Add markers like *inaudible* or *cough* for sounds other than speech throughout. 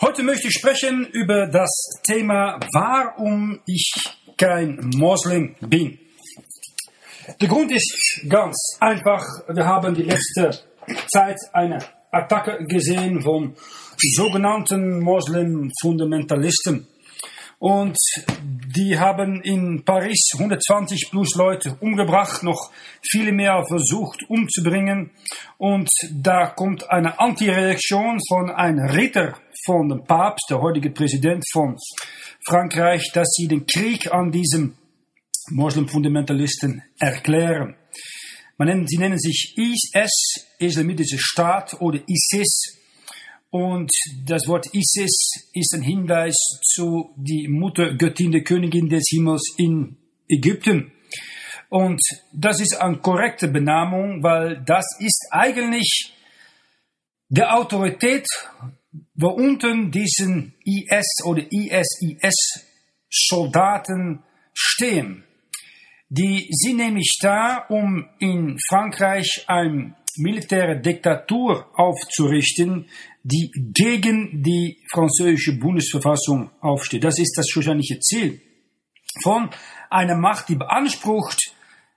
Heute möchte ich sprechen über das Thema, warum ich kein Moslem bin. Der Grund ist ganz einfach. Wir haben die letzte Zeit eine Attacke gesehen von sogenannten Moslem-Fundamentalisten. Und die haben in Paris 120 plus Leute umgebracht, noch viele mehr versucht umzubringen. Und da kommt eine Antireaktion von einem Ritter von dem Papst, der heutige Präsident von Frankreich, dass sie den Krieg an diesem Moslem-Fundamentalisten erklären. Man nennt, sie nennen sich IS, Islamitische Staat oder ISIS. Und das Wort Isis ist ein Hinweis zu die Muttergöttin der Königin des Himmels in Ägypten. Und das ist eine korrekte Benamung, weil das ist eigentlich die Autorität, wo unten diesen IS oder ISIS Soldaten stehen. Die sind nämlich da, um in Frankreich eine militäre Diktatur aufzurichten, die gegen die französische Bundesverfassung aufsteht. Das ist das wahrscheinliche Ziel von einer Macht, die beansprucht,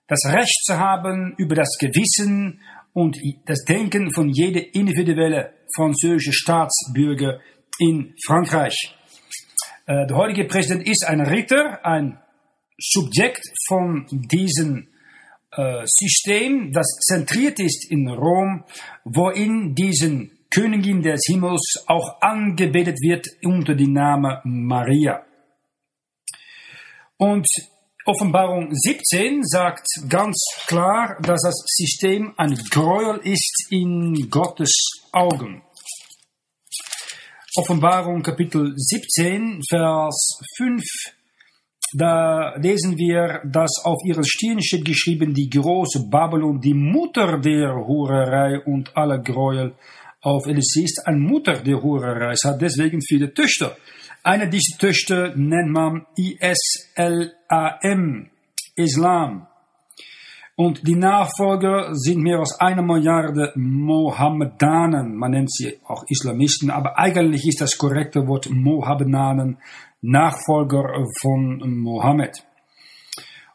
das Recht zu haben über das Gewissen und das Denken von jeder individuelle französische Staatsbürger in Frankreich. Äh, der heutige Präsident ist ein Ritter, ein Subjekt von diesem äh, System, das zentriert ist in Rom, worin diesen Königin des Himmels auch angebetet wird unter dem Namen Maria. Und Offenbarung 17 sagt ganz klar, dass das System ein Gräuel ist in Gottes Augen. Offenbarung Kapitel 17, Vers 5, da lesen wir, dass auf ihren Stirn steht geschrieben, die große Babylon, die Mutter der Hurerei und aller Gräuel auf Elysee ist eine Mutter der Hurerei. Es hat deswegen viele Töchter. Eine dieser Töchter nennt man ISLAM, Islam. Und die Nachfolger sind mehr als eine Milliarde Mohammedanen. Man nennt sie auch Islamisten, aber eigentlich ist das korrekte Wort Mohammedanen, Nachfolger von Mohammed.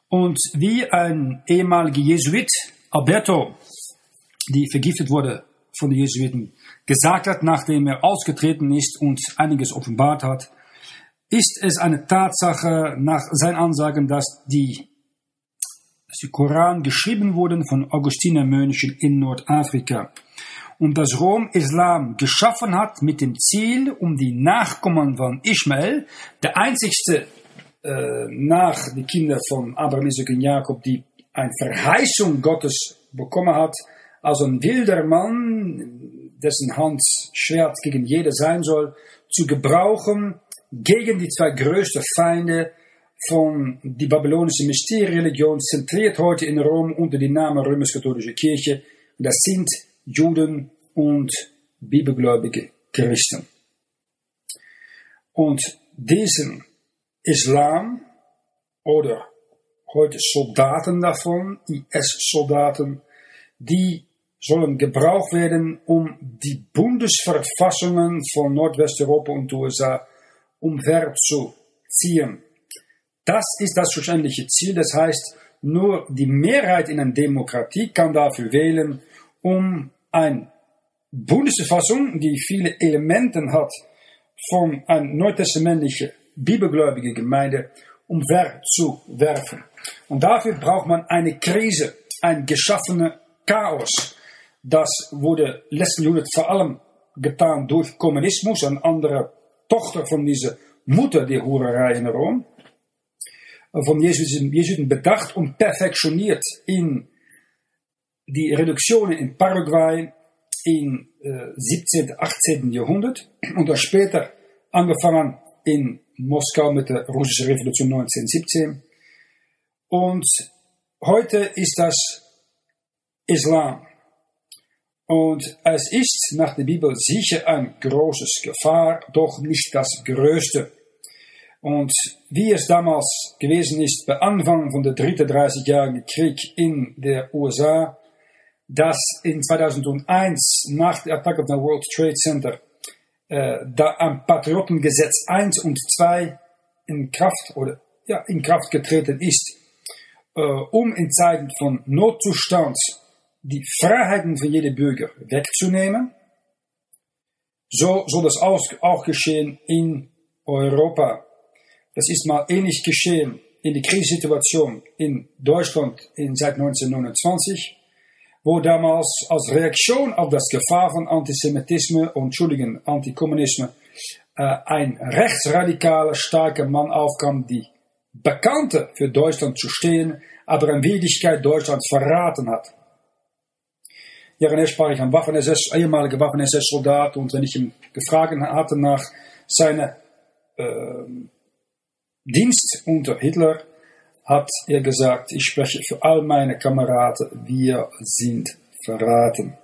Und wie ein ehemaliger Jesuit, Alberto, die vergiftet wurde von den Jesuiten, gesagt hat, nachdem er ausgetreten ist und einiges offenbart hat, ist es eine Tatsache nach seinen Ansagen, dass die, dass die Koran geschrieben wurden von Augustinermönchen in Nordafrika und dass Rom Islam geschaffen hat mit dem Ziel, um die Nachkommen von Ismael, der einzigste äh, nach die Kinder von Abraham, Isaac und Jakob, die eine Verheißung Gottes bekommen hat, also ein wilder Mann, dessen Hand Schwert gegen jeder sein soll, zu gebrauchen gegen die zwei größten Feinde von die babylonische Mysterienreligion, zentriert heute in Rom unter dem Namen römisch-katholische Kirche. Das sind Juden und bibelgläubige Christen. Und diesen Islam oder heute Soldaten davon, IS-Soldaten, die sollen gebraucht werden, um die Bundesverfassungen von Nordwesteuropa und USA umherzuziehen. Das ist das schlussendliche Ziel. Das heißt, nur die Mehrheit in einer Demokratie kann dafür wählen, um eine Bundesverfassung, die viele Elemente hat von einer neutestamentlichen bibelgläubigen Gemeinde, umherzuwerfen. Und dafür braucht man eine Krise, ein geschaffenes Chaos. Das wurde letzten Jahrhundert vor allem getan durch Kommunismus, eine andere Tochter von dieser Mutter der Hurerei in Rom, von Jesuiten, bedacht und perfektioniert in die Reduktionen in Paraguay im äh, 17., 18. Jahrhundert und dann später angefangen in Moskau mit der russischen Revolution 1917. Und heute ist das Islam. Und es ist nach der Bibel sicher ein großes Gefahr, doch nicht das größte. Und wie es damals gewesen ist, bei Anfang von der dritten 30-jährigen Krieg in der USA, dass in 2001 nach der Attacke auf das World Trade Center äh, da am Patriotengesetz 1 und 2 in Kraft oder ja, in Kraft getreten ist, äh, um in Zeiten von Notzustand die Freiheiten von jedem Bürger wegzunehmen, so soll das auch geschehen in Europa. Das ist mal ähnlich geschehen in die Krisensituation in Deutschland in seit 1929, wo damals als Reaktion auf das Gefahr von Antisemitismus Entschuldigen, Antikommunismus äh, ein rechtsradikaler, starker Mann aufkam, die bekannte für Deutschland zu stehen, aber in Wirklichkeit Deutschland verraten hat. Jaren sprach ich ein Waffen-SS, ehemaliger Waffen-SS-Soldat und wenn ich ihn gefragt hatte nach seiner äh, Dienst unter Hitler, hat er gesagt, ich spreche für all meine Kameraden, wir sind verraten.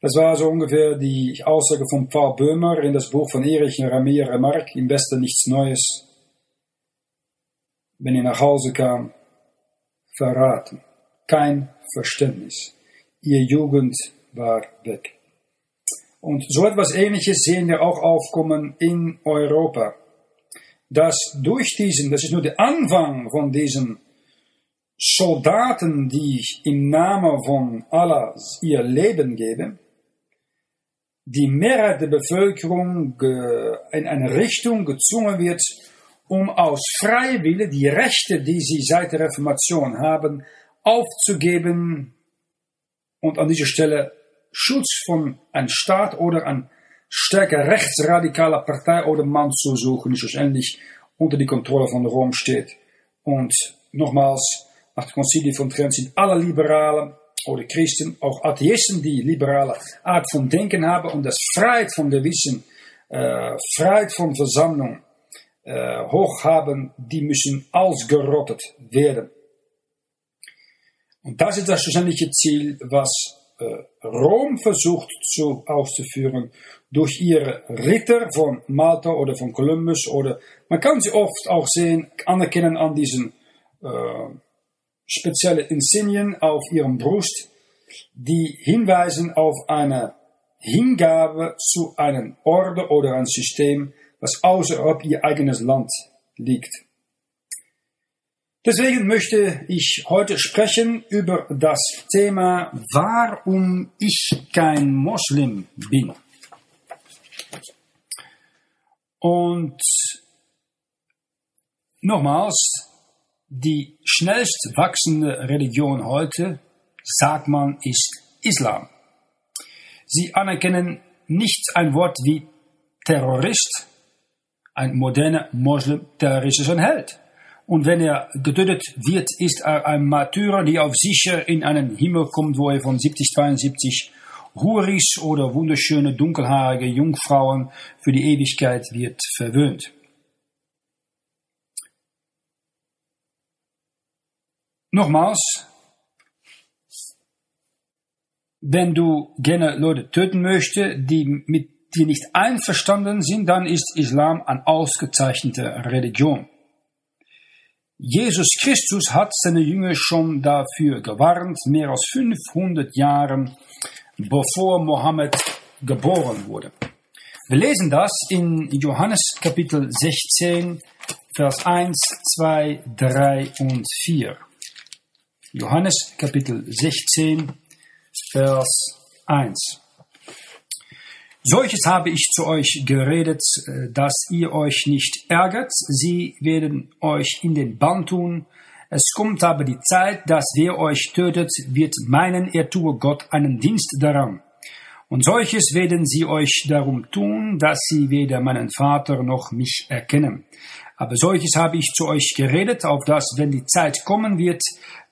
Das war so ungefähr die Aussage von Paul Böhmer in das Buch von Erich Ramir Remarque, im Westen nichts Neues. Wenn er nach Hause kam, verraten, kein Verständnis. Ihr Jugend war weg. Und so etwas Ähnliches sehen wir auch aufkommen in Europa dass durch diesen, das ist nur der Anfang von diesen Soldaten, die im Namen von Allah ihr Leben geben, die Mehrheit der Bevölkerung in eine Richtung gezwungen wird, um aus Freiwille die Rechte, die sie seit der Reformation haben, aufzugeben und an dieser Stelle Schutz von einem Staat oder an stärker rechtsradikaler Partei oder Mann zu suchen, die schlussendlich unter die Kontrolle von Rom steht. Und nochmals, nach dem Konzil von Trent sind alle Liberalen oder Christen, auch Atheisten, die liberale Art von Denken haben und das Freiheit von Gewissen, äh, Freiheit von Versammlung äh, hoch haben, die müssen ausgerottet werden. Und das ist das schlussendliche Ziel, was äh, Rom versucht zu, auszuführen durch ihre Ritter von Malta oder von Columbus oder man kann sie oft auch sehen, anerkennen an diesen äh, speziellen Insignien auf ihrem Brust, die hinweisen auf eine Hingabe zu einem Orde oder ein System, was außerhalb ihr eigenes Land liegt. Deswegen möchte ich heute sprechen über das Thema, warum ich kein Moslem bin. Und nochmals, die schnellst wachsende Religion heute, sagt man, ist Islam. Sie anerkennen nicht ein Wort wie Terrorist. Ein moderner Moslem Terrorist ist ein Held. Und wenn er getötet wird, ist er ein Martyrer, die auf sicher in einen Himmel kommt, wo er von 70, 72 Huris oder wunderschöne dunkelhaarige Jungfrauen für die Ewigkeit wird verwöhnt. Nochmals, wenn du gerne Leute töten möchtest, die mit dir nicht einverstanden sind, dann ist Islam eine ausgezeichnete Religion. Jesus Christus hat seine Jünger schon dafür gewarnt, mehr als 500 Jahren bevor Mohammed geboren wurde. Wir lesen das in Johannes Kapitel 16, Vers 1, 2, 3 und 4. Johannes Kapitel 16, Vers 1. Solches habe ich zu euch geredet, äh, dass ihr euch nicht ärgert. Sie werden euch in den Bann tun. Es kommt aber die Zeit, dass wer euch tötet, wird meinen, er tue Gott einen Dienst daran. Und solches werden sie euch darum tun, dass sie weder meinen Vater noch mich erkennen. Aber solches habe ich zu euch geredet, auf dass, wenn die Zeit kommen wird,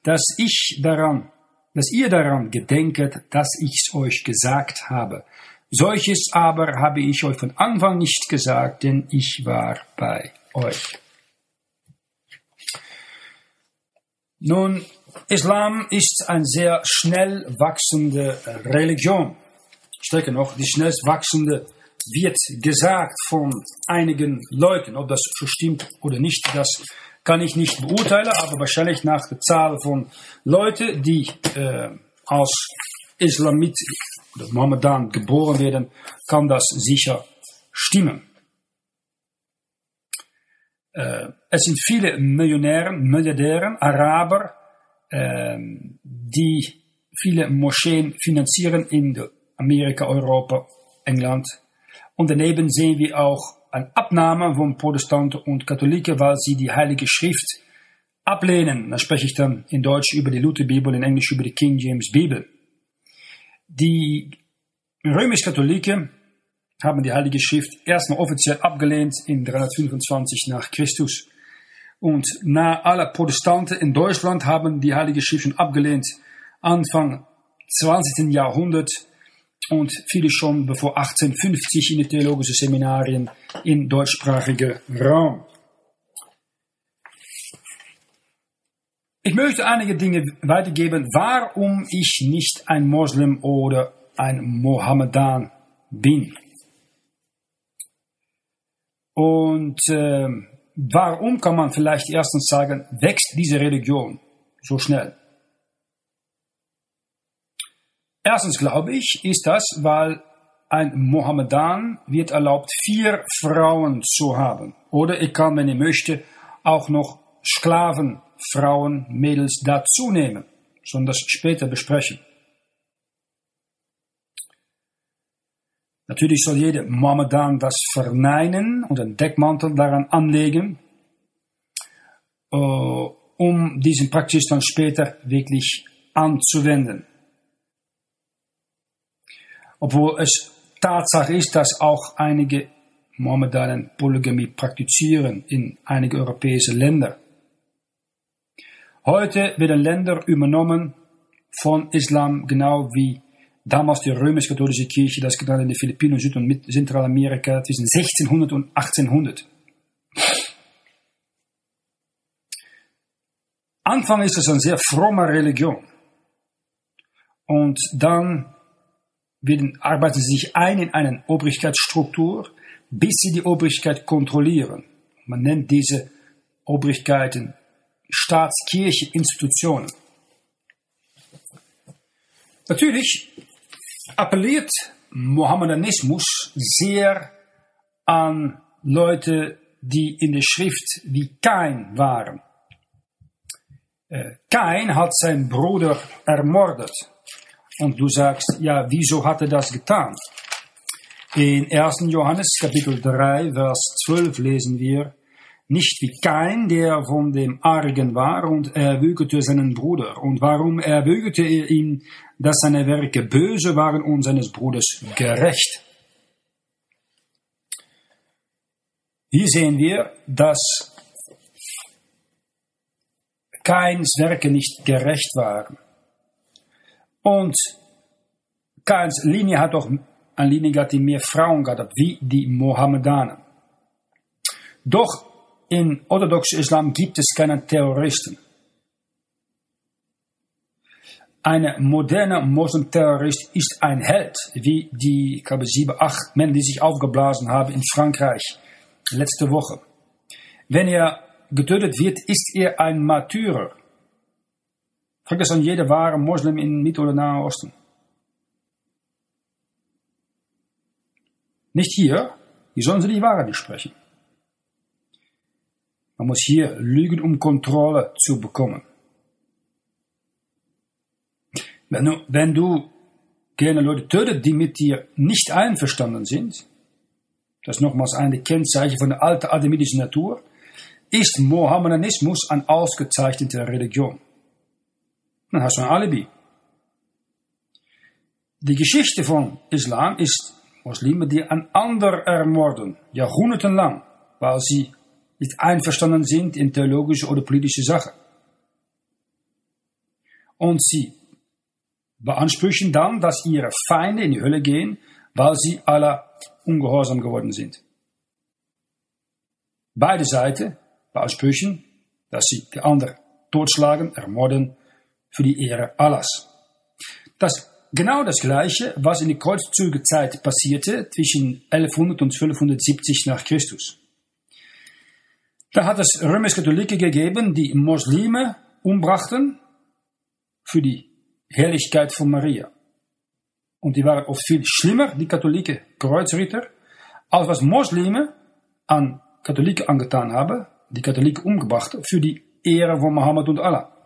dass ich daran, dass ihr daran gedenket, dass ich's euch gesagt habe. Solches aber habe ich euch von Anfang nicht gesagt, denn ich war bei euch. Nun, Islam ist eine sehr schnell wachsende Religion. Stärker noch, die schnellst wachsende wird gesagt von einigen Leuten. Ob das so stimmt oder nicht, das kann ich nicht beurteilen, aber wahrscheinlich nach der Zahl von Leuten, die äh, als Islamit oder Mohammedan geboren werden, kann das sicher stimmen. Äh, es sind viele Millionären, Milliardären, Araber, äh, die viele Moscheen finanzieren in Amerika, Europa, England. Und daneben sehen wir auch eine Abnahme von Protestanten und Katholiken, weil sie die Heilige Schrift ablehnen. Da spreche ich dann in Deutsch über die Lutherbibel, in Englisch über die King James Bibel. Die römisch-Katholiken haben die Heilige Schrift erstmal offiziell abgelehnt in 325 nach Christus. Und na alle Protestanten in Deutschland haben die Heilige Schrift schon abgelehnt Anfang 20. Jahrhundert und viele schon bevor 1850 in die theologischen Seminarien in deutschsprachiger Raum. Ich möchte einige Dinge weitergeben, warum ich nicht ein Moslem oder ein Mohammedan bin. Und äh, warum kann man vielleicht erstens sagen, wächst diese Religion so schnell? Erstens glaube ich, ist das, weil ein Mohammedan wird erlaubt, vier Frauen zu haben. Oder ich kann, wenn ich möchte, auch noch Sklaven Frauen, Mädels dazu nehmen, sondern das später besprechen. Natürlich soll jeder Mohammedan das verneinen und einen Deckmantel daran anlegen, äh, um diesen Praxis dann später wirklich anzuwenden. Obwohl es Tatsache ist, dass auch einige Mohammedanen Polygamie praktizieren in einige europäische Länder. Heute werden Länder übernommen von Islam, genau wie damals die römisch-katholische Kirche das getan in den Philippinen, Süd- und Zentralamerika zwischen 1600 und 1800. Anfang ist es eine sehr fromme Religion. Und dann werden, arbeiten sie sich ein in eine Obrigkeitsstruktur, bis sie die Obrigkeit kontrollieren. Man nennt diese Obrigkeiten Staatskirche, Institutionen. Natürlich appelliert Mohammedanismus sehr an Leute, die in der Schrift wie Kain waren. Äh, Kain hat seinen Bruder ermordet. Und du sagst, ja, wieso hat er das getan? In 1. Johannes Kapitel 3, Vers 12 lesen wir, nicht wie Kain, der von dem Argen war und erwürgte seinen Bruder. Und warum erwürgte er ihn, dass seine Werke böse waren und seines Bruders gerecht? Hier sehen wir, dass Kains Werke nicht gerecht waren. Und Kains Linie hat auch eine Linie gehabt, die mehr Frauen gehabt, wie die Mohammedanen. Doch in orthodoxen Islam gibt es keine Terroristen. Ein moderner Moslem-Terrorist ist ein Held, wie die, ich glaube, sieben, acht Männer, die sich aufgeblasen haben in Frankreich letzte Woche. Wenn er getötet wird, ist er ein Martyrer. Frag das an jeder wahre Moslem in Mittel- oder Nahen Osten. Nicht hier, hier sollen sie die Wahrheit nicht sprechen. Man muss hier lügen, um Kontrolle zu bekommen. Wenn du, wenn du gerne Leute tötet, die mit dir nicht einverstanden sind, das ist nochmals eine Kennzeichen von der alten adamidischen Natur, ist Mohammedanismus eine ausgezeichnete Religion. Dann hast du ein Alibi. Die Geschichte von Islam ist Muslime, die ein anderer ermorden, jahrhundertelang, weil sie nicht einverstanden sind in theologische oder politische Sachen. Und sie beanspruchen dann, dass ihre Feinde in die Hölle gehen, weil sie alle ungehorsam geworden sind. Beide Seiten beanspruchen, dass sie die anderen totschlagen, ermorden für die Ehre Allahs. Das genau das Gleiche, was in der Kreuzzügezeit passierte zwischen 1100 und 1270 nach Christus. Da hat es Römisch-Katholiken gegeben, die Muslime umbrachten für die Herrlichkeit von Maria. Und die waren oft viel schlimmer, die katholieke Kreuzritter, als was Muslime an Katholiken angetan haben, die Katholiken umgebracht für die Ehre von Mohammed und Allah.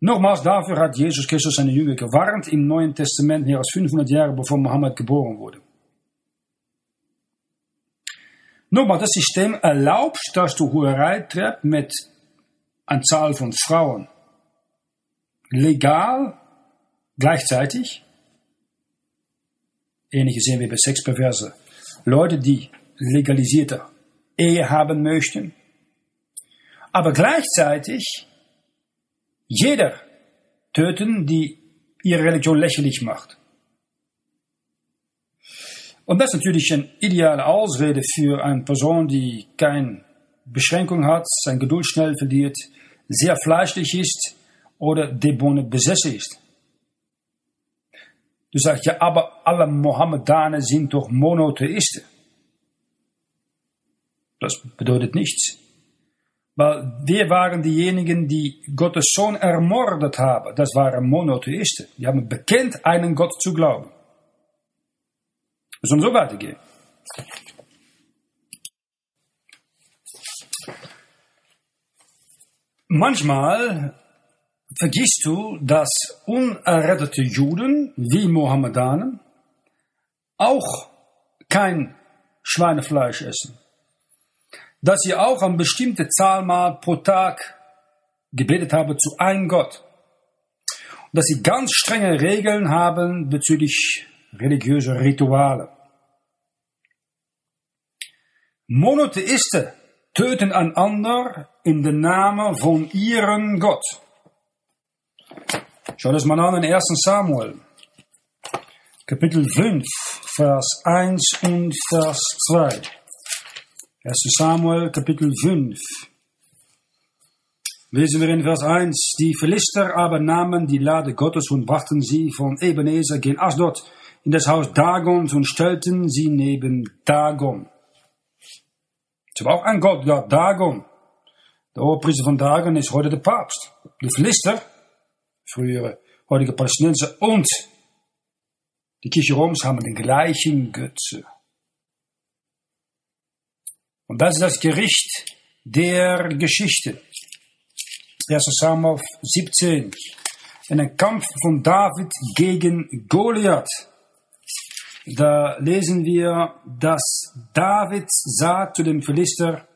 Nogmaals, dafür hat Jesus Christus seine Jünger gewarnt im Neuen Testament, mehr als 500 Jahre bevor Mohammed geboren wurde. Nogmaals, das System erlaubt, dass du Hurerei treibst mit einer Zahl von Frauen. Legal, gleichzeitig. Ähnliches sehen wir bei Sexperverse. Leute, die legalisierte Ehe haben möchten. Aber gleichzeitig jeder töten, die ihre Religion lächerlich macht. Und das ist natürlich eine ideale Ausrede für eine Person, die keine Beschränkung hat, sein Geduld schnell verliert, sehr fleischlich ist oder Dämonen besessen ist. Du sagst ja, aber alle Mohammedaner sind doch Monotheisten. Das bedeutet nichts. Weil wir waren diejenigen, die Gottes Sohn ermordet haben. Das waren Monotheisten. Die haben bekennt, einen Gott zu glauben. Sollen so weitergehen. Manchmal vergisst du, dass unerrettete Juden wie Mohammedanen auch kein Schweinefleisch essen dass sie auch eine bestimmte Zahl mal pro Tag gebetet haben zu einem Gott. Und dass sie ganz strenge Regeln haben bezüglich religiöser Rituale. Monotheisten töten einander in den Namen von ihrem Gott. Schau das mal an in 1 Samuel, Kapitel 5, Vers 1 und Vers 2. 1. Samuel Kapitel 5. Lesen wir in Vers 1. Die Philister aber nahmen die Lade Gottes und brachten sie von Ebenezer gen Asdod in das Haus Dagons und stellten sie neben Dagon. Es war auch ein Gott, Gott Dagon. Der Oberpriester von Dagon ist heute der Papst. Die Philister, frühere heutige Palästinenser und die Kirche Roms haben den gleichen Götze. Und das ist das Gericht der Geschichte. 1. Samuel 17. In einem Kampf von David gegen Goliath. Da lesen wir, dass David sagt zu dem Philister,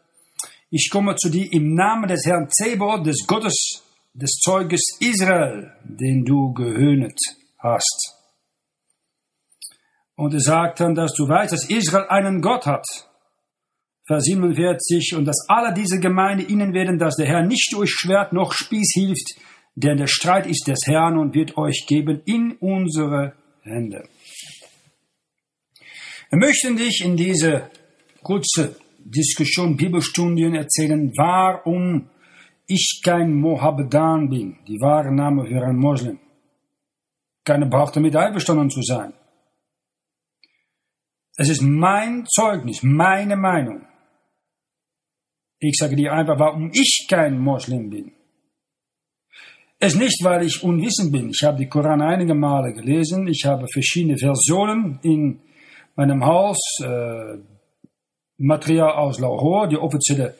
ich komme zu dir im Namen des Herrn Zebot, des Gottes, des Zeuges Israel, den du gehöhnet hast. Und er sagt dann, dass du weißt, dass Israel einen Gott hat. Vers 47, und dass alle diese Gemeinde ihnen werden, dass der Herr nicht durch Schwert noch Spieß hilft, denn der Streit ist des Herrn und wird euch geben in unsere Hände. Wir möchten dich in diese kurze Diskussion, Bibelstudien erzählen, warum ich kein Mohammedan bin, die wahre Name für ein Moslem. Keiner braucht damit einverstanden zu sein. Es ist mein Zeugnis, meine Meinung. Ich sage dir einfach, warum ich kein Moslem bin. Es nicht, weil ich unwissend bin. Ich habe die Koran einige Male gelesen. Ich habe verschiedene Versionen in meinem Haus. Äh, Material aus Lahore, die offizielle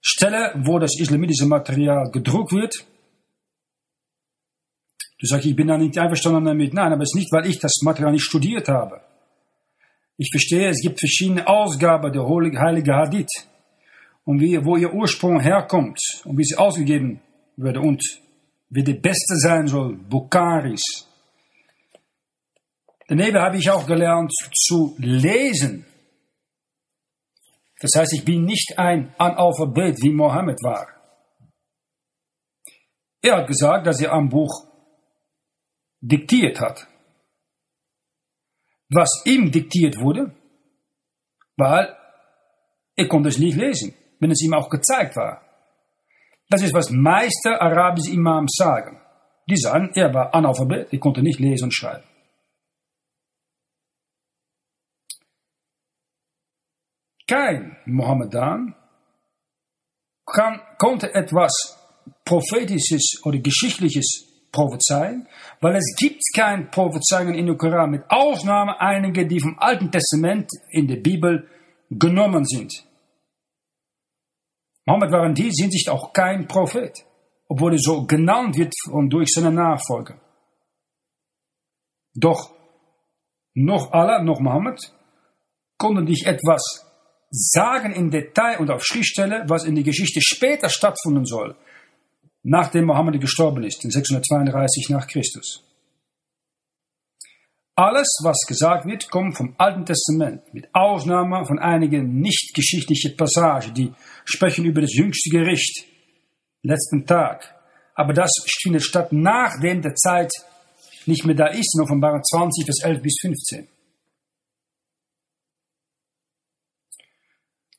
Stelle, wo das islamitische Material gedruckt wird. Du sagst, ich bin da nicht einverstanden damit. Nein, aber es ist nicht, weil ich das Material nicht studiert habe. Ich verstehe, es gibt verschiedene Ausgaben der Heilige Hadith und wie, wo ihr Ursprung herkommt und wie sie ausgegeben wurde und wie die beste sein soll, Bukharis. Daneben habe ich auch gelernt zu lesen. Das heißt, ich bin nicht ein Analphabet wie Mohammed war. Er hat gesagt, dass er am Buch diktiert hat. Was ihm diktiert wurde, weil er konnte es nicht lesen wenn es ihm auch gezeigt war. Das ist, was meiste arabische Imams sagen. Die sagen, er war Analphabet, er konnte nicht lesen und schreiben. Kein Mohammedan kann, konnte etwas Prophetisches oder Geschichtliches prophezeien, weil es gibt kein Prophezeiungen in dem Koran, mit Ausnahme einiger, die vom Alten Testament in der Bibel genommen sind. Mohammed war in dieser Hinsicht auch kein Prophet, obwohl er so genannt wird und durch seine Nachfolger. Doch noch Allah, noch Mohammed konnten dich etwas sagen in Detail und auf Schriftstelle, was in der Geschichte später stattfinden soll, nachdem Mohammed gestorben ist, in 632 nach Christus. Alles, was gesagt wird, kommt vom Alten Testament, mit Ausnahme von einigen nicht geschichtlichen Passagen, die sprechen über das jüngste Gericht, letzten Tag. Aber das findet statt, nachdem der Zeit nicht mehr da ist, in Offenbarung 20, Vers 11 bis 15.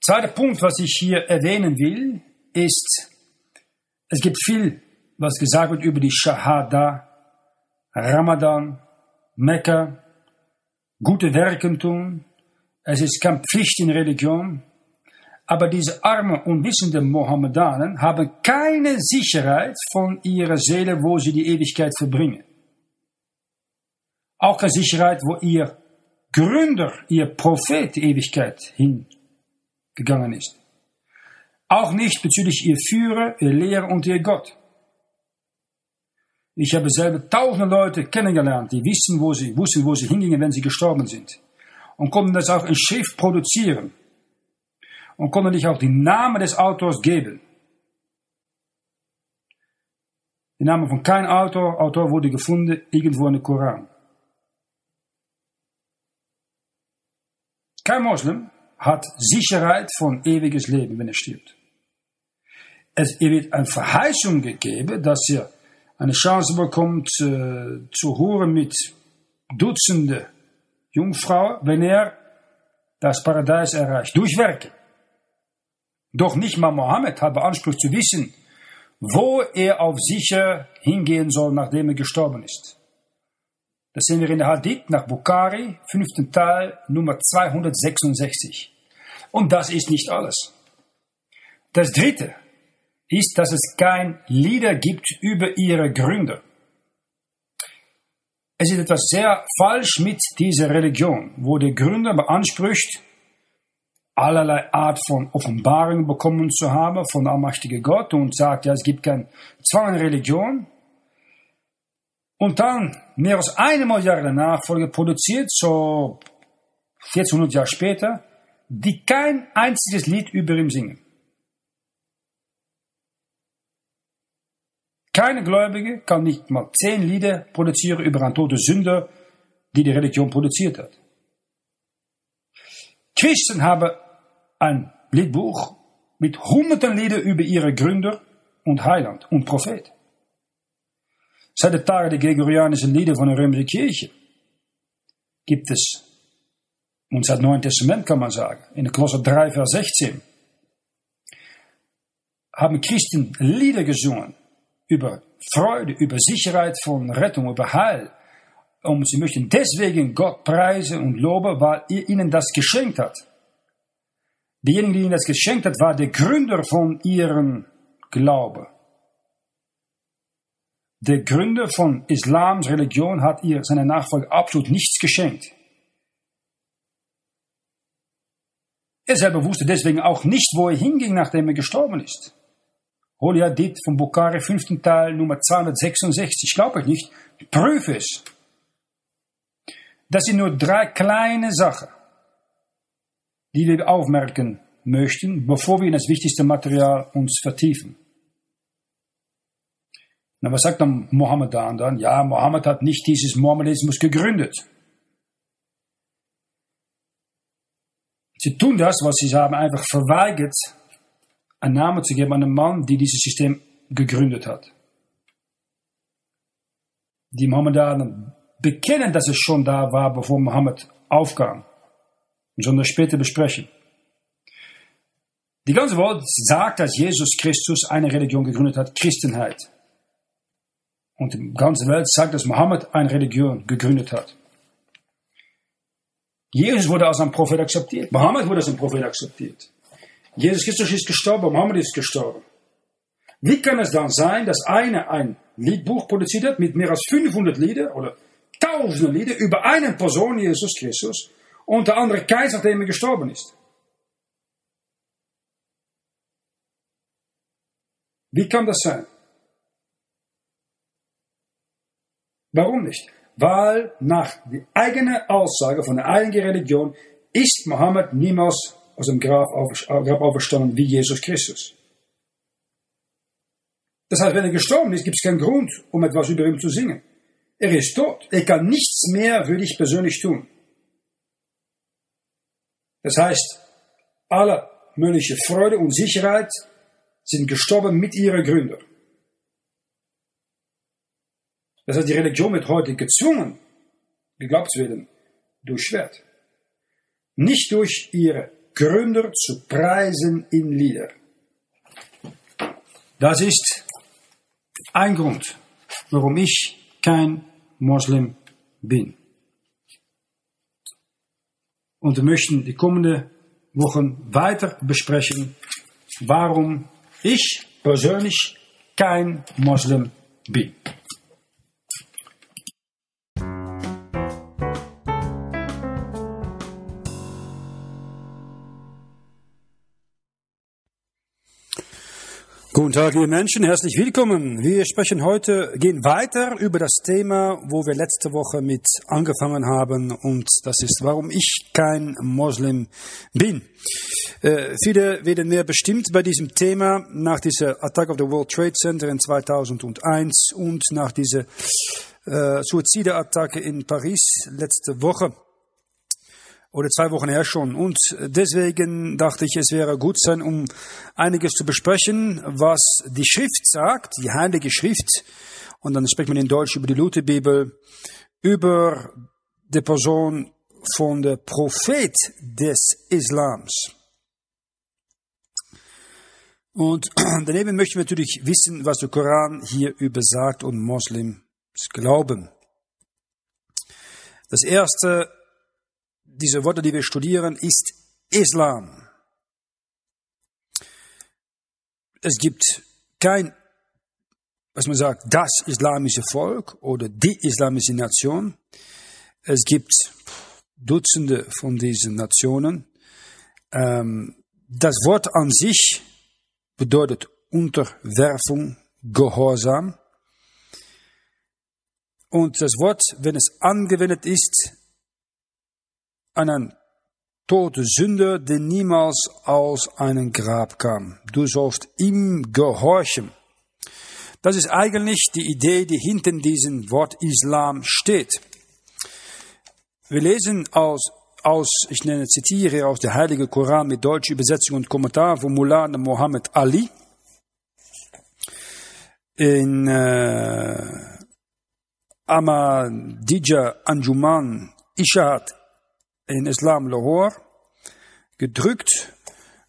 Zweiter Punkt, was ich hier erwähnen will, ist, es gibt viel, was gesagt wird über die Shahada, Ramadan, Mekka, gute Werken tun. Es ist keine Pflicht in Religion. Aber diese armen, unwissenden Mohammedanen haben keine Sicherheit von ihrer Seele, wo sie die Ewigkeit verbringen. Auch keine Sicherheit, wo ihr Gründer, ihr Prophet die Ewigkeit hingegangen ist. Auch nicht bezüglich ihr Führer, ihr Lehrer und ihr Gott. Ich habe selber tausende Leute kennengelernt, die wissen, wo sie, wussten, wo sie hingingen, wenn sie gestorben sind. Und konnten das auch in Schrift produzieren. Und konnten dich auch die Namen des Autors geben. Der Name von kein Autor, Autor wurde gefunden irgendwo in der Koran. Kein Moslem hat Sicherheit von ewiges Leben, wenn er stirbt es wird eine Verheißung gegeben, dass er eine Chance bekommt, äh, zu hören mit Dutzende Jungfrauen, wenn er das Paradies erreicht, durch Werke. Doch nicht mal Mohammed hat beansprucht zu wissen, wo er auf sicher hingehen soll, nachdem er gestorben ist. Das sehen wir in der Hadith nach Bukhari, fünften Teil, Nummer 266. Und das ist nicht alles. Das dritte, ist, dass es kein Lieder gibt über ihre Gründer. Es ist etwas sehr falsch mit dieser Religion, wo der Gründer beansprucht, allerlei Art von Offenbarung bekommen zu haben von allmächtigen Gott und sagt, ja, es gibt kein Zwang in Religion. Und dann, mehr als eine Milliarde Nachfolge produziert, so 1400 Jahre später, die kein einziges Lied über ihn singen. Keine Gläubige kann nicht mal zehn Lieder produzieren über einen toten Sünder, die die Religion produziert hat. Christen haben ein Liedbuch mit hunderten Liedern über ihre Gründer und Heiland und Prophet. Seit den Tagen der gregorianischen Lieder von der römischen Kirche gibt es, und seit Neuen Testament kann man sagen, in der Kolosser 3, Vers 16, haben Christen Lieder gesungen über Freude, über Sicherheit von Rettung, über Heil. Und sie möchten deswegen Gott preisen und loben, weil er ihnen das geschenkt hat. Derjenige, die ihnen das geschenkt hat, war der Gründer von ihrem Glaube. Der Gründer von Islams Religion hat ihr seine Nachfolger absolut nichts geschenkt. Er selber wusste deswegen auch nicht, wo er hinging, nachdem er gestorben ist. Holiadit von Bukhari, fünften Teil, Nummer 266. Glaube ich nicht. Prüf es. Das sind nur drei kleine Sachen, die wir aufmerken möchten, bevor wir in das wichtigste Material uns vertiefen. Na, was sagt dann Mohammed dann? Ja, Mohammed hat nicht dieses Mohammedismus gegründet. Sie tun das, was sie haben, einfach verweigert, einen Namen zu geben an einen Mann, der dieses System gegründet hat. Die Mohammedaner bekennen, dass es schon da war, bevor Mohammed aufkam. Und das später besprechen. Die ganze Welt sagt, dass Jesus Christus eine Religion gegründet hat, Christenheit. Und die ganze Welt sagt, dass Mohammed eine Religion gegründet hat. Jesus wurde als ein Prophet akzeptiert. Mohammed wurde als ein Prophet akzeptiert. Jesus Christus ist gestorben, Mohammed ist gestorben. Wie kann es dann sein, dass einer ein Liedbuch produziert hat mit mehr als 500 Lieder oder tausende Lieder über eine Person, Jesus Christus, und der andere Kaiser, nachdem er gestorben ist? Wie kann das sein? Warum nicht? Weil nach der eigenen Aussage von der eigenen Religion ist Mohammed niemals aus dem Grab auferstanden wie Jesus Christus. Das heißt, wenn er gestorben ist, gibt es keinen Grund, um etwas über ihn zu singen. Er ist tot. Er kann nichts mehr für dich persönlich tun. Das heißt, alle mögliche Freude und Sicherheit sind gestorben mit ihren Gründern. Das heißt, die Religion wird heute gezwungen, geglaubt zu werden, durch Schwert. Nicht durch ihre Gründer zu preisen in Lieder. Das ist ein Grund, warum ich kein Moslem bin. Und wir möchten die kommenden Wochen weiter besprechen, warum ich persönlich kein Moslem bin. Guten Tag, liebe Menschen, herzlich willkommen. Wir sprechen heute, gehen weiter über das Thema, wo wir letzte Woche mit angefangen haben, und das ist, warum ich kein Moslem bin. Äh, viele werden mehr bestimmt bei diesem Thema nach dieser Attack of the World Trade Center in 2001 und nach dieser äh, Suizideattacke in Paris letzte Woche oder zwei Wochen her schon. Und deswegen dachte ich, es wäre gut sein, um einiges zu besprechen, was die Schrift sagt, die Heilige Schrift. Und dann spricht man in Deutsch über die Lutherbibel, über die Person von der Prophet des Islams. Und *clears throat* daneben möchten wir natürlich wissen, was der Koran hier über sagt und Moslems glauben. Das erste diese Worte, die wir studieren, ist Islam. Es gibt kein, was man sagt, das islamische Volk oder die islamische Nation. Es gibt Dutzende von diesen Nationen. Ähm, das Wort an sich bedeutet Unterwerfung, Gehorsam. Und das Wort, wenn es angewendet ist, einen toten Sünder, der niemals aus einem Grab kam. Du sollst ihm gehorchen. Das ist eigentlich die Idee, die hinter diesem Wort Islam steht. Wir lesen aus, aus ich nenne, zitiere aus der Heilige Koran mit deutscher Übersetzung und Kommentar von Mullah Mohammed Ali in äh, Ahmadiyya Anjuman Ishat in Islam Lahore gedrückt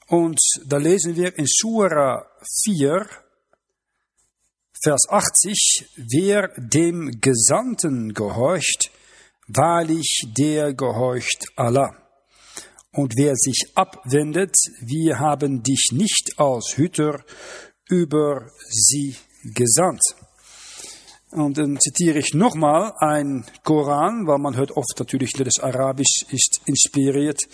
und da lesen wir in Surah 4, Vers 80, wer dem Gesandten gehorcht, wahrlich der gehorcht Allah. Und wer sich abwendet, wir haben dich nicht als Hüter über sie gesandt. Und dann zitiere ich nochmal ein Koran, weil man hört oft natürlich, dass Arabisch ist inspiriert.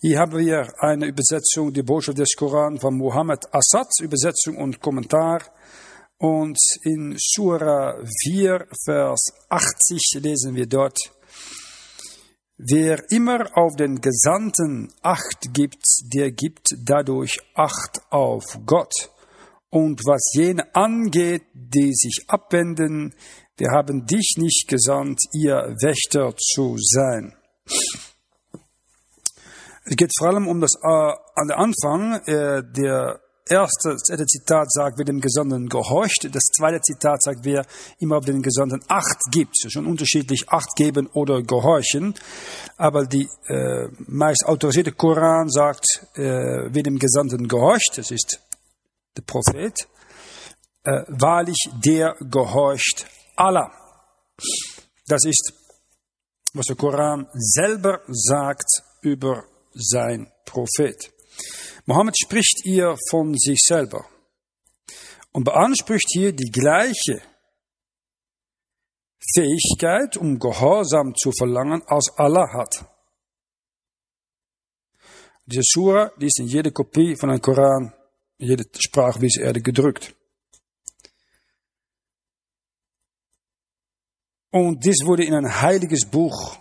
Hier haben wir eine Übersetzung, die Botschaft des Koran von Muhammad Assad, Übersetzung und Kommentar. Und in Surah 4, Vers 80 lesen wir dort, Wer immer auf den Gesandten Acht gibt, der gibt dadurch Acht auf Gott. Und was jene angeht, die sich abwenden, wir haben dich nicht gesandt, ihr Wächter zu sein. Es geht vor allem um das äh, an der Anfang. Äh, der erste Zitat sagt, wer dem Gesandten gehorcht. Das zweite Zitat sagt, wer immer auf den Gesandten Acht gibt. Schon unterschiedlich Acht geben oder gehorchen. Aber die äh, meist autorisierte Koran sagt, äh, wer dem Gesandten gehorcht, das ist der Prophet, äh, wahrlich der gehorcht Allah. Das ist, was der Koran selber sagt über sein Prophet. Mohammed spricht ihr von sich selber. und beansprucht hier die gleiche Fähigkeit, um Gehorsam zu verlangen, als Allah hat. Diese Surah, die ist in jede Kopie von einem Koran, jede Sprachweise Erde gedrückt. Und dies wurde in ein heiliges Buch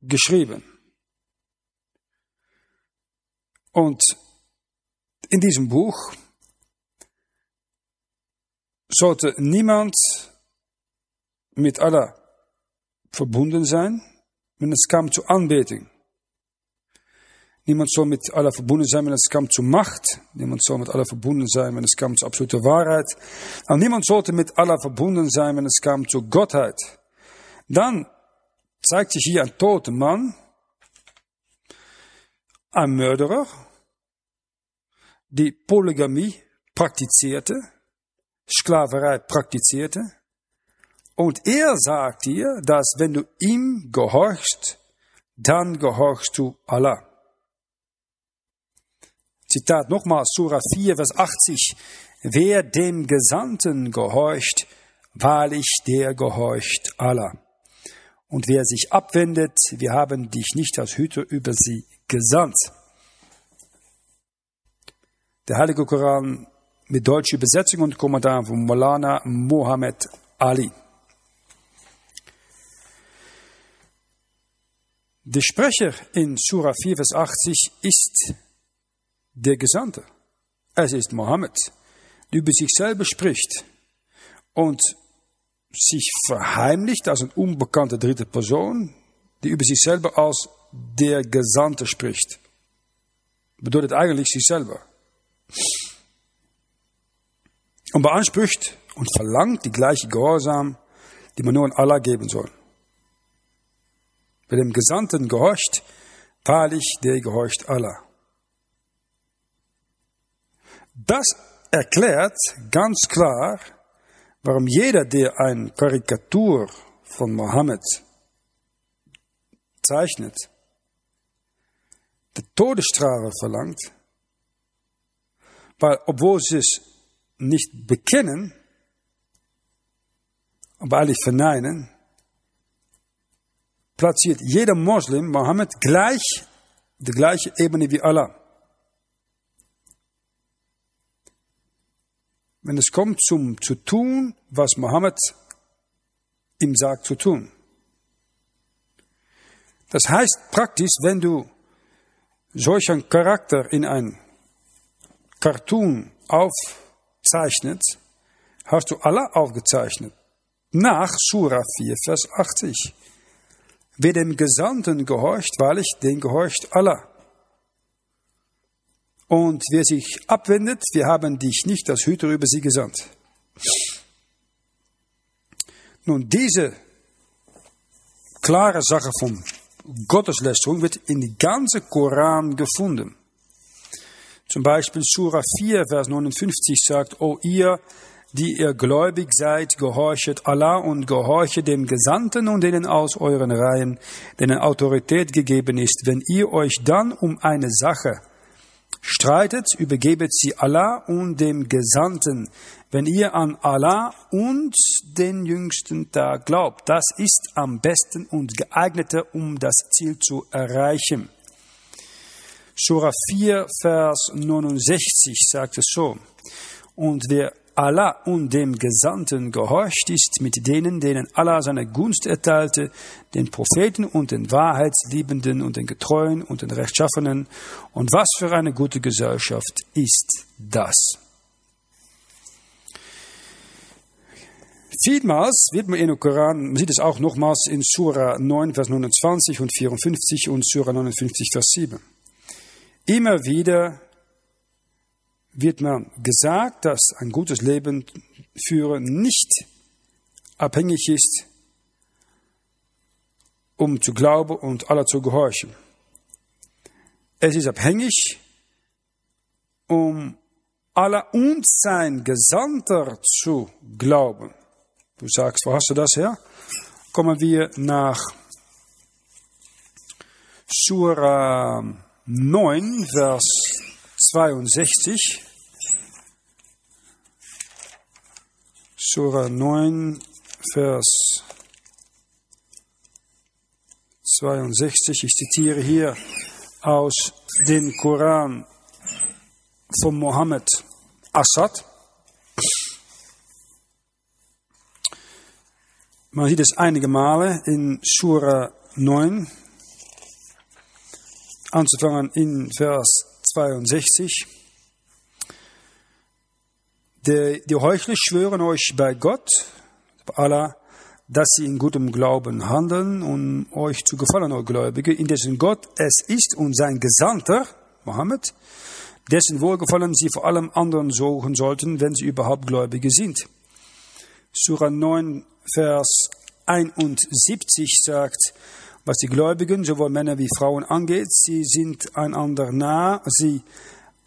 geschrieben. Und in diesem Buch sollte niemand mit Allah verbunden sein, wenn es kam zur Anbetung. Niemand soll mit Allah verbunden sein, wenn es kam zur Macht. Niemand soll mit Allah verbunden sein, wenn es kam zur absoluten Wahrheit. Und niemand sollte mit Allah verbunden sein, wenn es kam zur Gottheit. Dann zeigt sich hier ein toter Mann, ein Mörderer, die Polygamie praktizierte, Sklaverei praktizierte. Und er sagt dir, dass wenn du ihm gehorchst, dann gehorchst du Allah. Zitat nochmal, Surah 4, Vers 80. Wer dem Gesandten gehorcht, wahrlich der gehorcht Allah. Und wer sich abwendet, wir haben dich nicht als Hüter über sie gesandt. Der Heilige Koran mit deutscher Übersetzung und Kommentar von Molana Mohammed Ali. Der Sprecher in Surah 4, Vers 80 ist der Gesandte. Es ist Mohammed, der über sich selber spricht und sich verheimlicht als eine unbekannte dritte Person, die über sich selber als der Gesandte spricht. Bedeutet eigentlich sich selber. Und beansprucht und verlangt die gleiche Gehorsam, die man nur an Allah geben soll. Wer dem Gesandten gehorcht, wahrlich, der gehorcht Allah. Das erklärt ganz klar, warum jeder, der eine Karikatur von Mohammed zeichnet, die Todesstrafe verlangt, weil obwohl sie es nicht bekennen, aber alle verneinen, platziert jeder Moslem Mohammed gleich die gleiche Ebene wie Allah. Wenn es kommt zum zu tun, was Mohammed ihm sagt zu tun. Das heißt praktisch, wenn du solch einen Charakter in ein Cartoon aufzeichnet, hast du Allah aufgezeichnet. Nach Surah 4, Vers 80. Wer dem Gesandten gehorcht, wahrlich, den gehorcht Allah. Und wer sich abwendet, wir haben dich nicht als Hüter über sie gesandt. Nun, diese klare Sache von Gotteslästerung wird in die ganze Koran gefunden. Zum Beispiel Surah 4, Vers 59 sagt, O ihr, die ihr gläubig seid, gehorchet Allah und gehorche dem Gesandten und denen aus euren Reihen, denen Autorität gegeben ist. Wenn ihr euch dann um eine Sache Streitet, übergebet sie Allah und dem Gesandten, wenn ihr an Allah und den jüngsten Tag glaubt. Das ist am besten und geeigneter, um das Ziel zu erreichen. Surah 4, Vers 69 sagt es so. Und wer Allah und dem Gesandten gehorcht ist mit denen, denen Allah seine Gunst erteilte, den Propheten und den Wahrheitsliebenden und den Getreuen und den Rechtschaffenen. Und was für eine gute Gesellschaft ist das? Vielmals wird man in dem Koran, man sieht es auch nochmals in Surah 9, Vers 29 und 54 und Surah 59, Vers 7. Immer wieder wird man gesagt, dass ein gutes Leben führen nicht abhängig ist, um zu glauben und aller zu gehorchen. Es ist abhängig, um aller und sein Gesandter zu glauben. Du sagst, wo hast du das her? Kommen wir nach Surah 9, Vers 62. Surah 9, Vers 62. Ich zitiere hier aus dem Koran von Mohammed Assad. Man sieht es einige Male in Surah 9, anzufangen in Vers 62. Die, die Heuchler schwören euch bei Gott, Allah, dass sie in gutem Glauben handeln, um euch zu gefallen, o Gläubige, indessen Gott es ist und sein Gesandter, Mohammed, dessen Wohlgefallen sie vor allem anderen suchen sollten, wenn sie überhaupt Gläubige sind. Surah 9, Vers 71 sagt, was die Gläubigen, sowohl Männer wie Frauen angeht, sie sind einander nah, sie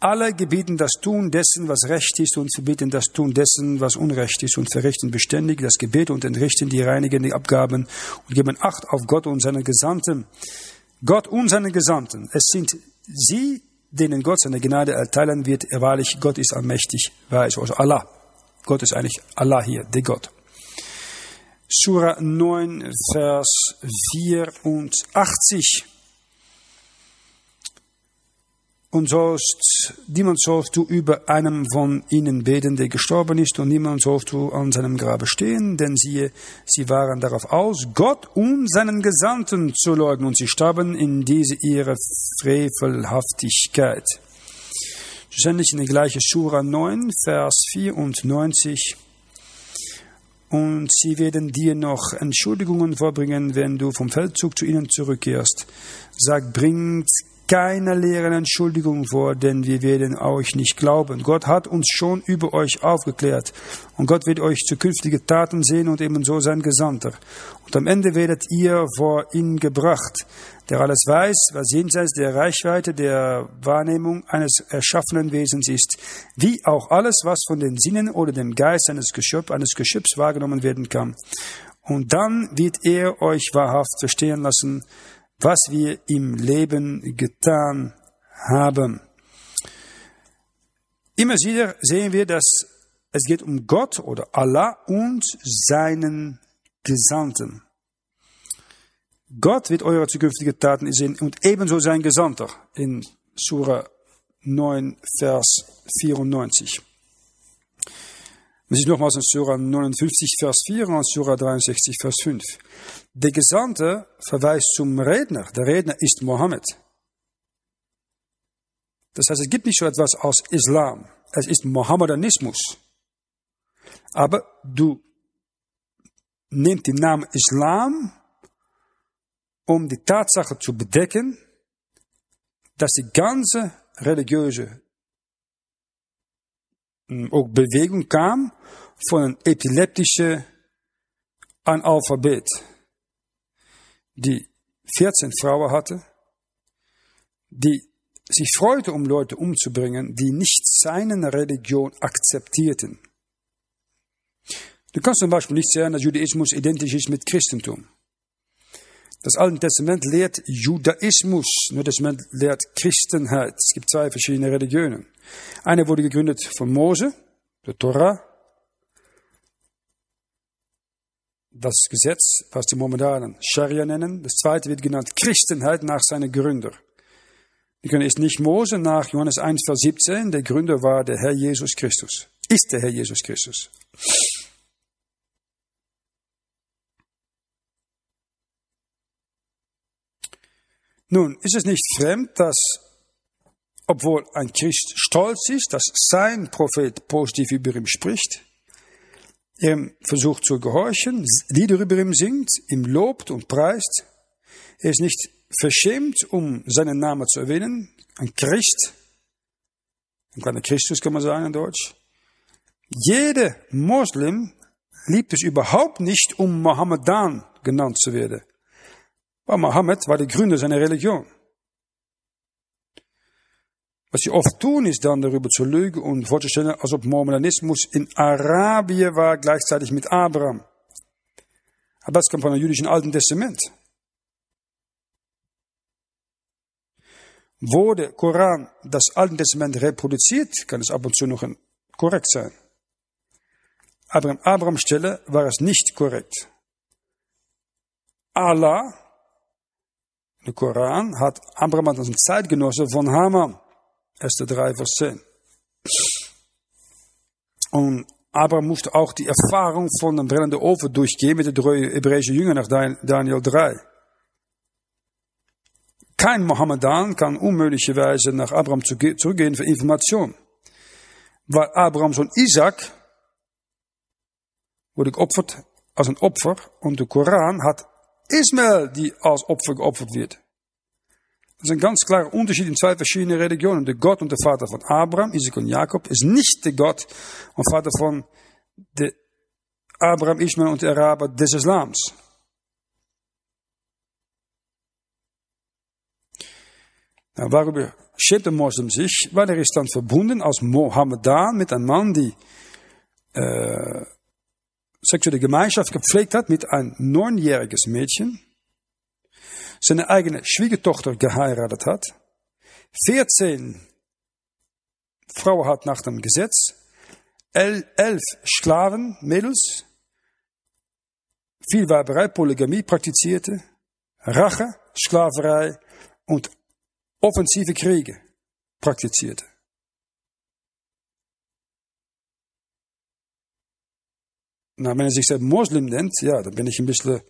alle gebieten das Tun dessen, was recht ist und verbieten das Tun dessen, was unrecht ist und verrichten beständig das Gebet und entrichten die reinigen Abgaben und geben Acht auf Gott und seine Gesandten. Gott und seine Gesandten, es sind sie, denen Gott seine Gnade erteilen wird. Wahrlich, Gott ist allmächtig, weiß, also Allah. Gott ist eigentlich Allah hier, der Gott. Surah 9, Vers 84. Und sollst, niemand sollst du über einem von ihnen beten, der gestorben ist, und niemand sollst du an seinem Grabe stehen, denn siehe, sie waren darauf aus, Gott und seinen Gesandten zu leugnen, und sie starben in diese ihre Frevelhaftigkeit. Schlussendlich in der gleichen Surah 9, Vers 94. Und sie werden dir noch Entschuldigungen vorbringen, wenn du vom Feldzug zu ihnen zurückkehrst. Sag, bringt keine leeren Entschuldigung vor, denn wir werden euch nicht glauben. Gott hat uns schon über euch aufgeklärt und Gott wird euch zukünftige Taten sehen und ebenso sein Gesandter. Und am Ende werdet ihr vor ihn gebracht, der alles weiß, was jenseits der Reichweite der Wahrnehmung eines erschaffenen Wesens ist, wie auch alles, was von den Sinnen oder dem Geist eines, Geschöpf, eines Geschöpfs wahrgenommen werden kann. Und dann wird er euch wahrhaft verstehen lassen, was wir im Leben getan haben. Immer wieder sehen wir, dass es geht um Gott oder Allah und seinen Gesandten. Gott wird eure zukünftige Taten sehen und ebenso sein Gesandter in Surah 9, Vers 94. Wir sind nochmals in Surah 59, Vers 4 und Surah 63, Vers 5. Der Gesandte verweist zum Redner. Der Redner ist Mohammed. Das heißt, es gibt nicht so etwas als Islam. Es ist Mohammedanismus. Aber du nimmst den Namen Islam, um die Tatsache zu bedecken, dass die ganze religiöse hm, auch Bewegung kam von einem epileptischen Analphabet die 14 Frauen hatte, die sich freute, um Leute umzubringen, die nicht seine Religion akzeptierten. Du kannst zum Beispiel nicht sagen, dass Judaismus identisch ist mit Christentum. Das Alte Testament lehrt Judaismus, das Testament lehrt Christenheit. Es gibt zwei verschiedene Religionen. Eine wurde gegründet von Mose, der Torah, das Gesetz, was die Mohammedanen Scharia nennen. Das zweite wird genannt Christenheit nach seinen Gründer. Wir können es nicht Mose nach Johannes 1, Vers 17. Der Gründer war der Herr Jesus Christus. Ist der Herr Jesus Christus. Nun, ist es nicht fremd, dass, obwohl ein Christ stolz ist, dass sein Prophet positiv über ihn spricht, er versucht zu gehorchen, Lieder über ihm singt, ihm lobt und preist. Er ist nicht verschämt, um seinen Namen zu erwähnen. Ein Christ, ein kleiner Christus kann man sagen in Deutsch. Jeder Moslem liebt es überhaupt nicht, um Mohammedan genannt zu werden. Weil Mohammed war der Gründer seiner Religion. Was sie oft tun, ist dann darüber zu lügen und vorzustellen, als ob Mormonismus in Arabien war, gleichzeitig mit Abraham. Aber das kommt von dem jüdischen Alten Testament. Der Koran das Alte Testament reproduziert, kann es ab und zu noch korrekt sein. Aber an Abrahams Stelle war es nicht korrekt. Allah, der Koran, hat Abraham als Zeitgenosse von Haman. 1. 3, Vers 10. Und Abraham musste auch die Erfahrung von einem brennenden Ofen durchgehen mit den drei hebräischen nach Daniel 3. Kein Mohammedan kann unmöglicherweise nach Abraham zurückgehen für Information. Weil Abrahams Sohn Isaac wurde geopfert als ein Opfer und der Koran hat Ismael, die als Opfer geopfert wird. Das ist ein ganz klarer Unterschied in zwei verschiedenen Religionen. Der Gott und der Vater von Abraham, Isaac und Jakob, ist nicht der Gott und Vater von Abraham, Ismael und der Araber des Islams. Nou, waarom schämt ein Moslem sich? Weil er ist dann verbunden als Mohammedan mit einem Mann, die äh, sexuelle Gemeinschaft gepflegt hat mit ein neunjähriges Mädchen, seine eigene Schwiegertochter geheiratet hat, 14 Frauen hat nach dem Gesetz, elf Sklaven, Mädels, viel Weiberei, Polygamie praktizierte, Rache, Sklaverei und offensive Kriege praktizierte. Na, wenn er sich selbst Moslem nennt, ja, dann bin ich ein bisschen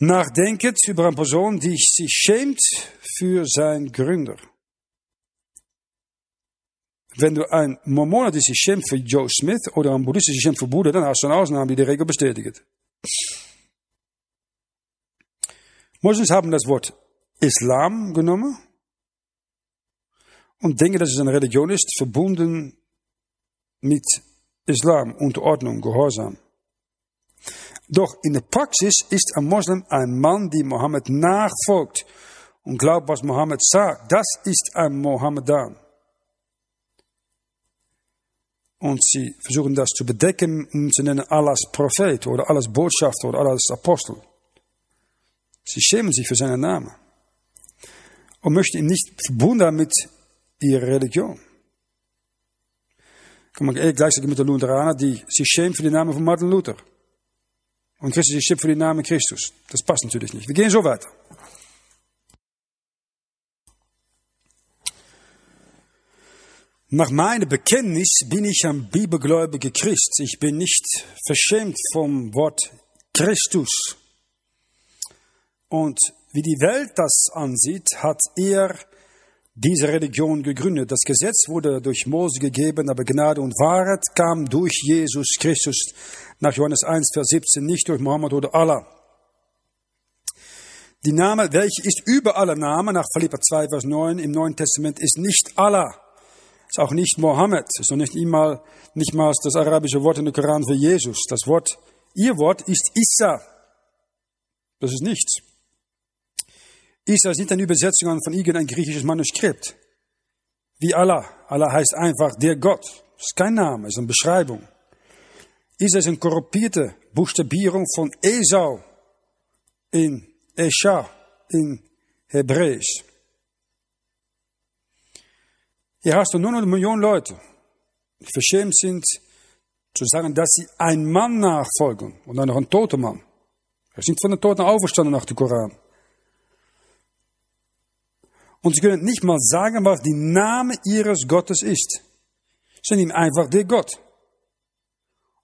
nachdenkend über eine Person, die sich schämt für seinen Gründer. Wenn du ein Mormoner, die sich schämt für Joe Smith oder ein Buddhist, die sich schämt für Buddha, dann hast du eine Ausnahme, die die Regel bestätigt. Moslems haben das Wort Islam genommen und denken, dass es eine Religion ist, verbunden mit Islam, Unterordnung, Gehorsam. Doch in der Praxis ist ein Moslem ein Mann, die Mohammed nachfolgt und glaubt, was Mohammed sagt. Das ist ein Mohammedan. Und sie versuchen das zu bedecken und zu nennen Allahs Prophet oder Allahs Botschafter oder Allahs Apostel. Sie schämen sich für seinen Namen und möchten ihn nicht verbunden mit ihrer Religion. Kann man eher gleich sagen mit den Lutheraner, die sich schämen für den Namen von Martin Luther. Und Christus sich schämt für den Namen Christus. Das passt natürlich nicht. Wir gehen so weiter. Nach meinem Bekenntnis bin ich ein bibelgläubiger Christ. Ich bin nicht verschämt vom Wort Christus. Und wie die Welt das ansieht, hat er diese Religion gegründet. Das Gesetz wurde durch Mose gegeben, aber Gnade und Wahrheit kam durch Jesus Christus nach Johannes 1, Vers 17, nicht durch Mohammed oder Allah. Die Name, welche ist über alle Namen, nach Philippa 2, Vers 9 im Neuen Testament, ist nicht Allah. Ist auch nicht Mohammed. Ist noch nicht einmal, nicht mal das arabische Wort in der Koran für Jesus. Das Wort, ihr Wort ist Issa. Das ist nichts. Isa ist nicht eine Übersetzung von irgendein griechisches Manuskript. Wie Allah. Allah heißt einfach der Gott. Das ist kein Name, das ist eine Beschreibung. Ist eine korruptierte Buchstabierung von Esau in Esha in Hebräisch. Hier hast du nur eine Million Leute, die verschämt sind, zu sagen, dass sie einem Mann nachfolgen und dann noch ein toter Mann. Er ist nicht von den Toten auferstanden nach dem Koran. Und sie können nicht mal sagen, was die Name ihres Gottes ist. Sie nehmen einfach der Gott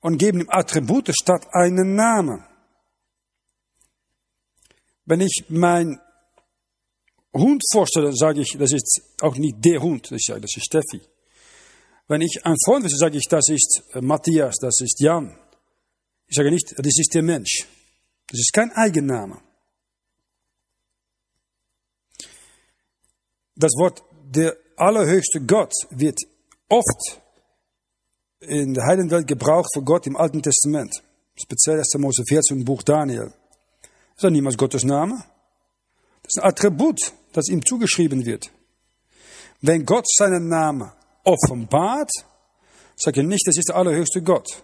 und geben ihm Attribute statt einen Namen. Wenn ich mein Hund vorstelle, sage ich, das ist auch nicht der Hund, das ist, das ist Steffi. Wenn ich ein Freund will, sage ich, das ist äh, Matthias, das ist Jan. Ich sage nicht, das ist der Mensch. Das ist kein Eigenname. Das Wort der allerhöchste Gott wird oft in der Heidenwelt gebraucht für Gott im Alten Testament. Speziell 1. Mose 14 Buch Daniel. Das ist niemals Gottes Name. Das ist ein Attribut, das ihm zugeschrieben wird. Wenn Gott seinen Namen offenbart, sagt er nicht, das ist der allerhöchste Gott.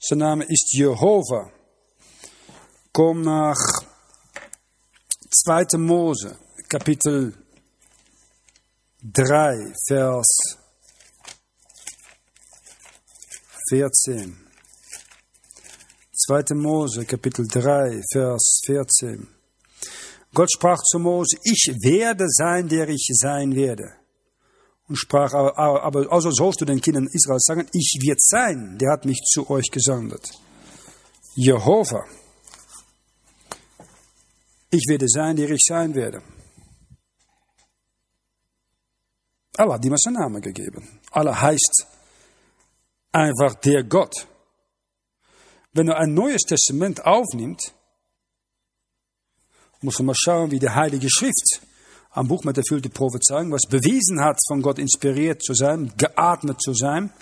Sein Name ist Jehova. Komm nach 2. Mose, Kapitel 3, Vers 14. 2. Mose, Kapitel 3, Vers 14. Gott sprach zu Mose, ich werde sein, der ich sein werde. Und sprach, aber also sollst du den Kindern Israels sagen, ich wird sein, der hat mich zu euch gesandt. Jehova, ich werde sein, der ich sein werde. Allah hat ihm seinen Namen gegeben. Allah heißt einfach der Gott. Wenn er ein neues Testament aufnimmt, muss man mal schauen, wie die Heilige Schrift am Buch mit erfüllte Prophezeiung, was bewiesen hat, von Gott inspiriert zu sein, geatmet zu sein.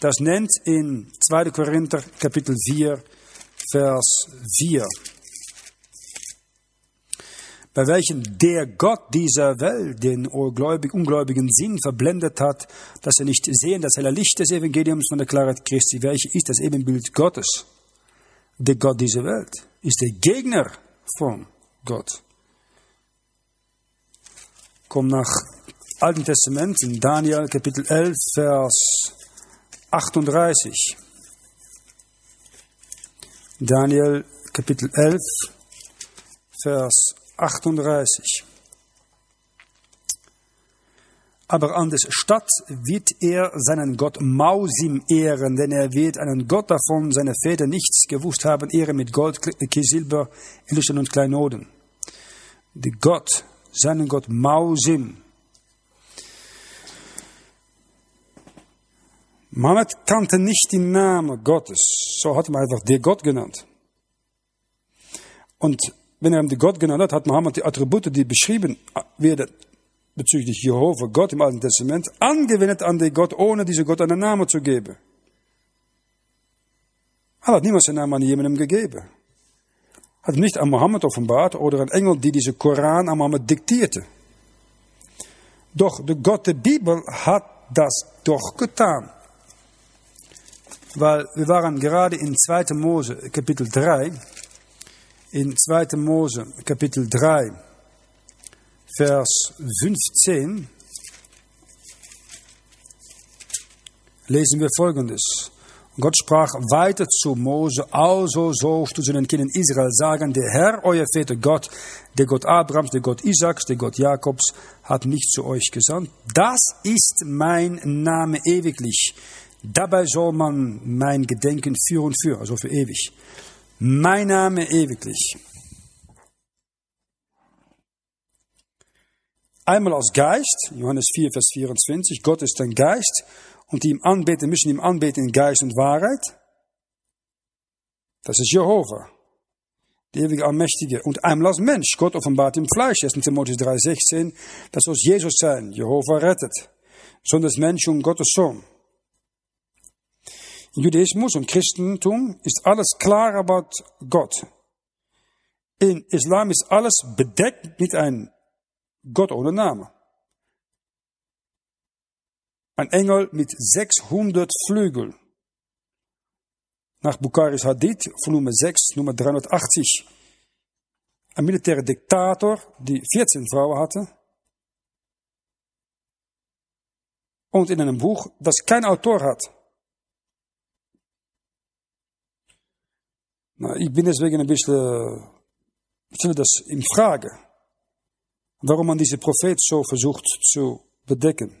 Das nennt in 2. Korinther Kapitel 4, Vers 4. Bei welchen der Gott dieser Welt den ungläubigen Sinn verblendet hat, dass er nicht sehen das helle Licht des Evangeliums von der Klarheit Christi, welche ist das Ebenbild Gottes. Der Gott dieser Welt ist der Gegner von Gott. Komm nach Alten Testament in Daniel Kapitel 11, Vers 38. Daniel Kapitel 11, Vers 38. Aber an der Stadt wird er seinen Gott Mausim ehren, denn er wird einen Gott davon seine Väter nichts gewusst haben, ehren mit Gold, Silber, Edelstein und Kleinoden. Der Gott, seinen Gott Mausim. Mohammed kannte nicht den Namen Gottes, so hat man einfach der Gott genannt. Und wenn er ihm Gott genannt hat, hat Mohammed die Attribute, die beschrieben werden, bezüglich Jehova, Gott im Alten Testament, angewendet an den Gott, ohne diesem Gott einen Namen zu geben. Er hat niemals einen Namen an jemandem gegeben. Hat nicht an Mohammed offenbart oder ein Engel, die diese Koran an Mohammed diktierte. Doch der Gott der Bibel hat das doch getan. Weil wir waren gerade in 2. Mose Kapitel 3. In 2. Mose Kapitel 3 Vers 15 lesen wir folgendes. Gott sprach weiter zu Mose, also sollst du zu den Kindern Israel sagen, der Herr, euer Väter Gott, der Gott Abrahams, der Gott Isaaks, der Gott Jakobs, hat mich zu euch gesandt. Das ist mein Name ewiglich. Dabei soll man mein Gedenken führen für, also für ewig. Mein Name ewiglich. Einmal als Geist, Johannes 4, Vers 24, Gott ist ein Geist und die ihm anbeten, müssen ihm anbeten in Geist und Wahrheit. Das ist Jehova, der ewige Allmächtige. Und einmal als Mensch, Gott offenbart im Fleisch, 1. Timotheus 3, 16, das soll Jesus sein, Jehova rettet, Sohn des Menschen und Gottes Sohn. In Judaismus und Christentum ist alles klar about Gott. In Islam ist alles bedeckt mit einem Gott ohne Name. Ein Engel mit 600 Flügeln. Nach Bukharis Hadith von Nummer 6, Nummer 380. Ein militärer Diktator, die 14 Frauen hatte. Und in einem Buch, das kein Autor hat. Na, ich bin deswegen ein bisschen, ich stelle das in Frage warum man diese Prophet so versucht zu bedecken.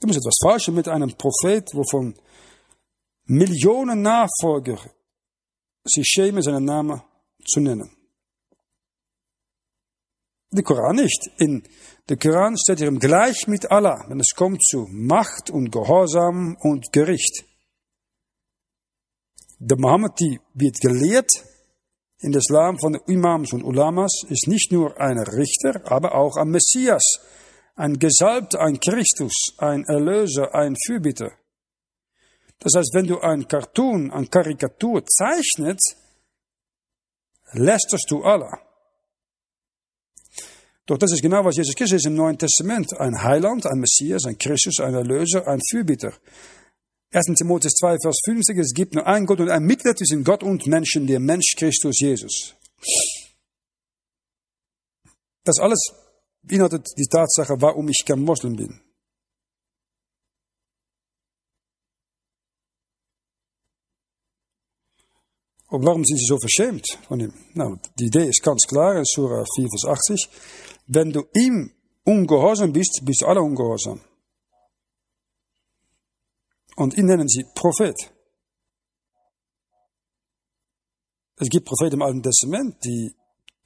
Da ist etwas falsch mit einem Prophet, wovon Millionen Nachfolger sich schämen, seinen Namen zu nennen. Der Koran nicht. In der Koran steht er gleich mit Allah, wenn es kommt zu Macht und Gehorsam und Gericht. Der Mohammed die wird gelehrt in das Islam von den Imams und Ulamas ist nicht nur ein Richter, aber auch ein Messias, ein Gesalbter, ein Christus, ein Erlöser, ein Fürbitter. Das heißt, wenn du ein Cartoon, ein Karikatur zeichnet, lästerst du Allah. Doch das ist genau, was Jesus Christus ist im Neuen Testament. Ein Heiland, ein Messias, ein Christus, ein Erlöser, ein Fürbitter. 1. Timotheus 2, Vers 50, es gibt nur einen Gott und ein Mittler zwischen Gott und Menschen, der Mensch Christus Jesus. Das alles beinhaltet die Tatsache, warum ich kein Moslem bin. Und warum sind sie so verschämt von ihm? Nou, die Idee ist ganz klar in Surah 4, Vers 80. Wenn du ihm ungehorsam bist, bist du alle ungehorsam. Und ihn nennen sie Prophet. Es gibt Propheten im Alten Testament, die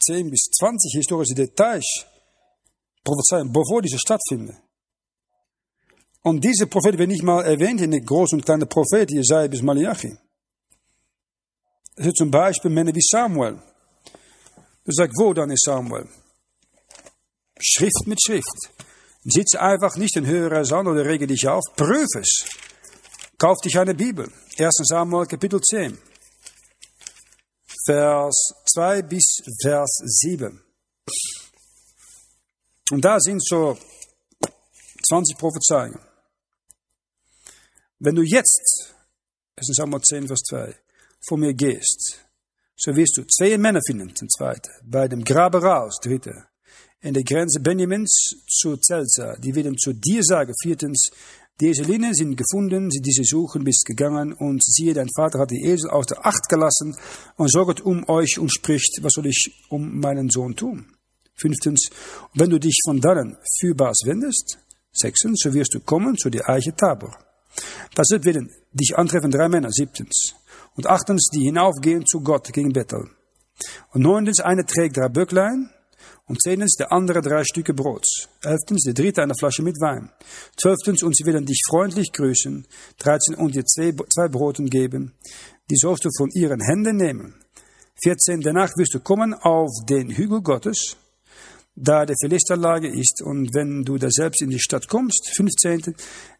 10 bis 20 historische Details prophezeien, bevor diese stattfinden. Und diese Propheten werden nicht mal erwähnt in den großen und kleinen Propheten, Jesaja bis Malachi. Es ist zum Beispiel Männer wie Samuel. Du sagst, wo dann ist Samuel? Schrift mit Schrift. Sitze einfach nicht in höherer an oder rege dich auf. Prüf es. Kauf dich eine Bibel. 1. Samuel Kapitel 10. Vers 2 bis Vers 7. Und da sind so 20 Prophezeiungen. Wenn du jetzt, 1. Samuel 10, Vers 2, vor mir gehst, so wirst du zwei Männer finden, den zweiten, bei dem Grabe raus, dritte, in der Grenze Benjamins zu Zelza, die werden zu dir sagen, viertens, diese Linien sind gefunden, sie diese suchen, bist gegangen und siehe, dein Vater hat die Esel aus der Acht gelassen und sorgt um euch und spricht, was soll ich um meinen Sohn tun? Fünftens, wenn du dich von dannen fürbares wendest, sechstens, so wirst du kommen zu der Eiche Tabor. Das werden dich antreffen drei Männer, siebtens. Und achtens, die hinaufgehen zu Gott gegen Bethel. Und neuntens, eine trägt drei Böcklein. Und zehntens, der andere drei Stücke Brots. Elftens, der dritte eine Flasche mit Wein. Zwölftens, und sie werden dich freundlich grüßen. Dreizehn, und dir zwei, Broten geben. Die sollst du von ihren Händen nehmen. Vierzehn, danach wirst du kommen auf den Hügel Gottes, da der Philisterlage ist. Und wenn du da selbst in die Stadt kommst, 15.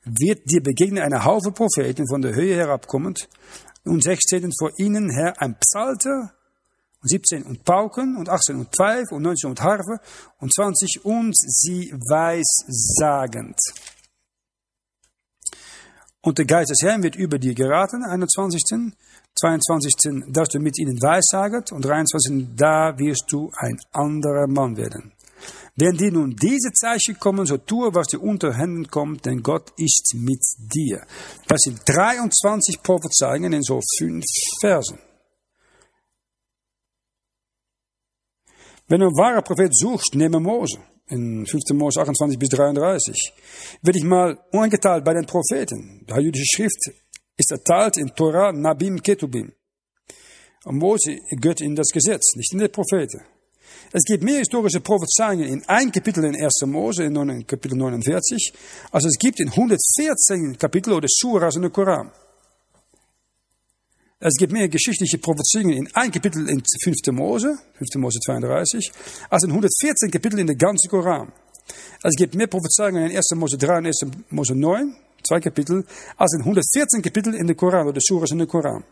wird dir begegnen eine Haufe Propheten von der Höhe herabkommend und 16. vor ihnen her ein Psalter und 17 und Pauken und 18 und Pfeif und 19 und Harfe und 20 und sie weissagend. Und der Geist des Herrn wird über dir geraten, 21. 22. dass du mit ihnen weissaget und 23. da wirst du ein anderer Mann werden. Wenn dir nun diese Zeichen kommen, so tue, was dir unter Händen kommt, denn Gott ist mit dir. Das sind 23 Prophezeiungen in so fünf Versen. Wenn du einen wahren Prophet suchst, nehme Mose. In 5. Mose 28 bis 33. Werde ich mal ungeteilt bei den Propheten. Die jüdische Schrift ist erteilt in Torah, Nabim, Ketubim. Und Mose gehört in das Gesetz, nicht in die Propheten. Es gibt mehr historische Prophezeiungen in ein Kapitel in 1. Mose, in Kapitel 49, als es gibt in 114 Kapitel oder Suras in der Koran. Es gibt mehr geschichtliche Prophezeiungen in ein Kapitel in 5. Mose, 5. Mose 32, als in 114 Kapitel in der ganzen Koran. Es gibt mehr Prophezeiungen in 1. Mose 3 und 1. Mose 9, zwei Kapitel, als in 114 Kapitel in der Koran oder Suras in der Koran.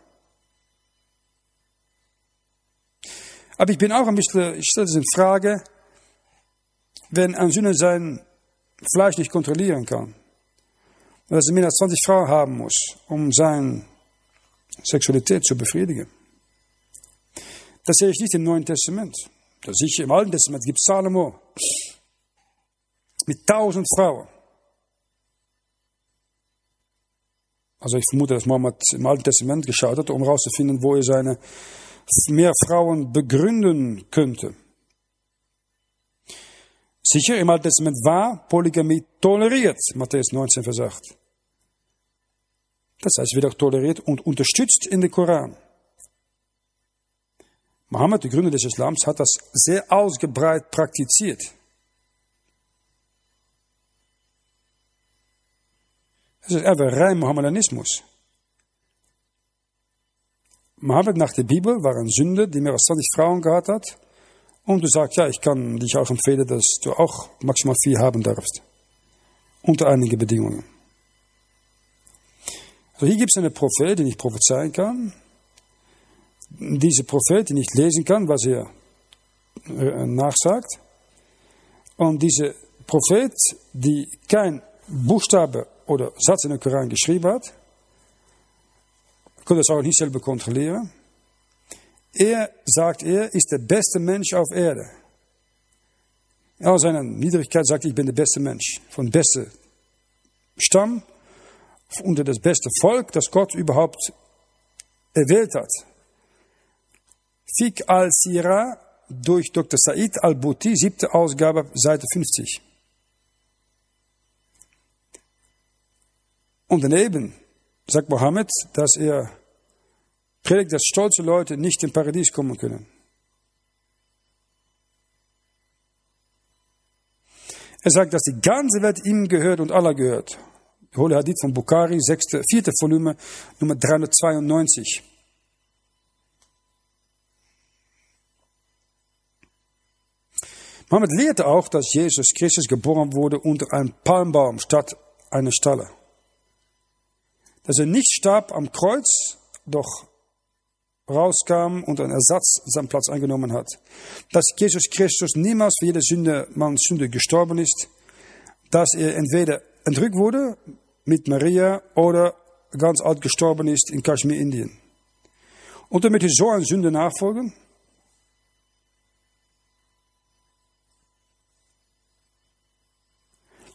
Aber ich bin auch ein bisschen, ich stelle es in Frage, wenn ein Sünder sein Fleisch nicht kontrollieren kann, dass er mehr als 20 Frauen haben muss, um seine Sexualität zu befriedigen. Das sehe ich nicht im Neuen Testament. Das sehe ich im Alten Testament. gibt Salomo mit tausend Frauen. Also ich vermute, dass Mohammed im Alten Testament geschaut hat, um herauszufinden, wo er seine mehr Frauen begründen könnte. Sicher, im Alten Testament war Polygamie toleriert, Matthäus 19 versagt. Das heißt, wird auch toleriert und unterstützt in den Koran. Mohammed, der Gründer des Islams, hat das sehr ausgebreitet praktiziert. Das ist einfach rein Mohammedanismus. Mohammed nach der Bibel war ein Sünder, die mehr als 20 Frauen gehabt hat. Und du sagst, ja, ich kann dich auch empfehlen, dass du auch maximal vier haben darfst. Unter einigen Bedingungen. Also hier gibt es einen Prophet, den ich prophezeien kann. Diese Prophet, den ich lesen kann, was er äh, nachsagt. Und diese Prophet, die kein Buchstabe oder Satz in den Koran geschrieben hat, konnte das auch nicht selber kontrollieren. Er, sagt er, ist der beste Mensch auf Erde. Aus seiner Niedrigkeit sagt, ich bin der beste Mensch. Von beste Stamm, unter das beste Volk, das Gott überhaupt erwählt hat. Fik al-Sira durch Dr. Said al-Buti, siebte Ausgabe, Seite 50. Und daneben sagt Mohammed, dass er predigt, dass stolze Leute nicht im Paradies kommen können. Er sagt, dass die ganze Welt ihm gehört und Allah gehört. Ich hole Hadith von Bukhari, sechste, vierte Volume, Nummer 392. Mohammed lehrte auch, dass Jesus Christus geboren wurde unter einem Palmbaum statt einer Stalle. Dass er nicht starb am Kreuz, doch rauskam und einen Ersatz seinen Platz eingenommen hat. Dass Jesus Christus niemals für jede Sünde, Manns Sünde gestorben ist. Dass er entweder entrückt wurde mit Maria oder ganz alt gestorben ist in Kashmir, Indien. Und damit so eine Sünde nachfolgen?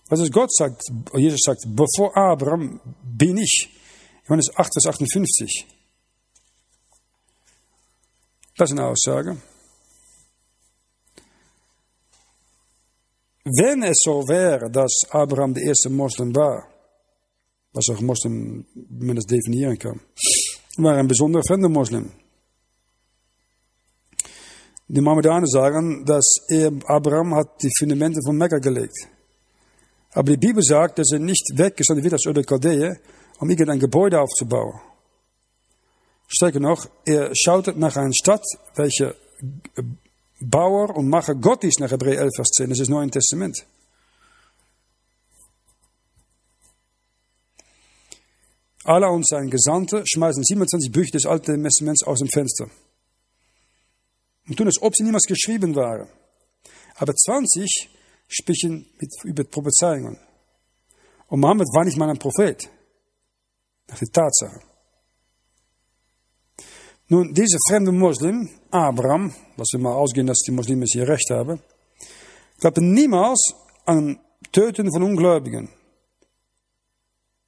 Was es Gott sagt, Jesus sagt, bevor Abraham bin ich. Johannes 8, Vers 58. Das ist eine Aussage. Wenn es so wäre, dass Abraham der erste Moslem war, was auch Moslem, wie man das definieren kann, war ein besonderer fremder Moslem. Die Mohammedaner sagen, dass Abraham hat die Fundamente von Mekka gelegt. Aber die Bibel sagt, dass er nicht weggesandt wird aus Ur Chaldea, um irgendein Gebäude aufzubauen. Sterker noch, er schaut nach einer Stadt, welche Bauer und Macher Gott ist, nach Hebräer 11, Vers 10. Das ist das Neue Testament. Allah und sein Gesandte schmeißen 27 Bücher des Alten Testaments aus dem Fenster. Und tun es, ob sie niemals geschrieben waren. Aber 20 sprechen mit, über Prophezeiungen. Und Mohammed war nicht mal ein Prophet. Nach der Tatsache. Nun, dieser fremde Muslim, Abraham, was wir mal ausgehen, dass die Muslimen hier recht haben, glaubte niemals an Töten von Ungläubigen.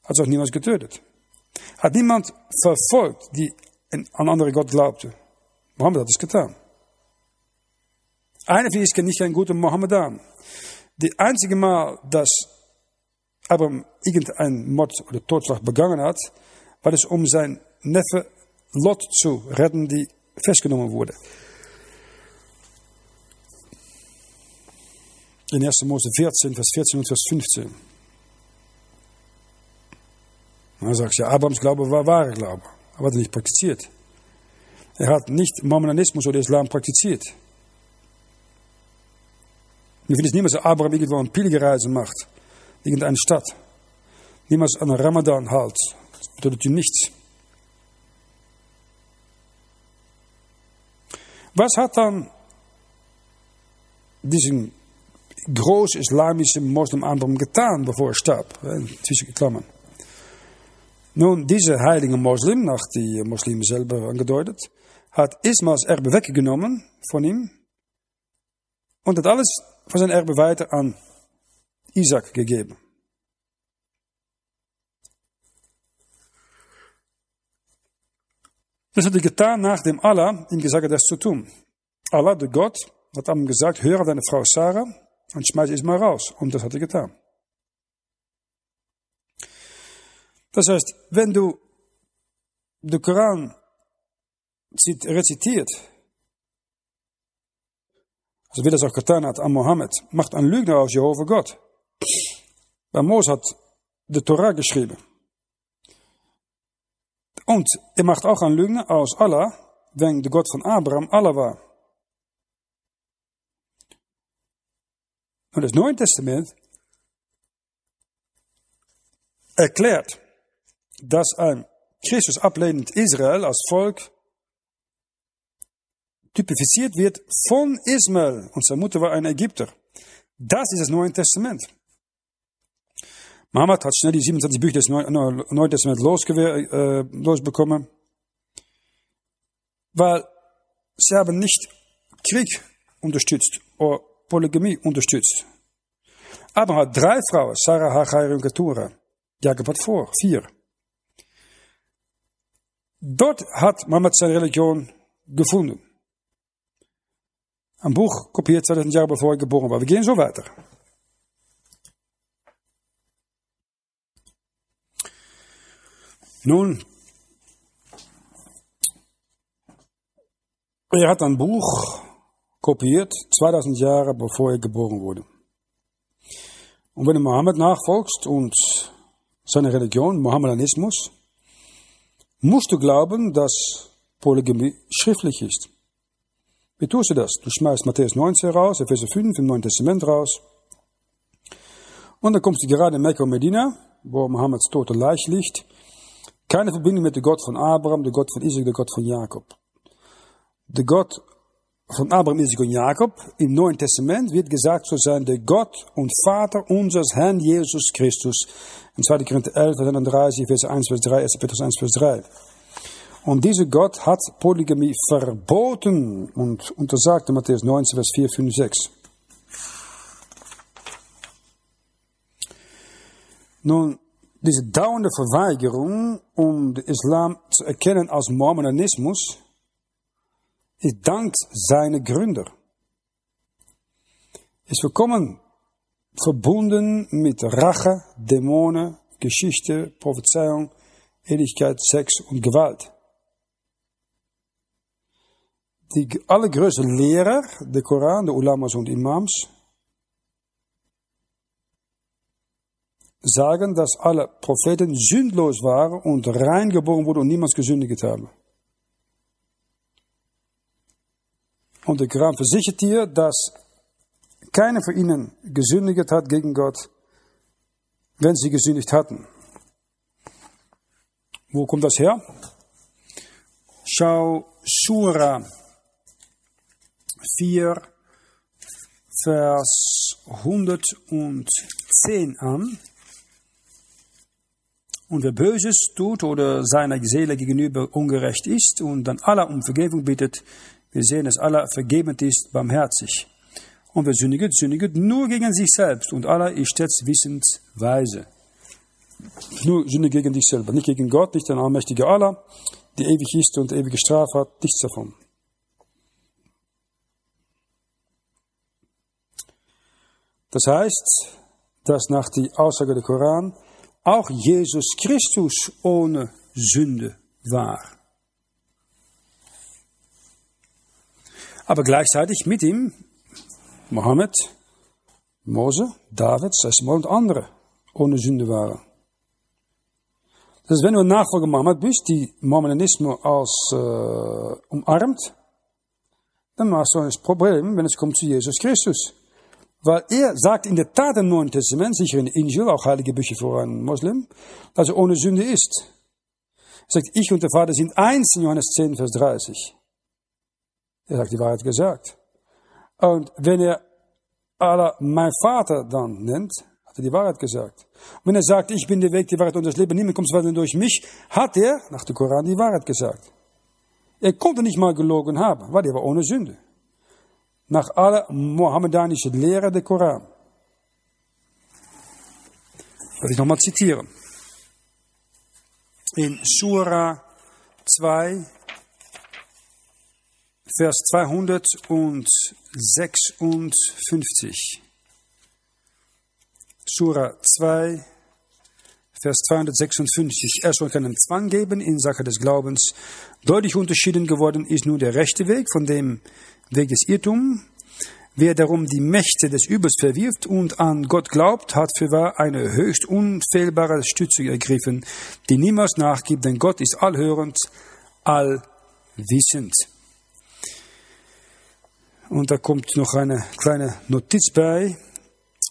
Hat auch niemals getötet. Hat niemand verfolgt, die an andere Gott glaubte. Mohammed hat es getan. Einer von ihnen ist nicht ein guter Mohammedan. Die einzige Mal, dass Abraham irgendein Mord oder Totschlag begangen hat, war es um sein Neffe Lot zu retten, die festgenommen wurde. In 1. Mose 14, Vers 14 und Vers 15. dann sagt ja, Abrahams Glaube war wahre Glaube, aber hat er nicht praktiziert. Er hat nicht Mormonismus oder Islam praktiziert. Wir finden es niemals, dass Abraham irgendwo eine Pilgerreise macht, in irgendeine Stadt. Niemals an Ramadan halt. Das bedeutet ihm nichts. Was hat dann diesen groß-islamischen Moslem Abraham getan, bevor er starb? Zwischen Klammern. Nun, dieser heilige Moslem, nach die Muslimen selber angedeutet, hat Ismaels Erbe weggenommen von ihm und hat alles von zijn Erbe weiter an Isaac gegeben. Das hat er getan, nachdem Allah ihm gesagt hat, das zu tun. Allah, der Gott, hat ihm gesagt, höre deine Frau Sarah und schmeiß es mal raus. Und das hat er getan. Das heißt, wenn du den Koran rezitiert, also wie das auch getan hat an Mohammed, macht ein Lügner aus Jehova Gott. Bei Mose hat die Torah geschrieben. Und er macht auch einen Lügner aus Allah, wenn der Gott von Abraham Allah war. Und das Neue Testament erklärt, dass ein Christus ablehnend Israel als Volk typifiziert wird von Ismael. Und seine Mutter war ein Ägypter. Das ist das Neue Testament. Mohammed hat schnell die 27 Bücher des Neuen Testaments äh, losbekommen, weil sie haben nicht Krieg unterstützt oder Polygamie unterstützt. Aber hat drei Frauen, Sarah, Hagar und Keturah. Jakob hat vor, vier. Dort hat Mohammed seine Religion gefunden. ein Buch kopiert 2000 Jahre bevor er geboren war. Wir gehen so weiter. Nun, er hat ein Buch kopiert 2000 Jahre bevor er geboren wurde. Und wenn du Mohammed nachfolgst und seine Religion, Mohammedanismus, musst du glauben, dass Polygamie schriftlich ist. Wie tust du das? Du schmeißt Matthäus 19 raus, Epheser 5 im Neuen Testament raus. Und dann kommst du gerade in Mekka und Medina, wo Mohammeds tote Leich liegt. Keine Verbindung mit dem Gott von Abraham, der Gott von Isaac, der Gott von Jakob. Der Gott von Abraham, Isaac und Jakob im Neuen Testament wird gesagt zu sein, der Gott und Vater unseres Herrn Jesus Christus. In 2. Korinther 11, Vers 31, Vers 1, Vers 3, 1. Petrus 1, Vers 3. Und dieser Gott hat Polygamie verboten und untersagt in Matthäus 19, Vers 4, 5, 6. Nun, diese dauernde Verweigerung, um den Islam zu erkennen als Mormonismus, ist dank seiner Gründer. Ist vollkommen verbunden mit Rache, Dämonen, Geschichte, Prophezeiung, Ehrlichkeit, Sex und Gewalt. Die allergrößten Lehrer, der Koran, der Ulamas und Imams, sagen, dass alle Propheten sündlos waren und rein geboren wurden und niemals gesündigt haben. Und der Koran versichert dir, dass keiner von ihnen gesündigt hat gegen Gott, wenn sie gesündigt hatten. Wo kommt das her? Schau Surah 4, Vers 110 an. Und wer Böses tut oder seiner Seele gegenüber ungerecht ist und dann aller um Vergebung bittet, wir sehen, dass Allah vergebend ist, barmherzig. Und wer sündigt, sündigt nur gegen sich selbst und Allah ist stets wissend weise. Nur Sünde gegen dich selber, nicht gegen Gott, nicht den allmächtigen Allah, die ewig ist und ewige Strafe hat, nichts davon. Das heißt, dass nach der Aussage der Koran auch Jesus Christus ohne Sünde war. Aber gleichzeitig mit ihm Mohammed, Mose, David, Samuel und andere ohne Sünde waren. Das heißt, wenn du ein Nachfolger Mohammed bist, die Mormonismus als äh, umarmt, dann hast du ein Problem, wenn es kommt zu Jesus Christus. Weil er sagt in der Tat im Neuen Testament, sicher in Injil, auch heilige Bücher für einen Muslim, dass er ohne Sünde ist. Er sagt, ich und der Vater sind eins in Johannes 10, Vers 30. Er sagt die Wahrheit gesagt. Und wenn er Allah mein Vater dann nennt, hat er die Wahrheit gesagt. Und wenn er sagt, ich bin der Weg, die Wahrheit und das Leben, niemand kommt weiter durch mich, hat er nach dem Koran die Wahrheit gesagt. Er konnte nicht mal gelogen haben, weil er war ohne Sünde nach alle mohammedanische Lehre der Koran. Werde ich nochmal zitieren. In Surah 2, Vers 256. Surah 2, Vers 256. Er soll keinen Zwang geben in Sache des Glaubens. Deutlich unterschieden geworden ist nur der rechte Weg von dem Weg des Irrtums. Wer darum die Mächte des Übels verwirft und an Gott glaubt, hat für wahr eine höchst unfehlbare Stütze ergriffen, die niemals nachgibt, denn Gott ist allhörend, allwissend. Und da kommt noch eine kleine Notiz bei.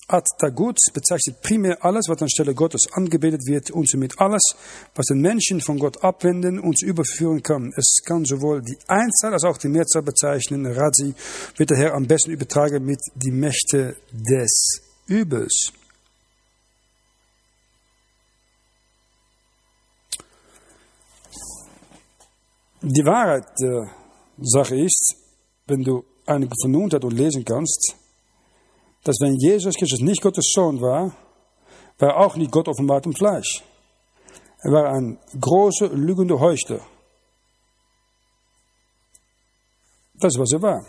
At-Tagut bezeichnet primär alles, was anstelle Gottes angebetet wird und somit alles, was den Menschen von Gott abwenden und überführen kann. Es kann sowohl die Einzahl als auch die Mehrzahl bezeichnen. Razi wird daher am besten übertragen mit die Mächte des Übels. Die Wahrheit der Sache ist, wenn du eine Vernunft nun dadurch lesen kannst, dass wenn Jesus Christus nicht Gottes Sohn war, war auch nicht Gott offenbart im Fleisch. Er war ein großer, lügender Heuchler. Das, was er war.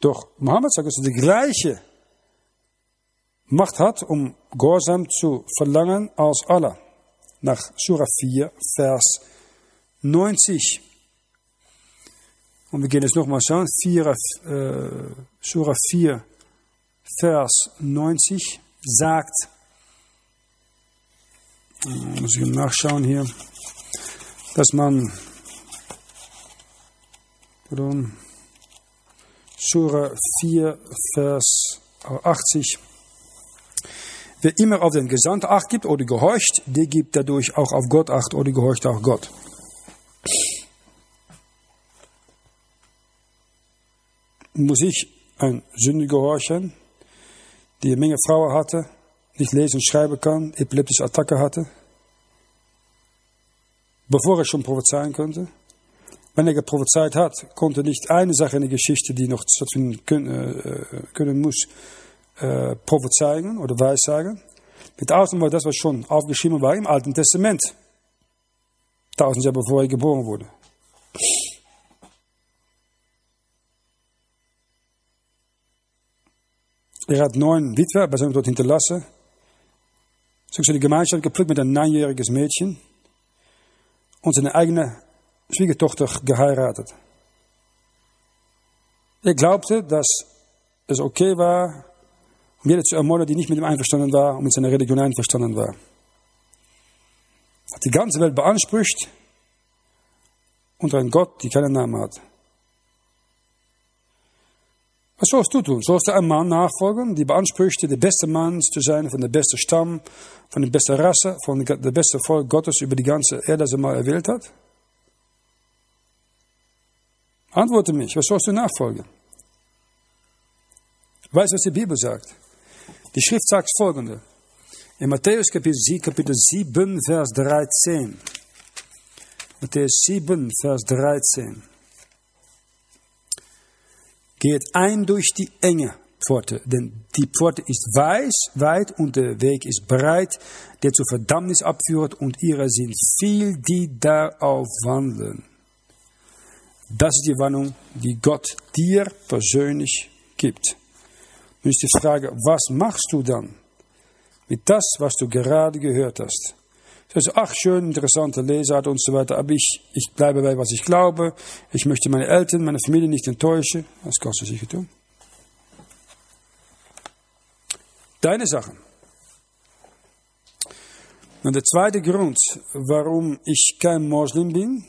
Doch Mohammed sagt, dass er die gleiche Macht hat, um Gehorsam zu verlangen als Allah. Nach Surah 4, Vers 4. 90. Und wir gehen jetzt nochmal schauen. 4, äh, Surah 4, Vers 90 sagt, äh, muss ich nachschauen hier, dass man, pardon, Surah 4, Vers 80, Wer immer auf den Gesandten Acht gibt oder gehorcht, der gibt dadurch auch auf Gott Acht oder gehorcht auch Gott. Muss ich ein Sünde gehorchen, die eine Menge Frauen hatte, nicht lesen und schreiben kann, epileptische Attacke hatte, bevor er schon prophezeien konnte? Wenn er geprophezeit hat, konnte nicht eine Sache in der Geschichte, die noch stattfinden können, äh, können muss, äh, prophezeien oder weissagen. Mit Ausnahme das, was schon aufgeschrieben war im Alten Testament. Tausend Jahre bevor er geboren wurde. Er hat neun Witwer bei seinem Tod hinterlassen. Sexuelle Gemeinschaft gepflückt mit ein neunjähriges Mädchen und seine eigene Schwiegertochter geheiratet. Er glaubte, dass es okay war, um jede zu ermorden, die nicht mit ihm einverstanden war und mit seiner Religion einverstanden war. Die ganze Welt beansprucht unter einen Gott, die keinen Namen hat. Was sollst du tun? Sollst du einem Mann nachfolgen, die beanspruchte, der beste Mann zu sein, von der besten Stamm, von der besten Rasse, von der besten Volk Gottes über die ganze Erde, das er mal erwählt hat? Antworte mich, was sollst du nachfolgen? Weißt du, was die Bibel sagt? Die Schrift sagt folgende. In Matthäus Kapitel 7, Vers 13. Matthäus 7, Vers 13. Geht ein durch die enge Pforte, denn die Pforte ist weiß, weit und der Weg ist breit, der zur Verdammnis abführt und ihrer sind viel, die darauf wandeln. Das ist die Warnung, die Gott dir persönlich gibt. Nun ist die Frage, was machst du dann mit das, was du gerade gehört hast? Das ist, ach, schön, interessante Lesart und so weiter, aber ich, ich bleibe bei, was ich glaube. Ich möchte meine Eltern, meine Familie nicht enttäuschen. Das kannst du sicher tun. Deine Sachen. Und der zweite Grund, warum ich kein Moslem bin,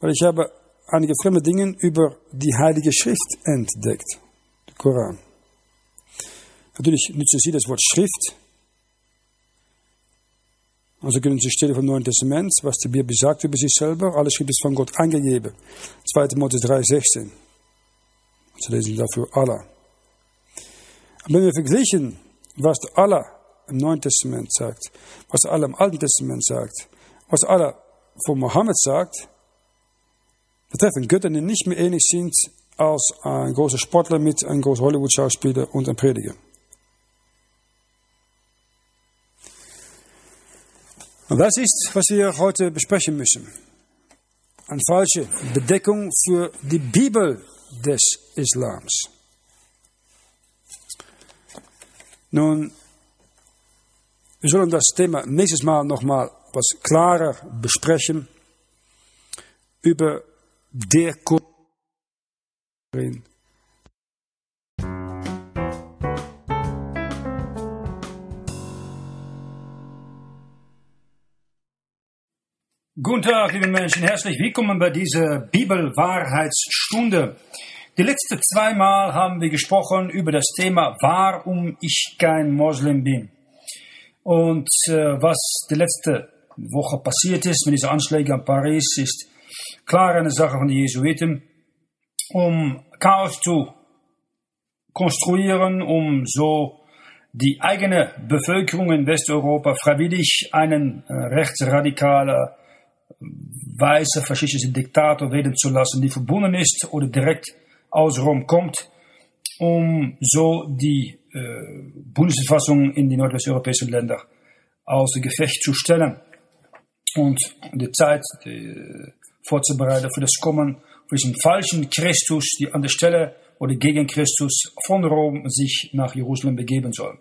weil ich habe einige fremde Dinge über die Heilige Schrift entdeckt, der Koran. Natürlich nutzen sie das Wort Schrift. Also können Sie stellen vom Neuen Testament, was die Bibel sagt über sich selber. Alles Schrift ist von Gott angegeben. 2. Timotheus 3, 16. Sie lesen dafür Allah. Aber wenn wir vergleichen, was Allah im Neuen Testament sagt, was Allah im Alten Testament sagt, was Allah von Mohammed sagt, betreffen Götter, die nicht mehr ähnlich sind als ein großer Sportler mit einem großen Hollywood-Schauspieler und einem Prediger. Und das ist, was wir heute besprechen müssen. Eine falsche Bedeckung für die Bibel des Islams. Nun, wir sollen das Thema nächstes Mal nochmal was klarer besprechen über der Korin. Guten Tag, liebe Menschen, herzlich willkommen bei dieser Bibelwahrheitsstunde. Die letzten zweimal haben wir gesprochen über das Thema, warum ich kein Moslem bin. Und äh, was die letzte Woche passiert ist mit diesen Anschlägen an Paris, ist klar eine Sache von den Jesuiten, um Chaos zu konstruieren, um so die eigene Bevölkerung in Westeuropa freiwillig einen äh, rechtsradikalen, weiße faschistischen Diktator werden zu lassen, die verbunden ist oder direkt aus Rom kommt, um so die äh, Bundesverfassung in die nordwesteuropäischen Länder außer Gefecht zu stellen. Und die Zeit, die vorzubereiten für das Kommen diesen falschen Christus, die an der Stelle oder gegen Christus von Rom sich nach Jerusalem begeben soll.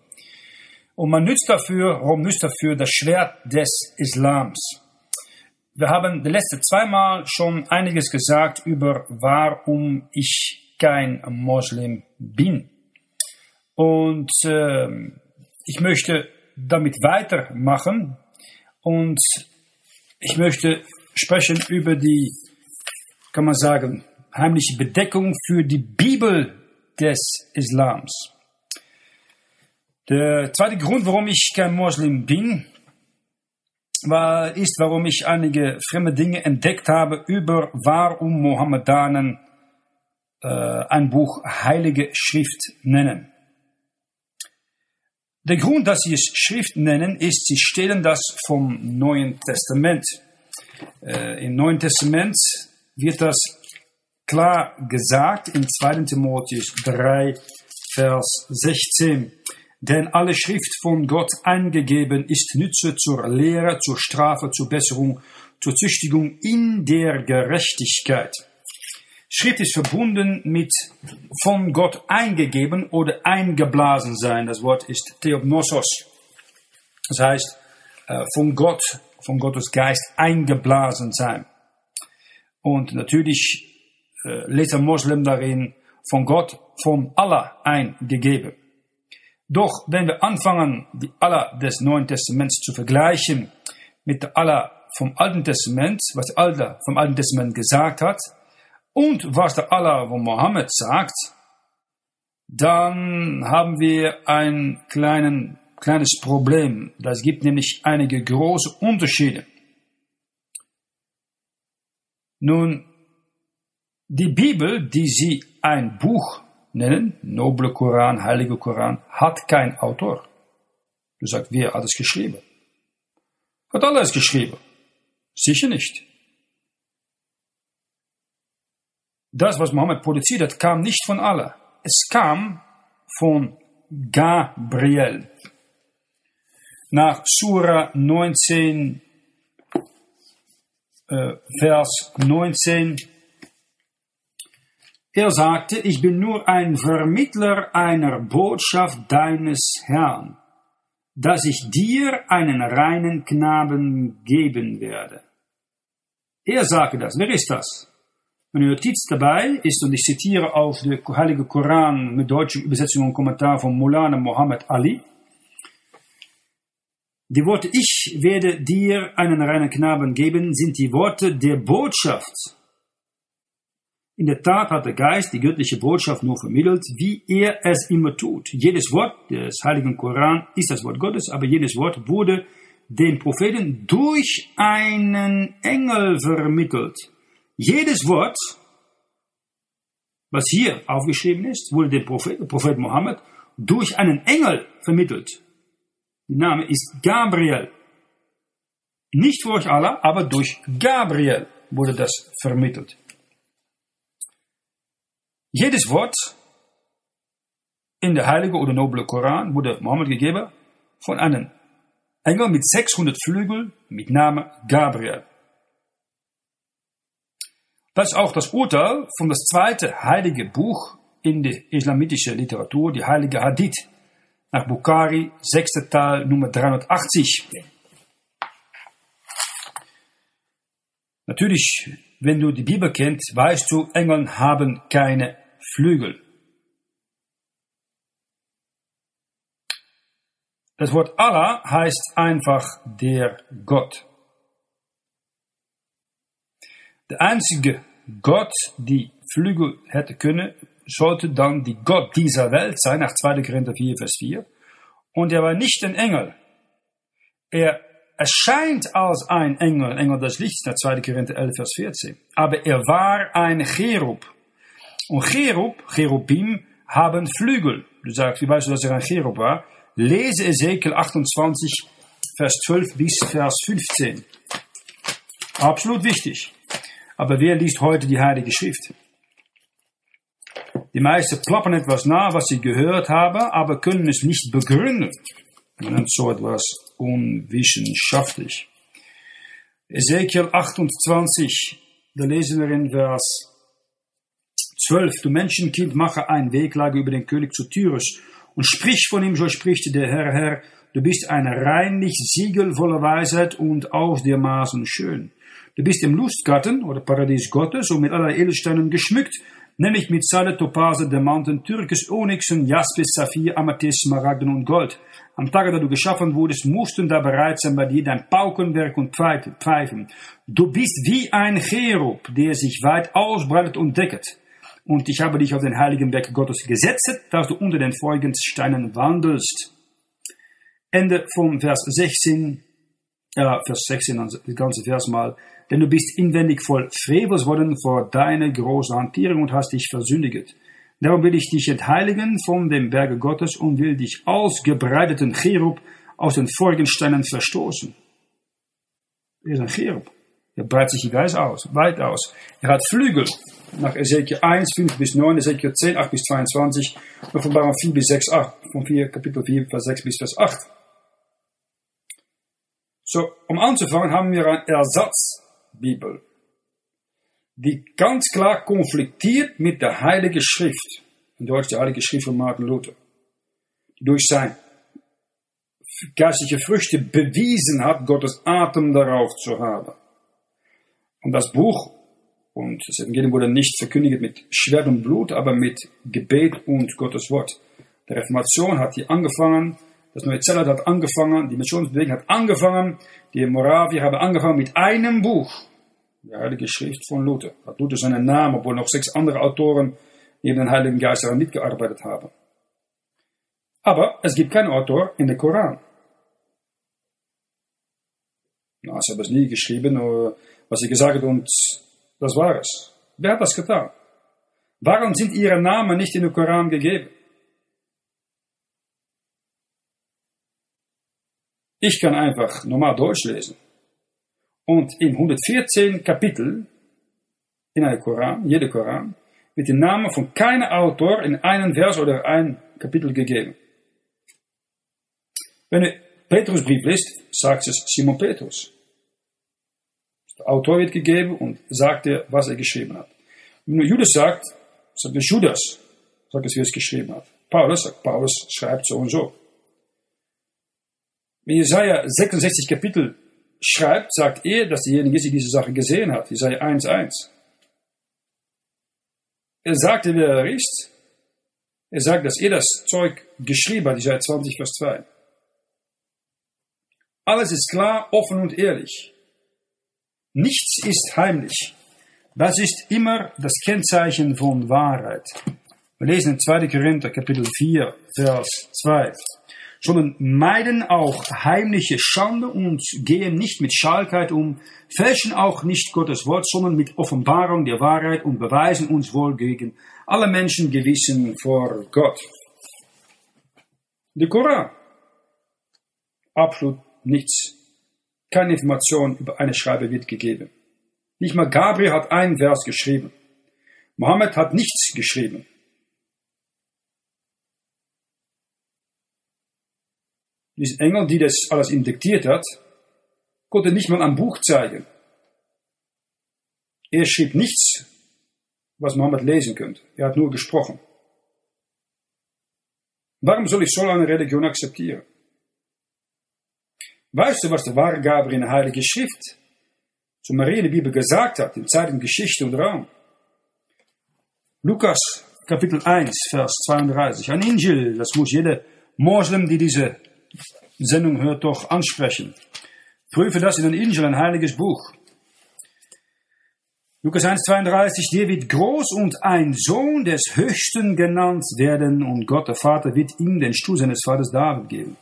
Und man nützt dafür, Rom nützt dafür das Schwert des Islams. Wir haben die letzten zweimal schon einiges gesagt über warum ich kein Moslem bin. Und äh, ich möchte damit weitermachen und ich möchte sprechen über die, kann man sagen, heimliche Bedeckung für die Bibel des Islams. Der zweite Grund, warum ich kein Moslem bin, war, ist, warum ich einige fremde Dinge entdeckt habe über warum Mohammedanen äh, ein Buch Heilige Schrift nennen. Der Grund, dass sie es Schrift nennen, ist, sie stehlen das vom Neuen Testament. Äh, Im Neuen Testament wird das klar gesagt in 2. Timotheus 3, Vers 16. Denn alle Schrift von Gott eingegeben ist Nütze zur Lehre, zur Strafe, zur Besserung, zur Züchtigung in der Gerechtigkeit. Schrift ist verbunden mit von Gott eingegeben oder eingeblasen sein. Das Wort ist Theopnosos. Das heißt, äh, von Gott, von Gottes Geist eingeblasen sein. Und natürlich äh, lest ein Moslem darin von Gott, von Allah eingegeben. Doch wenn wir anfangen, die Allah des Neuen Testaments zu vergleichen mit der Allah vom Alten Testament, was der Allah vom Alten Testament gesagt hat, und was der Allah von Mohammed sagt, dann haben wir ein kleinen, kleines Problem. Das gibt nämlich einige große Unterschiede. Nun, die Bibel, die Sie ein Buch nennen, noble Koran, heilige Koran, hat kein Autor. Du sagst, wer hat es geschrieben? Hat alles geschrieben? Sicher nicht. Das, was Mohammed produziert hat, kam nicht von Allah. Es kam von Gabriel. Nach Surah 19, äh, Vers 19, er sagte, ich bin nur ein Vermittler einer Botschaft deines Herrn, dass ich dir einen reinen Knaben geben werde. Er sagte das. Wer ist das? Meine Notiz dabei ist, und ich zitiere auf den Heilige Koran mit deutscher Übersetzung und Kommentar von Mulana Muhammad Ali, die Worte Ich werde dir einen reinen Knaben geben, sind die Worte der Botschaft in der Tat hat der Geist die göttliche Botschaft nur vermittelt, wie er es immer tut. Jedes Wort des Heiligen Koran ist das Wort Gottes, aber jedes Wort wurde den Propheten durch einen Engel vermittelt. Jedes Wort, was hier aufgeschrieben ist, wurde dem Prophet, Prophet Mohammed durch einen Engel vermittelt. Der Name ist Gabriel. Nicht durch Allah, aber durch Gabriel wurde das vermittelt. Jedes Wort in der heilige oder noble Koran wurde Mohammed gegeben von einem Engel mit 600 Flügeln mit Namen Gabriel. Das ist auch das Urteil von das zweite heilige Buch in der islamitischen Literatur, die heilige Hadith, nach Bukhari, sechste Teil, Nummer 380. Natürlich, wenn du die Bibel kennst, weißt du, Engel haben keine Flügel. Das Wort Allah heißt einfach der Gott. Der einzige Gott, die Flügel hätte können, sollte dann die Gott dieser Welt sein, nach 2. Korinther 4, Vers 4. Und er war nicht ein Engel. Er erscheint als ein Engel, ein Engel des Lichts, nach 2. Korinther 11, Vers 14. Aber er war ein Cherub. Und Cherub, Cherubim, haben Flügel. Du sagst, wie weißt du, dass er ein Cherub war? Lese Ezekiel 28, Vers 12 bis Vers 15. Absolut wichtig. Aber wer liest heute die Heilige Schrift? Die meisten plappen etwas nach, was sie gehört haben, aber können es nicht begründen. Man nennt so etwas unwissenschaftlich. Ezekiel 28, da lesen wir in Vers 12. Du Menschenkind, mache ein Weglage über den König zu Tyrus und sprich von ihm, so spricht der Herr, Herr, du bist ein reinlich Siegel voller Weisheit und aus der Maßen schön. Du bist im Lustgarten oder Paradies Gottes und mit aller Edelsteinen geschmückt, nämlich mit Salle, Topase, Diamanten, Türkis, Onyxen, Jaspis, Saphir, Amethyst, Smaragden und Gold. Am Tage, da du geschaffen wurdest, mussten da bereit sein bei dir dein Paukenwerk und Pfeifen. Du bist wie ein Cherub, der sich weit ausbreitet und decket. Und ich habe dich auf den heiligen Berg Gottes gesetzt, dass du unter den Steinen wandelst. Ende von Vers 16, ja, Vers 16, also das ganze Vers mal. Denn du bist inwendig voll Frevels worden vor deiner großen Hantierung und hast dich versündigt. Darum will ich dich entheiligen von dem Berge Gottes und will dich ausgebreiteten Cherub aus den vorigen Steinen verstoßen. Er ist ein Cherub. Er breitet sich weit aus, weit aus. Er hat Flügel. Nach Ezekiel 1, 5 bis 9, Ezekiel 10, 8 bis 22, und von 4 bis 6, 8, von 4, Kapitel 4, Vers 6 bis Vers 8. So, um anzufangen haben wir eine Ersatzbibel die ganz klar konfliktiert mit der Heilige Schrift. In Deutsch die Heilige Schrift von Martin Luther. Die durch sein geistliche Früchte bewiesen hat, Gottes Atem darauf zu haben. Und das Buch und das Evangelium wurde nicht verkündigt mit Schwert und Blut, aber mit Gebet und Gottes Wort. Die Reformation hat hier angefangen, das Neue Zellert hat angefangen, die Missionsbewegung hat angefangen, die Moravier haben angefangen mit einem Buch die Heilige Schrift von Luther. Hat Luther seinen Namen, obwohl noch sechs andere Autoren neben den Heiligen Geist daran mitgearbeitet haben. Aber es gibt keinen Autor in der Koran. Na, sie haben es nie geschrieben, was sie gesagt hat und das war es. Wer hat das getan? Warum sind ihre Namen nicht in den Koran gegeben? Ich kann einfach normal Deutsch lesen. Und in 114 Kapitel in einem Koran, jeder Koran, wird der Name von keinem Autor in einem Vers oder ein Kapitel gegeben. Wenn du Petrusbrief liest, sagt es Simon Petrus. Der Autor wird gegeben und sagt er, was er geschrieben hat. Wenn du Judas sagt, sagt es Judas, sagt es, wie er es geschrieben hat. Paulus sagt, Paulus schreibt so und so. Wenn Jesaja 66 Kapitel schreibt, sagt er, dass derjenige ist, diese Sache gesehen hat. Jesaja 1,1. Er sagte, wer er ist. Er sagt, dass er das Zeug geschrieben hat, Jesaja 20, Vers 2. Alles ist klar, offen und ehrlich. Nichts ist heimlich. Das ist immer das Kennzeichen von Wahrheit. Wir lesen in 2. Korinther, Kapitel 4, Vers 2 sondern meiden auch heimliche Schande und gehen nicht mit Schalkheit um, fälschen auch nicht Gottes Wort, sondern mit Offenbarung der Wahrheit und beweisen uns wohl gegen alle Menschen gewissen vor Gott. Der Koran. Absolut nichts. Keine Information über eine Schreiber wird gegeben. Nicht mal Gabriel hat einen Vers geschrieben. Mohammed hat nichts geschrieben. Dieser Engel, die das alles indiktiert hat, konnte nicht mal ein Buch zeigen. Er schrieb nichts, was Mohammed lesen könnte. Er hat nur gesprochen. Warum soll ich so eine Religion akzeptieren? Weißt du, was der wahre Gabriel in der Heilige Schrift zu Maria in der Bibel gesagt hat, in Zeit und Geschichte und Raum? Lukas Kapitel 1, Vers 32. Ein Injil, das muss jeder Moslem, die diese Sendung hört, doch ansprechen. Prüfe das in den Injil, ein heiliges Buch. Lukas 1,32, der wird groß und ein Sohn des Höchsten genannt werden und Gott, der Vater, wird ihm den Stuhl seines Vaters David geben.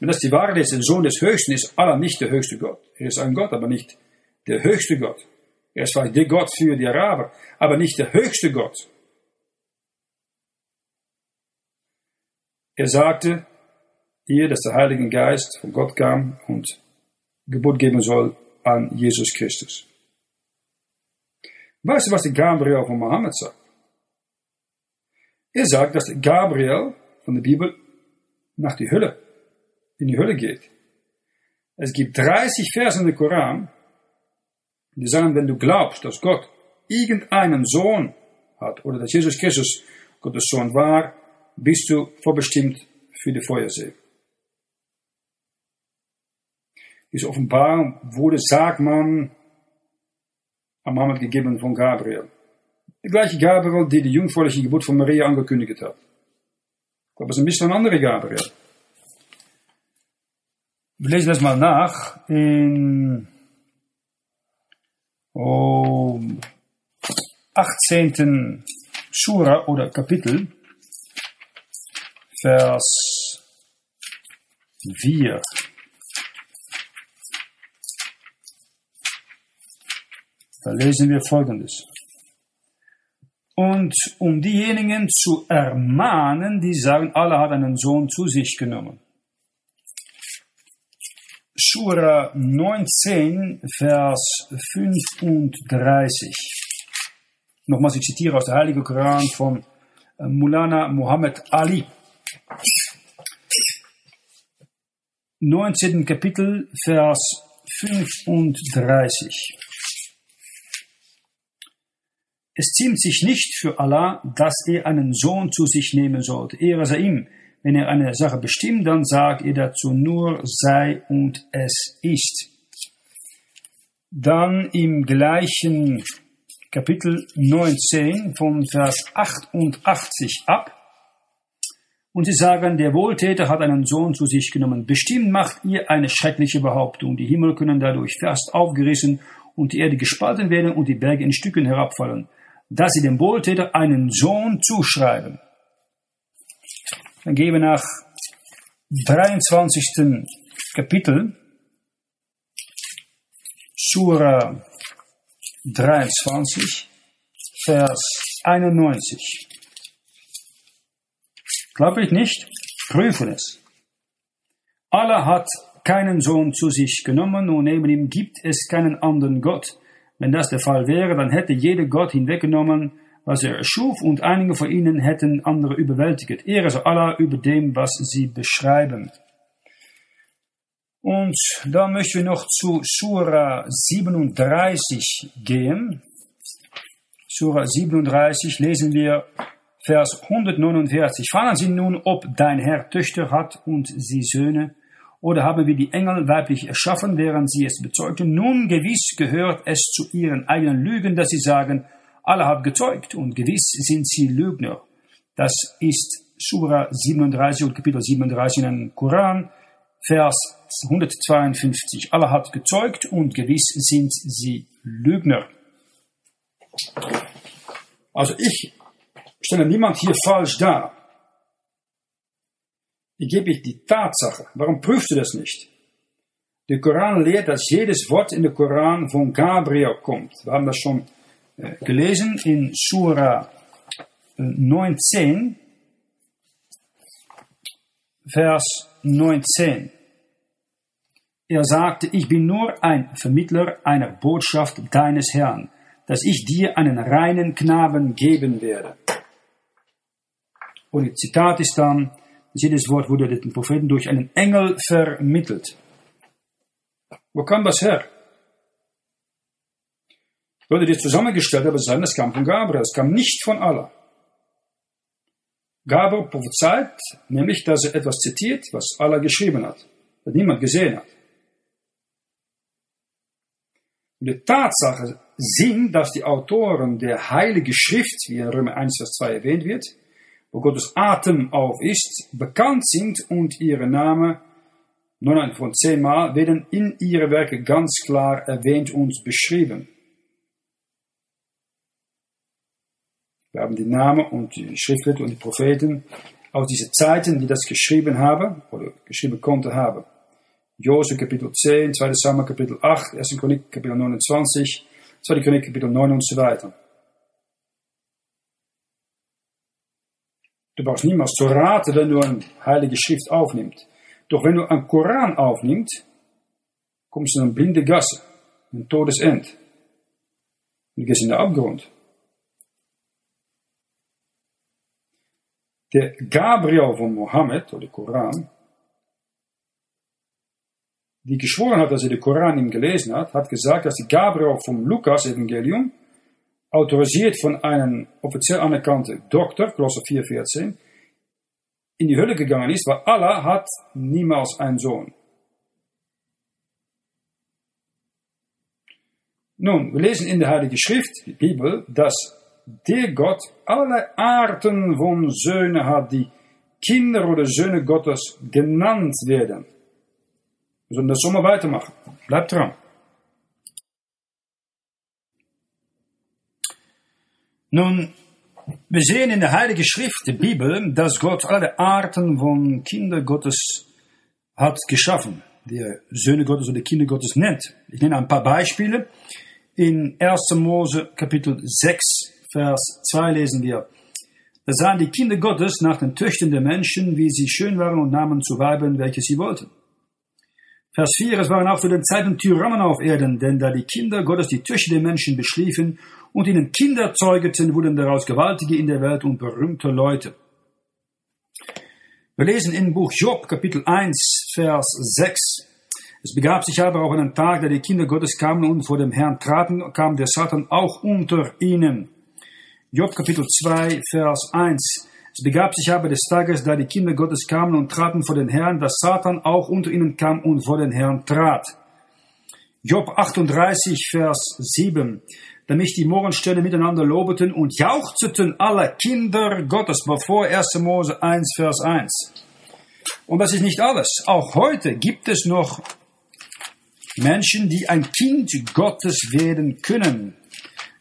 Wenn das die Wahrheit ist, der Sohn des Höchsten ist aller nicht der höchste Gott. Er ist ein Gott, aber nicht der höchste Gott. Er ist vielleicht der Gott für die Araber, aber nicht der höchste Gott. Er sagte, hier, dass der Heilige Geist von Gott kam und Geburt geben soll an Jesus Christus. Weißt du, was der Gabriel von Mohammed sagt? Er sagt, dass der Gabriel von der Bibel nach die Hölle, in die Hölle geht. Es gibt 30 Verse in der Koran, die sagen, wenn du glaubst, dass Gott irgendeinen Sohn hat oder dass Jesus Christus Gottes Sohn war, bist du vorbestimmt für die Feuersee. Diese Offenbarung wurde, sagt man, am Mohammed gegeben von Gabriel. Der gleiche Gabriel, die die jungfräuliche Geburt von Maria angekündigt hat. Ich glaube, es ist ein bisschen ein anderer Gabriel. Wir lesen das mal nach in oh, 18. Sura oder Kapitel, Vers 4. Da lesen wir Folgendes. Und um diejenigen zu ermahnen, die sagen, Allah hat einen Sohn zu sich genommen. Sura 19, Vers 35. Nochmals, ich zitiere aus der Heiligen Koran von äh, Mulana Muhammad Ali. 19. Kapitel, Vers 35. Es ziemt sich nicht für Allah, dass er einen Sohn zu sich nehmen sollte. Ehre sei ihm. Wenn er eine Sache bestimmt, dann sagt er dazu nur sei und es ist. Dann im gleichen Kapitel 19 von Vers 88 ab. Und sie sagen, der Wohltäter hat einen Sohn zu sich genommen. Bestimmt macht ihr eine schreckliche Behauptung. Die Himmel können dadurch fast aufgerissen und die Erde gespalten werden und die Berge in Stücken herabfallen dass sie dem Wohltäter einen Sohn zuschreiben. Dann gehen wir nach 23. Kapitel, Sura 23, Vers 91. Glaube ich nicht? Prüfen es. Allah hat keinen Sohn zu sich genommen und neben ihm gibt es keinen anderen Gott. Wenn das der Fall wäre, dann hätte jeder Gott hinweggenommen, was er erschuf, und einige von ihnen hätten andere überwältigt. Ehre sei Allah über dem, was sie beschreiben. Und da möchten wir noch zu Surah 37 gehen. Surah 37 lesen wir Vers 149. Fragen Sie nun, ob dein Herr Töchter hat und sie Söhne. Oder haben wir die Engel weiblich erschaffen, während sie es bezeugten? Nun gewiss gehört es zu ihren eigenen Lügen, dass sie sagen, Allah hat gezeugt und gewiss sind sie Lügner. Das ist Surah 37 und Kapitel 37 in den Koran, Vers 152. Allah hat gezeugt und gewiss sind sie Lügner. Also ich stelle niemand hier falsch dar. Ich gebe ich die Tatsache. Warum prüfst du das nicht? Der Koran lehrt, dass jedes Wort in der Koran von Gabriel kommt. Wir haben das schon gelesen in Surah 19, äh, Vers 19. Er sagte, ich bin nur ein Vermittler einer Botschaft deines Herrn, dass ich dir einen reinen Knaben geben werde. Und das Zitat ist dann, jedes Wort wurde den Propheten durch einen Engel vermittelt. Wo kam das her? Leute, die zusammengestellt haben, sagen, das kam von Gabriel, es kam nicht von Allah. Gabriel prophezeit nämlich, dass er etwas zitiert, was Allah geschrieben hat, was niemand gesehen hat. Und die Tatsache sind, dass die Autoren der Heilige Schrift, wie in Römer 1, Vers 2 erwähnt wird, wo Gottes Atem auf ist, bekannt sind und ihre Namen, neun von zehnmal, werden in ihre Werke ganz klar erwähnt und beschrieben. Wir haben die Namen und die Schriftleute und die Propheten aus diesen Zeiten, die das geschrieben haben oder geschrieben konnten haben. Jose Kapitel 10, 2. Samuel Kapitel 8, 1. Chronik Kapitel 29, 2. Chronik Kapitel 9 und so weiter. Du brauchst niemals zu raten, wenn du eine heilige Schrift aufnimmst. Doch wenn du einen Koran aufnimmst, kommst du in eine blinde Gasse, ein Todesend. Du gehst in den Abgrund. Der Gabriel von Mohammed, oder Koran, die geschworen hat, dass er den Koran ihm gelesen hat, hat gesagt, dass die Gabriel vom Lukas-Evangelium autorisiert von einem offiziell anerkannten Doktor, Kolosser 4,14, in die Hölle gegangen ist, weil Allah hat niemals einen Sohn. Nun, wir lesen in der Heiligen Schrift, die Bibel, dass der Gott alle Arten von Söhnen hat, die Kinder oder Söhne Gottes genannt werden. Wir sollen das so mal weitermachen. Bleibt dran. Nun, wir sehen in der Heiligen Schrift, der Bibel, dass Gott alle Arten von Kinder Gottes hat geschaffen, die er Söhne Gottes oder Kinder Gottes nennt. Ich nenne ein paar Beispiele. In 1. Mose Kapitel 6, Vers 2 lesen wir, da sahen die Kinder Gottes nach den Töchtern der Menschen, wie sie schön waren und nahmen zu Weiben, welche sie wollten. Vers 4, es waren auch zu den Zeiten Tyrannen auf Erden, denn da die Kinder Gottes die Töchter der Menschen beschliefen und ihnen Kinder zeugeten, wurden daraus Gewaltige in der Welt und berühmte Leute. Wir lesen in Buch Job, Kapitel 1, Vers 6. Es begab sich aber auch einen Tag, da die Kinder Gottes kamen und vor dem Herrn traten, kam der Satan auch unter ihnen. Job, Kapitel 2, Vers 1. Es begab sich aber des Tages, da die Kinder Gottes kamen und traten vor den Herrn, dass Satan auch unter ihnen kam und vor den Herrn trat. Job 38, Vers 7. Da mich die Morgensterne miteinander lobeten und jauchzeten alle Kinder Gottes, bevor 1. Mose 1, Vers 1. Und das ist nicht alles. Auch heute gibt es noch Menschen, die ein Kind Gottes werden können.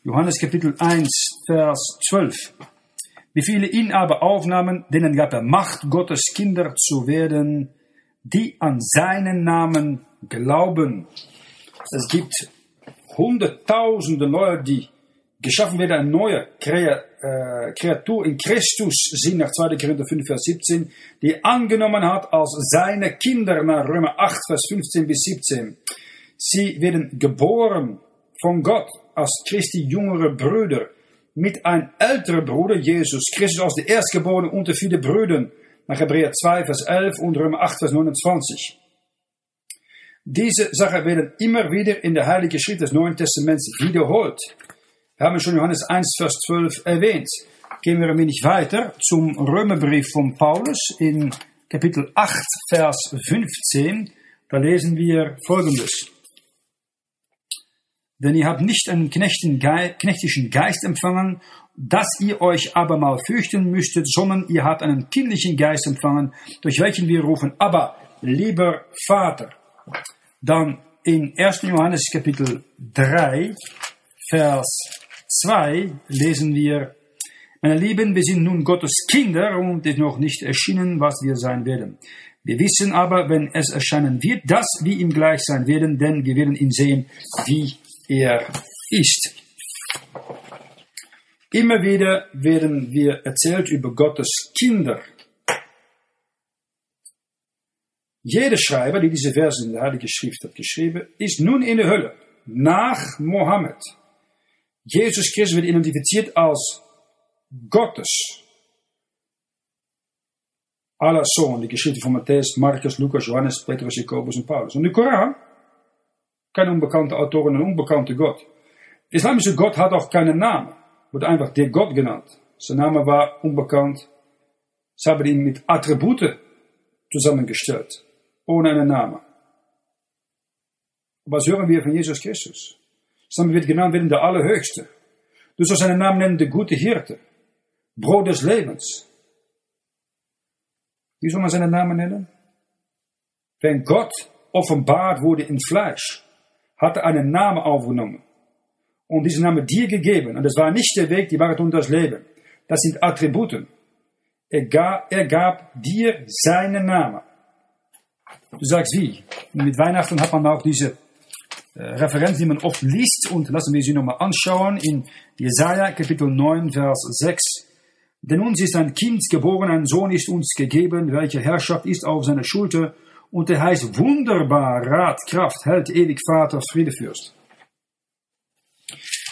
Johannes Kapitel 1, Vers 12. Wie viele ihn aber aufnahmen, denen gab er Macht, Gottes Kinder zu werden, die an seinen Namen glauben. Es gibt hunderttausende Leute, die geschaffen werden, eine neue äh, Kreatur in Christus sind, nach 2. Korinther 5, Vers 17, die angenommen hat als seine Kinder, nach Römer 8, Vers 15 bis 17. Sie werden geboren von Gott als Christi jüngere Brüder mit einem älteren Bruder, Jesus Christus, als der Erstgeborene unter viele Brüdern, nach Hebräer 2, Vers 11 und Römer 8, Vers 29. Diese Sachen werden immer wieder in der Heiligen Schrift des Neuen Testaments wiederholt. Wir haben schon Johannes 1, Vers 12 erwähnt. Gehen wir ein wenig weiter zum Römerbrief von Paulus in Kapitel 8, Vers 15. Da lesen wir Folgendes. Denn ihr habt nicht einen knechtischen Geist empfangen, dass ihr euch aber mal fürchten müsstet, sondern ihr habt einen kindlichen Geist empfangen, durch welchen wir rufen, aber lieber Vater. Dann in 1. Johannes Kapitel 3, Vers 2 lesen wir, meine Lieben, wir sind nun Gottes Kinder und ist noch nicht erschienen, was wir sein werden. Wir wissen aber, wenn es erscheinen wird, dass wir ihm gleich sein werden, denn wir werden ihn sehen, wie er ist. Immer wieder werden wir erzählt über Gottes Kinder. Jeder Schreiber, der diese Verse in der Heiligen Schrift hat geschrieben, ist nun in der Hölle, nach Mohammed. Jesus Christus wird identifiziert als Gottes aller Sohn, die Geschichte von Matthäus, Markus, Lukas, Johannes, Petrus, Jakobus und Paulus. Und der Koran kein unbekannter Autor und ein unbekannter Gott. Islamische Gott hat auch keinen Namen, wird einfach der Gott genannt. Sein Name war unbekannt. Sie haben ihn mit Attribute zusammengestellt, ohne einen Namen. Was hören wir von Jesus Christus? Sein wird genannt werden der Allerhöchste. Du sollst seinen Namen nennen, der gute Hirte, Brot des Lebens. Wie soll man seinen Namen nennen? Wenn Gott offenbart wurde in Fleisch, hat er einen Namen aufgenommen und diesen Namen dir gegeben. Und das war nicht der Weg, die Wahrheit und das Leben. Das sind Attributen. Er gab, er gab dir seinen Namen. Du sagst wie? mit Weihnachten hat man auch diese äh, Referenz, die man oft liest. Und lassen wir sie nochmal anschauen in Jesaja Kapitel 9, Vers 6. Denn uns ist ein Kind geboren, ein Sohn ist uns gegeben, welche Herrschaft ist auf seiner Schulter und er heißt wunderbar Rat, Kraft, Held, ewig Vater, Friedefürst.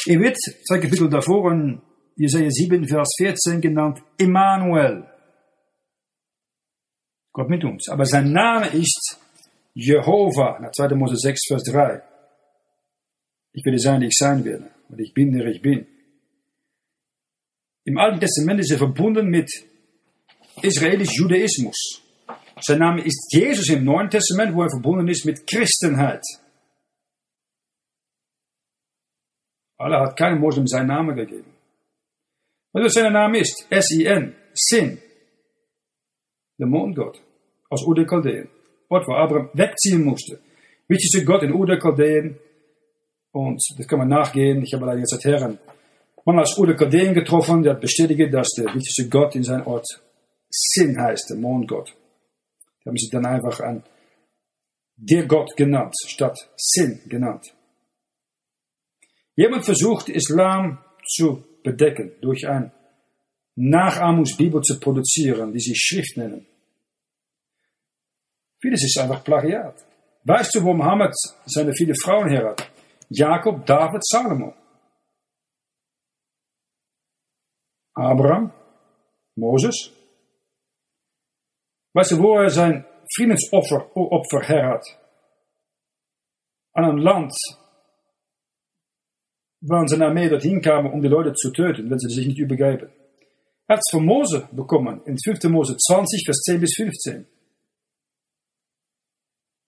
Er wird zwei Kapitel davor in Jesaja 7, Vers 14 genannt Emmanuel. Gott mit uns. Aber sein Name ist Jehova, nach 2. Mose 6, Vers 3. Ich werde sein, die ich sein werde, weil ich bin, der ich bin. Im Alten Testament ist er verbunden mit israelisch Judaismus. Sein Name ist Jesus im Neuen Testament, wo er verbunden ist mit Christenheit. Allah hat keinem Moslem seinen Namen gegeben. Was sein Name ist? S-I-N, Sin. Der Mondgott aus Ur der Chaldeen. Ort, wo Abraham wegziehen musste. Wichtigste Gott in Ur der Chaldeen. Und das kann man nachgehen. Ich habe leider jetzt Herren. Man aus Ur der Chaldeen getroffen, der hat bestätigt, dass der wichtigste Gott in seinem Ort Sin heißt, der Mondgott. Haben sie dann einfach an der Gott genannt, statt Sin genannt. Jemand versucht, Islam zu bedecken durch eine Nachahmungsbibel zu produzieren, die sie Schrift nennen. Vieles ist einfach Plagiat. Weißt du, wo Mohammed seine viele Frauen her hat? Jakob, David, Salomo. Abraham, Moses. Weißt du, wo er sein Friedensopfer Opfer her hat? An een Land, waar seine Armee dorthin kam, um die Leute zu töten, wenn sie sich nicht übergeben. Er hat es von Mose bekommen, in 5. Mose 20, Vers 10 bis 15.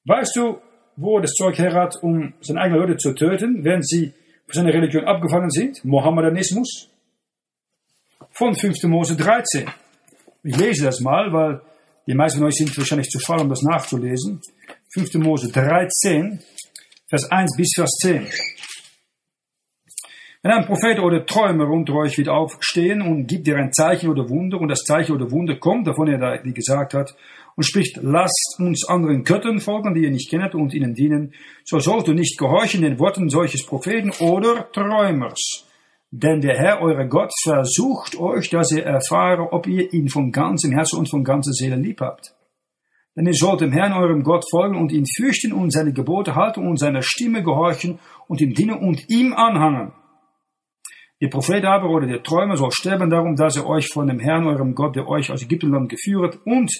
Weißt du, wo er das Zeug her hat, um seine eigenen Leute zu töten, während sie von seiner Religion abgefallen sind? Mohammedanismus. Von 5. Mose 13. Ich lese das mal, weil die meisten von euch sind wahrscheinlich zu faul, um das nachzulesen. 5. Mose 13, Vers 1 bis Vers 10. Wenn ein Prophet oder Träumer unter euch wird aufstehen und gibt dir ein Zeichen oder Wunder und das Zeichen oder Wunder kommt, davon er da, wie gesagt hat, und spricht, lasst uns anderen Göttern folgen, die ihr nicht kennt und ihnen dienen, so sollt du nicht gehorchen den Worten solches Propheten oder Träumers. Denn der Herr, euer Gott, versucht euch, dass ihr erfahre, ob ihr ihn von ganzem Herzen und von ganzer Seele lieb habt. Denn ihr sollt dem Herrn, eurem Gott, folgen und ihn fürchten und seine Gebote halten und seiner Stimme gehorchen und ihm dienen und ihm anhangen. Der Prophet aber oder der Träumer soll sterben darum, dass er euch von dem Herrn, eurem Gott, der euch aus Ägyptenland geführt und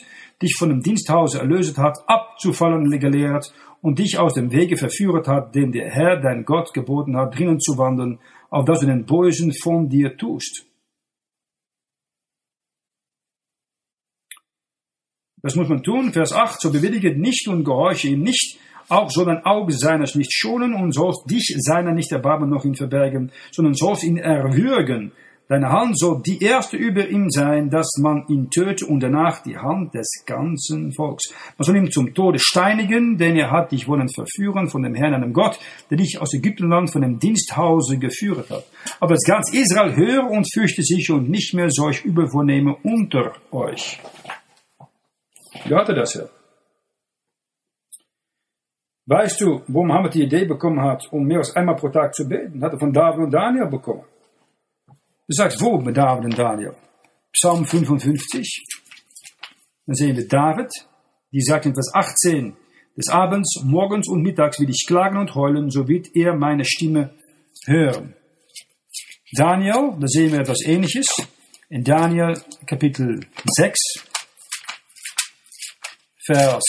dich von dem Diensthause erlöset hat, abzufallen gelehrt und dich aus dem Wege verführt hat, den der Herr, dein Gott, geboten hat, drinnen zu wandeln, auf dass du den Bösen von dir tust. Das muss man tun. Vers 8, so bewillige nicht und gehorche ihm nicht, auch soll ein Auge seines nicht schonen und sollst dich seiner nicht erbarmen noch ihn verbergen, sondern sollst ihn erwürgen. Deine Hand soll die erste über ihm sein, dass man ihn töte und danach die Hand des ganzen Volks. Man soll ihn zum Tode steinigen, denn er hat dich wollen verführen von dem Herrn, einem Gott, der dich aus Ägyptenland von dem Diensthause geführt hat. Aber das ganz Israel höre und fürchte sich und nicht mehr solch Übel vornehme unter euch. Wie hatte das ja? Weißt du, wo Mohammed die Idee bekommen hat, um mehr als einmal pro Tag zu beten? Hat er von David und Daniel bekommen. Du sagst, wo mit David und Daniel? Psalm 55. Dann sehen wir David, die sagt in Vers 18, des Abends, morgens und mittags will ich klagen und heulen, so wird er meine Stimme hören. Daniel, da sehen wir etwas ähnliches. In Daniel Kapitel 6, Vers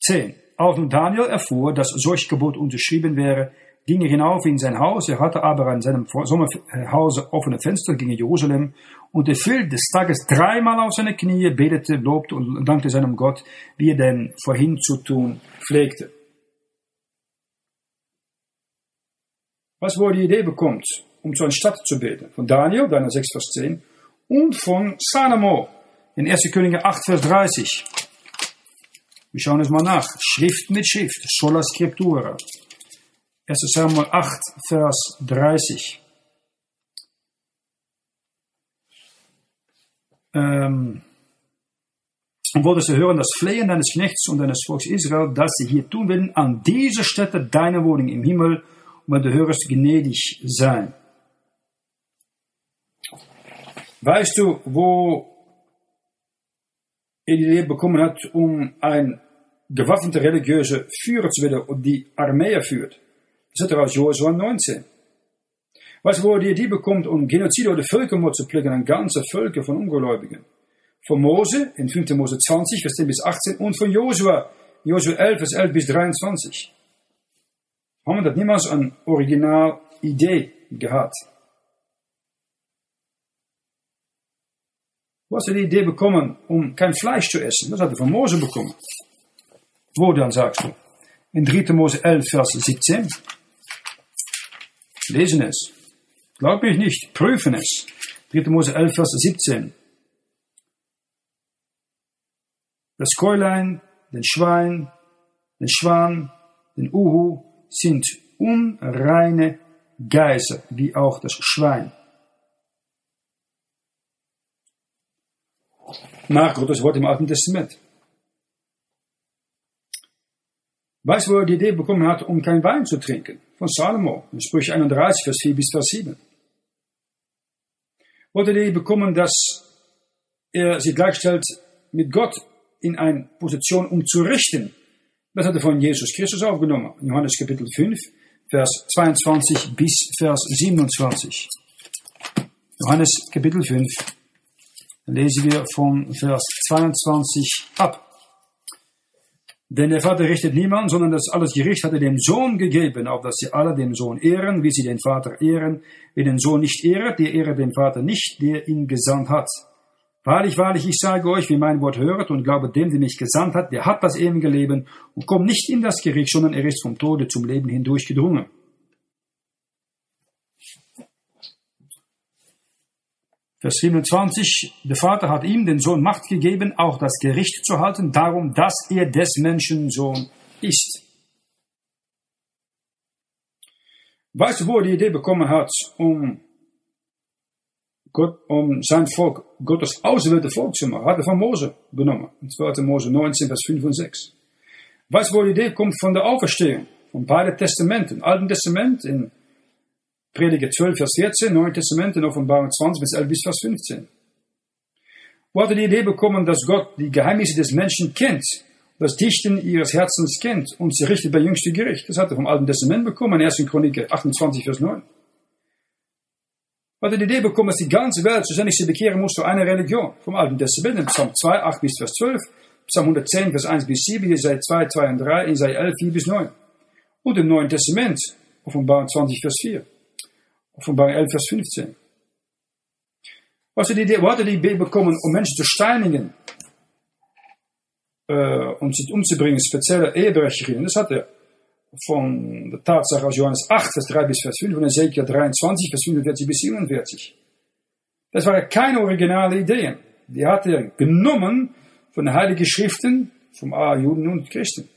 10. Als nun Daniel erfuhr, dass solch Gebot unterschrieben wäre, ging er hinauf in sein Haus, er hatte aber an seinem Sommerhause offene Fenster gegen Jerusalem, und er fiel des Tages dreimal auf seine Knie, betete, lobte und dankte seinem Gott, wie er denn vorhin zu tun pflegte. Was wohl die Idee bekommt, um zu einer Stadt zu beten? Von Daniel, Daniel 6, Vers 10, und von Salomo in 1. Könige 8, Vers 30. Wir schauen es mal nach. Schrift mit Schrift, sola scriptura. 1. Samuel 8, Vers 30. Ähm, und wolltest du hören das Flehen deines Knechts und deines Volks Israel, dass sie hier tun werden, an dieser Stätte deine Wohnung im Himmel, und du hörst gnädig sein. Weißt du, wo er die Idee bekommen hat, um ein gewaffnete religiöse Führer zu werden und die Armee führt? Das er aus Josua 19. Weißt du, wo er die Idee bekommt, um Genozid oder Völkermord zu pflegen an ganze Völker von Ungläubigen? Von Mose in 5. Mose 20, Vers 10 bis 18 und von Josua Josua 11, Vers 11 bis 23. Haben wir das niemals an Original-Idee gehabt. Wo hast du die Idee bekommen, um kein Fleisch zu essen? Das hat er von Mose bekommen. Wo dann, sagst du? In 3. Mose 11, Vers 17. Lesen es. Glaub mich nicht, prüfen es. 3. Mose 11, Vers 17. Das Käulein, den Schwein, den Schwan, den Uhu sind unreine Geiser, wie auch das Schwein. Nach Gottes Wort im Alten Testament. Weißt du, wo er die Idee bekommen hat, um kein Wein zu trinken? Von Salomo, in Sprüche 31, Vers 4 bis Vers 7. Wo hat er die Idee bekommen, dass er sich gleichstellt mit Gott in eine Position, um zu richten? Das hat er von Jesus Christus aufgenommen. In Johannes Kapitel 5, Vers 22 bis Vers 27. Johannes Kapitel 5, lesen wir von Vers 22 ab. Denn der Vater richtet niemand, sondern das alles Gericht hat er dem Sohn gegeben, auf dass sie alle den Sohn ehren, wie sie den Vater ehren. Wer den Sohn nicht ehret, der ehre den Vater nicht, der ihn gesandt hat. Wahrlich, wahrlich, ich sage euch, wie mein Wort höret und glaube dem, der mich gesandt hat, der hat das ewige Leben und kommt nicht in das Gericht, sondern er ist vom Tode zum Leben hindurch Vers 27, der Vater hat ihm, den Sohn, Macht gegeben, auch das Gericht zu halten, darum, dass er des Menschen Sohn ist. Weißt du, wo er die Idee bekommen hat, um, Gott, um sein Volk, Gottes auserwählte Volk zu machen? Hat er von Mose genommen. In 2. Mose 19, Vers 5 und 6. Weißt du, wo die Idee kommt von der Auferstehung? Von beiden Testamenten. Alten Testament in Prediger 12, Vers 14, Neuen Testament in Offenbarung 20 bis 11 bis Vers 15. Wo hat er die Idee bekommen, dass Gott die Geheimnisse des Menschen kennt, das Dichten ihres Herzens kennt und sie richtet bei jüngstem Gericht? Das hat er vom Alten Testament bekommen, in 1. Chronik 28, Vers 9. Wo hat er die Idee bekommen, dass die ganze Welt schlussendlich sich bekehren muss zu einer Religion? Vom Alten Testament, in Psalm 2, 8 bis Vers 12, Psalm 110, Vers 1 bis 7, Jesaja 2, 2 und 3, Jesaja 11, 4 bis 9. Und im Neuen Testament, Offenbarung 20, Vers 4. Offenbarung 11, Vers 15. Was er die, wo hat die Idee bekommen, um Menschen zu steinigen äh, und sie umzubringen, spezielle Ehebrecherinnen? Das hat er von der Tatsache aus Johannes 8, Vers 3 bis Vers 5 und Ezekiel 23, Vers 45 bis 47. Das waren keine originale Ideen. Die hat er genommen von den Heiligen Schriften vom Juden und Christen.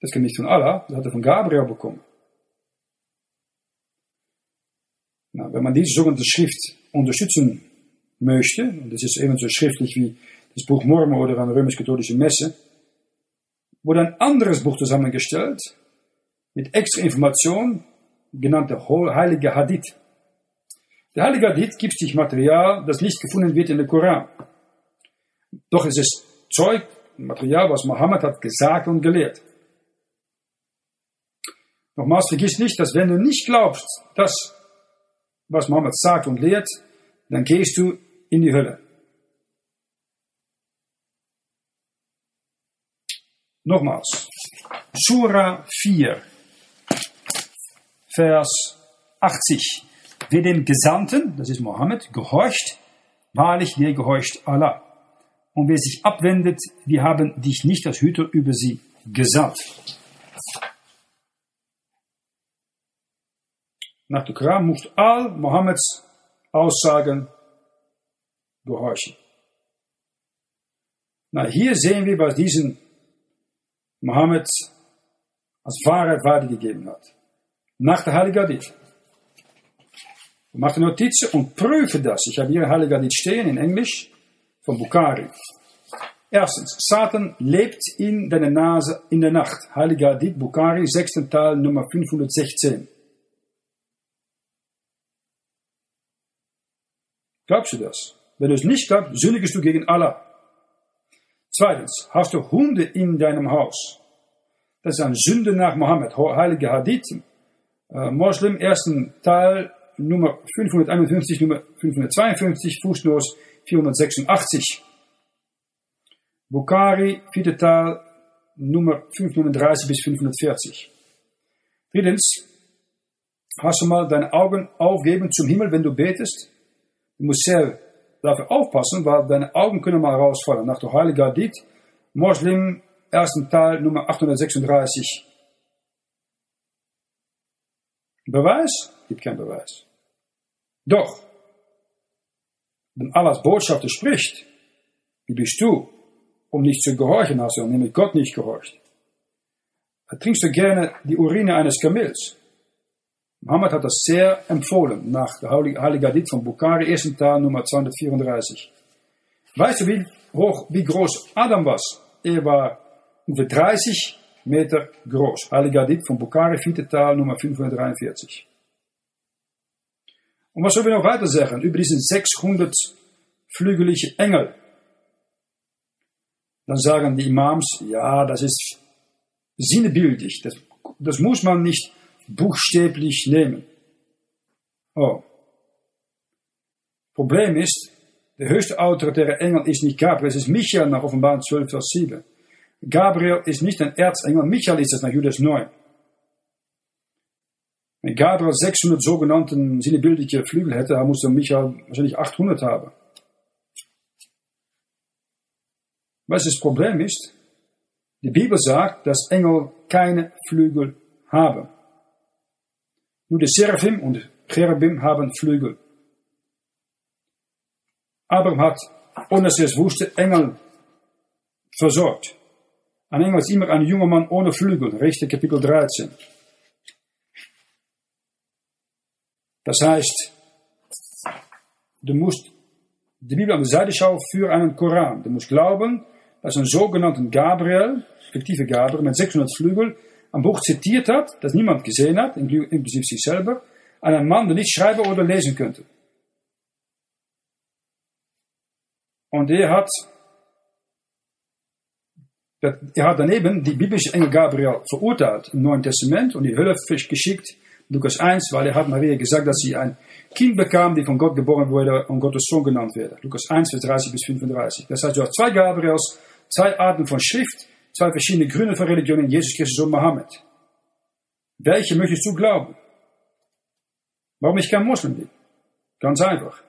Das kommt nicht von Allah, das hat er von Gabriel bekommen. Na, wenn man diese sogenannte Schrift unterstützen möchte, und das ist ebenso schriftlich wie das Buch Mormon oder eine römisch-katholische Messe, wurde ein anderes Buch zusammengestellt mit extra Information, genannte Heilige Hadith. Der Heilige Hadith gibt sich Material, das nicht gefunden wird in der Koran. Doch es ist Zeug, Material, was Mohammed hat gesagt und gelehrt. Nochmals, vergiss nicht, dass wenn du nicht glaubst, das, was Mohammed sagt und lehrt, dann gehst du in die Hölle. Nochmals, Surah 4, Vers 80. Wer dem Gesandten, das ist Mohammed, gehorcht, wahrlich, der gehorcht Allah. Und wer sich abwendet, wir haben dich nicht als Hüter über sie gesandt. Nach der Koran moest al Mohammeds Aussagen gehorchen. Na, hier sehen wir, was diesen Mohammed als Wahrheit weitergegeben hat. Nach der Heilige Hadith. Mach eine Notiz und prüfe das. Ich habe hier Heilige Hadith stehen in Englisch von Bukhari. Erstens, Satan lebt in deiner Nase in der Nacht. Heilige Hadith, Bukhari, sechsten Teil, Nummer 516. Glaubst du das? Wenn du es nicht glaubst, sündigst du gegen Allah. Zweitens, hast du Hunde in deinem Haus? Das ist eine Sünde nach Mohammed. Heilige Hadith, äh, Moslem, ersten Teil, Nummer 551, Nummer 552, Fußnoß 486. Bukhari, vierte Teil, Nummer 539 bis 540. Drittens, hast du mal deine Augen aufgeben zum Himmel, wenn du betest? Du musst sehr dafür aufpassen, weil deine Augen können mal rausfallen. Nach der Heilige Hadith, Moslem, ersten Teil, Nummer 836. Beweis? Gibt kein Beweis. Doch, wenn Allahs Botschafter spricht, wie bist du, um nicht zu gehorchen, hast du nämlich Gott nicht gehorcht. Trinkst du gerne die Urine eines Kamels? Mohammed hat das sehr empfohlen, nach der Heilige Hadith von Bukhari, ersten Teil, Nummer 234. Weißt du, wie hoch, wie groß Adam war? Er war ungefähr 30 Meter groß. Heilige Hadith von Bukhari, vierte Teil, Nummer 543. Und was sollen wir noch weiter sagen über diesen 600 flügelige Engel? Dann sagen die Imams, ja, das ist sinnebildlich. Das, das muss man nicht buchstäblich nehmen. Oh. Problem ist, der höchste autoritäre Engel ist nicht Gabriel, es ist Michael nach Offenbarung 12, Vers 7. Gabriel ist nicht ein Erzengel, Michael ist es nach Judas 9. Wenn Gabriel 600 sogenannten sinnebildliche Flügel hätte, dann musste Michael wahrscheinlich 800 haben. Was das Problem ist? Die Bibel sagt, dass Engel keine Flügel haben. Nur die Seraphim und Cherubim haben Flügel. Abraham hat, ohne dass er Engel versorgt. Ein Engel ist immer ein junger Mann ohne Flügel. Richter Kapitel 13. Das heißt, du musst die Bibel an die Seite schauen für einen Koran. Du musst glauben, dass ein sogenannter Gabriel, fiktive Gabriel mit 600 Flügel, ein Buch zitiert hat, das niemand gesehen hat, inklusive sich selber, an einen Mann, der nicht schreiben oder lesen könnte. Und er hat, er hat daneben die biblische Engel Gabriel verurteilt im Neuen Testament und die Hölle geschickt, Lukas 1, weil er hat Maria gesagt, dass sie ein Kind bekam, die von Gott geboren wurde und Gottes Sohn genannt werde. Lukas 1, Vers 30 bis 35. Das heißt, du hast zwei Gabriels, zwei Arten von Schrift, zwei verschiedene Gründe für Religionen, Jesus Christus und Mohammed. Welche möchtest du glauben? Warum ich kein Moslem bin? Ganz einfach.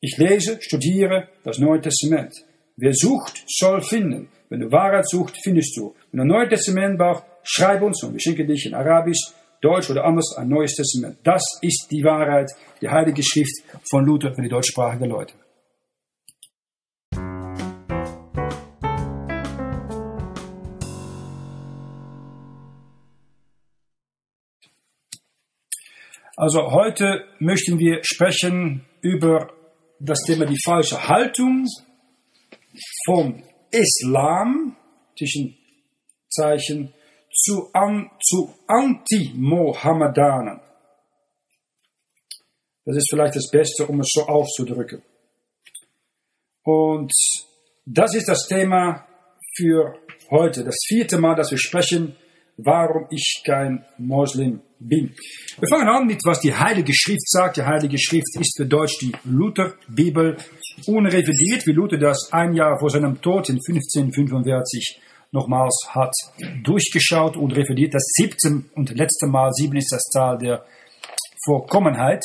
Ich lese, studiere das Neue Testament. Wer sucht, soll finden. Wenn du Wahrheit sucht, findest du. Wenn du ein Neues Testament brauchst, schreib uns und wir schenken dich in Arabisch, Deutsch oder anders ein Neues Testament. Das ist die Wahrheit, die Heilige Schrift von Luther für die deutschsprachigen Leute. Also heute möchten wir sprechen über das Thema die falsche Haltung vom Islam, zwischen Zeichen, zu, an, zu Anti-Mohammedanen. Das ist vielleicht das Beste, um es so auszudrücken. Und das ist das Thema für heute. Das vierte Mal, dass wir sprechen, warum ich kein Moslem bin. Wir fangen an mit, was die Heilige Schrift sagt. Die Heilige Schrift ist für Deutsch die Luther-Bibel, unrevidiert, wie Luther das ein Jahr vor seinem Tod in 1545 nochmals hat durchgeschaut und revidiert. Das siebte und letzte Mal, sieben ist das Zahl der Vorkommenheit.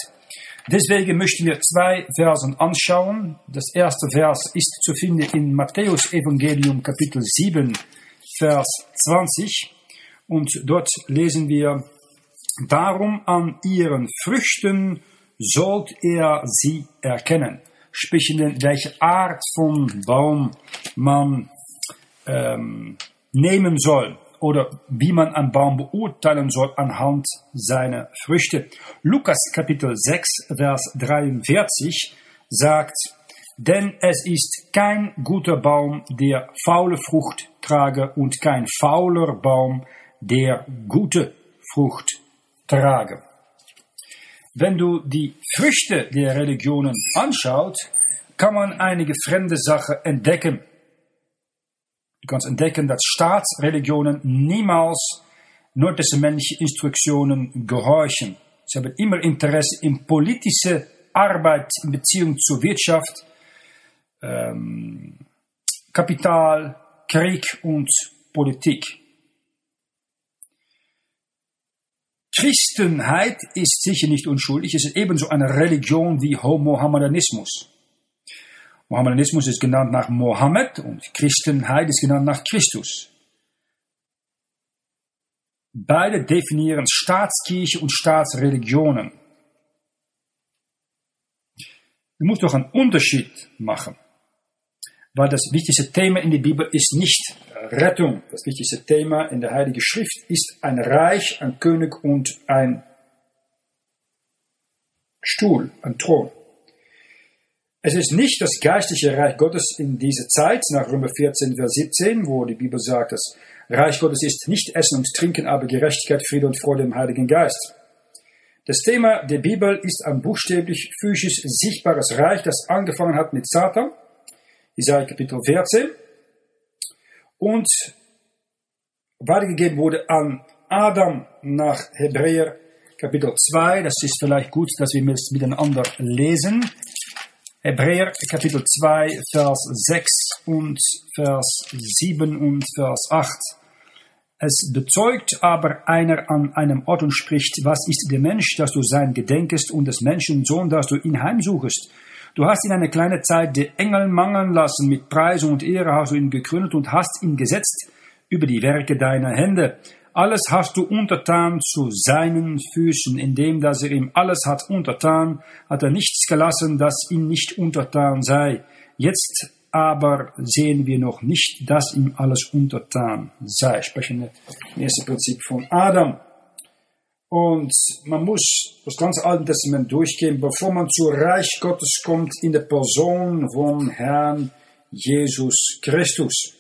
Deswegen möchten wir zwei Versen anschauen. Das erste Vers ist zu finden in Matthäus Evangelium Kapitel 7, Vers 20. Und dort lesen wir, darum an ihren Früchten sollt er sie erkennen. Sprich, welche Art von Baum man ähm, nehmen soll oder wie man einen Baum beurteilen soll anhand seiner Früchte. Lukas Kapitel 6, Vers 43 sagt, denn es ist kein guter Baum, der faule Frucht trage und kein fauler Baum, der gute Frucht trage. Wenn du die Früchte der Religionen anschaut, kann man einige fremde Sachen entdecken. Du kannst entdecken, dass Staatsreligionen niemals neutestamentliche Instruktionen gehorchen. Sie haben immer Interesse in politische Arbeit in Beziehung zur Wirtschaft, ähm, Kapital, Krieg und Politik. Christenheit ist sicher nicht unschuldig, es ist ebenso eine Religion wie Mohammedanismus. Mohammedanismus ist genannt nach Mohammed und Christenheit ist genannt nach Christus. Beide definieren Staatskirche und Staatsreligionen. Du musst doch einen Unterschied machen. Weil das wichtigste Thema in der Bibel ist nicht Rettung. Das wichtigste Thema in der Heiligen Schrift ist ein Reich, ein König und ein Stuhl, ein Thron. Es ist nicht das geistliche Reich Gottes in dieser Zeit, nach Römer 14, Vers 17, wo die Bibel sagt, das Reich Gottes ist nicht Essen und Trinken, aber Gerechtigkeit, Friede und Freude im Heiligen Geist. Das Thema der Bibel ist ein buchstäblich physisch sichtbares Reich, das angefangen hat mit Satan, Isaiah Kapitel 14, und weitergegeben wurde an Adam nach Hebräer Kapitel 2. Das ist vielleicht gut, dass wir es miteinander lesen. Hebräer Kapitel 2, Vers 6 und Vers 7 und Vers 8. Es bezeugt aber einer an einem Ort und spricht, was ist der Mensch, dass du sein gedenkest und des Menschen Sohn, dass du ihn heimsuchest? Du hast ihn eine kleine Zeit der Engel mangeln lassen, mit Preisung und Ehre hast du ihn gekrönt und hast ihn gesetzt über die Werke deiner Hände. Alles hast du untertan zu seinen Füßen, indem dass er ihm alles hat untertan, hat er nichts gelassen, das ihm nicht untertan sei. Jetzt aber sehen wir noch nicht, dass ihm alles untertan sei. Sprechen das erste Prinzip von Adam. Und man muss das ganze Alte Testament durchgehen, bevor man zu Reich Gottes kommt in der Person von Herrn Jesus Christus.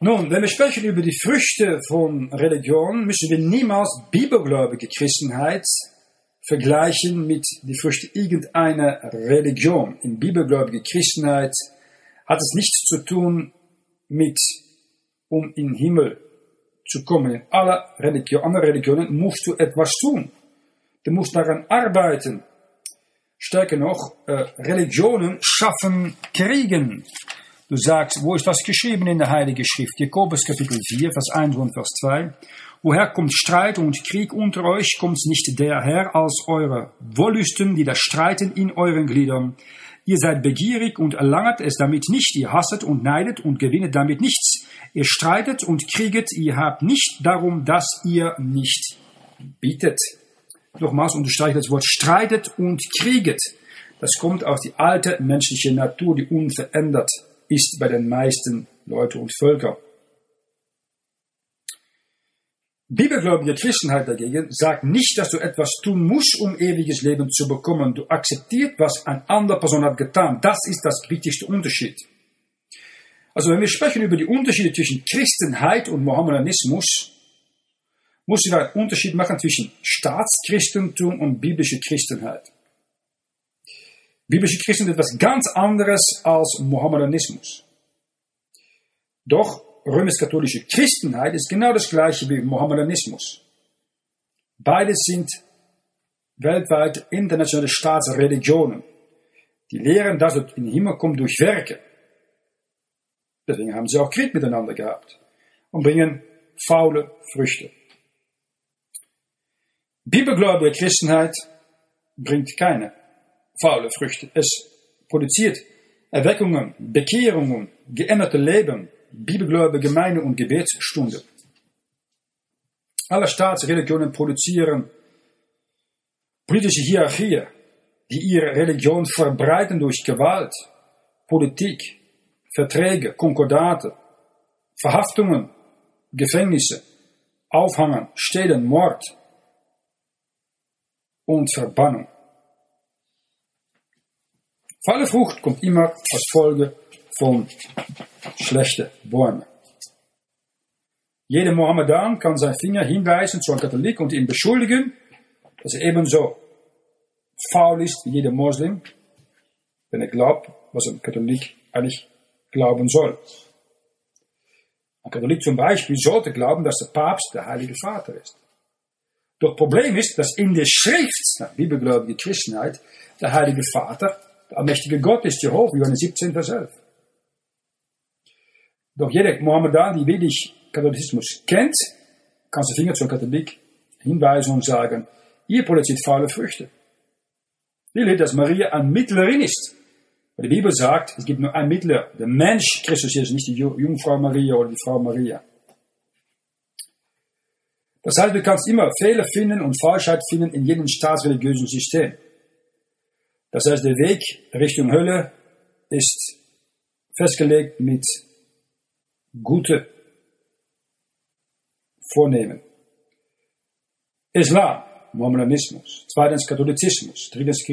Nun, wenn wir sprechen über die Früchte von Religion, müssen wir niemals bibelgläubige Christenheit vergleichen mit die Früchte irgendeiner Religion. In bibelgläubige Christenheit hat es nichts zu tun mit, um in den Himmel kommen. In alle Religion, anderen Religionen musst du etwas tun. Du musst daran arbeiten. Stärker noch, äh, Religionen schaffen Kriegen. Du sagst, wo ist das geschrieben in der Heiligen Schrift? Jakobus Kapitel 4, Vers 1 und Vers 2. Woher kommt Streit und Krieg unter euch? Kommt nicht der Herr als eure Wollüsten, die da streiten in euren Gliedern? Ihr seid begierig und erlanget es damit nicht. Ihr hasset und neidet und gewinnet damit nichts. Ihr streitet und krieget. Ihr habt nicht darum, dass ihr nicht bietet. Nochmals unterstreiche das Wort streitet und krieget. Das kommt aus die alte menschliche Natur, die unverändert ist bei den meisten Leute und Völker. Bibelgläubige Christenheit dagegen sagt nicht, dass du etwas tun musst, um ewiges Leben zu bekommen. Du akzeptierst, was eine andere Person hat getan. Das ist das wichtigste Unterschied. Also wenn wir sprechen über die Unterschiede zwischen Christenheit und Mohammedanismus, muss wir einen Unterschied machen zwischen Staatschristentum und biblische Christenheit. Biblische Christentum ist etwas ganz anderes als Mohammedanismus. Doch römisch-katholische Christenheit ist genau das gleiche wie Mohammedanismus. Beide sind weltweit internationale Staatsreligionen. Die lehren, dass es in den Himmel kommt durch Werke. Deswegen haben sie auch Krieg miteinander gehabt und bringen faule Früchte. Bibelgläubige Christenheit bringt keine faule Früchte. Es produziert Erweckungen, Bekehrungen, geänderte Leben, bibelgläubige Gemeinde und Gebetsstunde. Alle Staatsreligionen produzieren politische Hierarchien, die ihre Religion verbreiten durch Gewalt, Politik, Verträge, Konkordate, Verhaftungen, Gefängnisse, Aufhangen, Stehlen, Mord und Verbannung. Falle Frucht kommt immer als Folge von schlechten Bäumen. Jeder Mohammedan kann seinen Finger hinweisen zu einem Katholik und ihn beschuldigen, dass er ebenso faul ist wie jeder Moslem, wenn er glaubt, was ein Katholik eigentlich glauben soll. Ein Katholik zum Beispiel sollte glauben, dass der Papst der Heilige Vater ist. Doch Problem ist, dass in der Schrift, nach bibelgläubige Christenheit, der Heilige Vater Der allmächtige Gott ist Jehova, Johannes 17, Vers 11. Doch jeder Mohammedan, die wenig Katholizismus kennt, kann sein Finger zur Katholik hinweisen und sagen, ihr produziert faule Früchte. Will dass Maria eine Mittlerin ist. Weil die Bibel sagt, es gibt nur einen Mittler. Der Mensch, Christus ist nicht die Jungfrau Maria oder die Frau Maria. Das heißt, du kannst immer Fehler finden und Falschheit finden in jedem staatsreligiösen System. Das heißt, der Weg Richtung Hölle ist festgelegt mit gute Vornehmen. Islam, Mohammedanismus, zweitens Katholizismus, drittens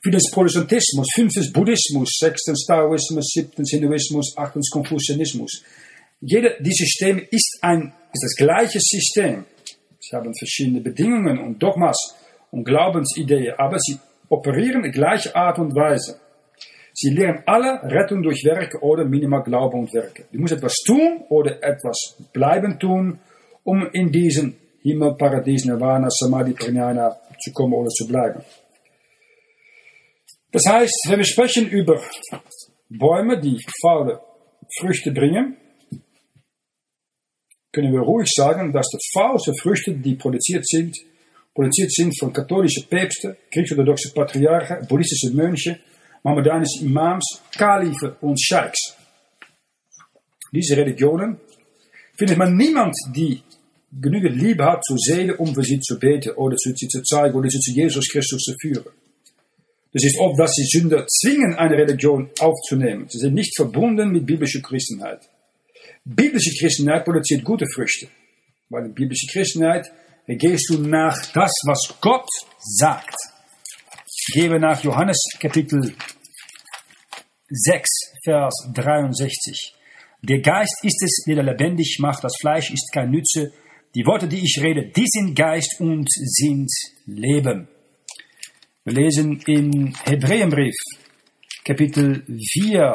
Viertens Protestantismus, fünftens Buddhismus, sechstens Taoismus, siebtens Hinduismus, achtens Konfuzianismus. Jeder dieser Systeme ist, ein, ist das gleiche System. Sie haben verschiedene Bedingungen und Dogmas und Glaubensideen, aber sie operieren in gleicher Art und Weise. Sie lehren alle Rettung durch Werke oder minimal Glaube und Werke. Du musst etwas tun oder etwas bleiben tun, um in diesen Himmel, Paradies, Nirvana, Samadhi, Pranayana zu kommen oder zu bleiben. Das heißt, wenn wir sprechen über Bäume, die faule Früchte bringen, können wir ruhig sagen, dass die falsche Früchte, die produziert sind, produziert sind von katholischen Päpsten, griechisch-orthodoxe Patriarchen, buddhistische Mönche, Mohammedanische Imams, Kalifen und Scheiks. Diese Religionen findet man niemand, die genügend Liebe hat zur Seele, um für sie zu beten oder zu, zu zeigen oder sie zu Jesus Christus zu führen. Das ist oft, dass sie Sünder zwingen, eine Religion aufzunehmen. Sie sind nicht verbunden mit biblischer Christenheit. Biblische Christenheit produziert gute Früchte. Weil in biblische Christenheit gehst du nach das, was Gott sagt. Gebe nach Johannes Kapitel 6, Vers 63. Der Geist ist es, der lebendig macht, das Fleisch ist kein Nütze. Die Worte, die ich rede, die sind Geist und sind Leben. Wir lesen in Hebräenbrief, Kapitel 4,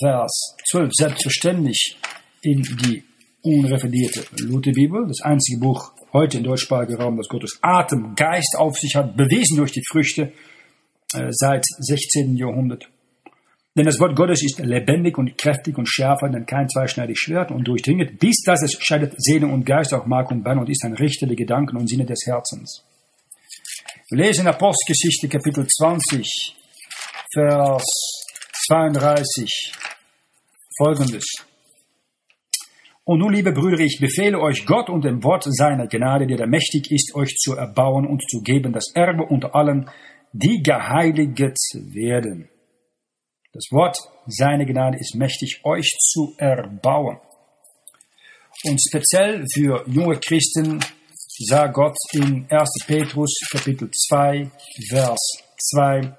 Vers 12, selbstverständlich in die unrevidierte Lutherbibel, das einzige Buch heute im deutschsprachigen Raum, das Gottes Atem, Geist auf sich hat, bewiesen durch die Früchte äh, seit 16. Jahrhundert. Denn das Wort Gottes ist lebendig und kräftig und schärfer denn kein zweischneidiges Schwert und durchdringt, bis dass es scheidet Seele und Geist auch Mark und Bein und ist ein Richter der Gedanken und Sinne des Herzens. Lesen Apostelgeschichte Kapitel 20, Vers 32 folgendes. Und nun, liebe Brüder, ich befehle euch Gott und dem Wort seiner Gnade, der da mächtig ist, euch zu erbauen und zu geben, das Erbe unter allen, die geheiligt werden. Das Wort seiner Gnade ist mächtig, euch zu erbauen. Und speziell für junge Christen sagt Gott in 1. Petrus Kapitel 2, Vers 2,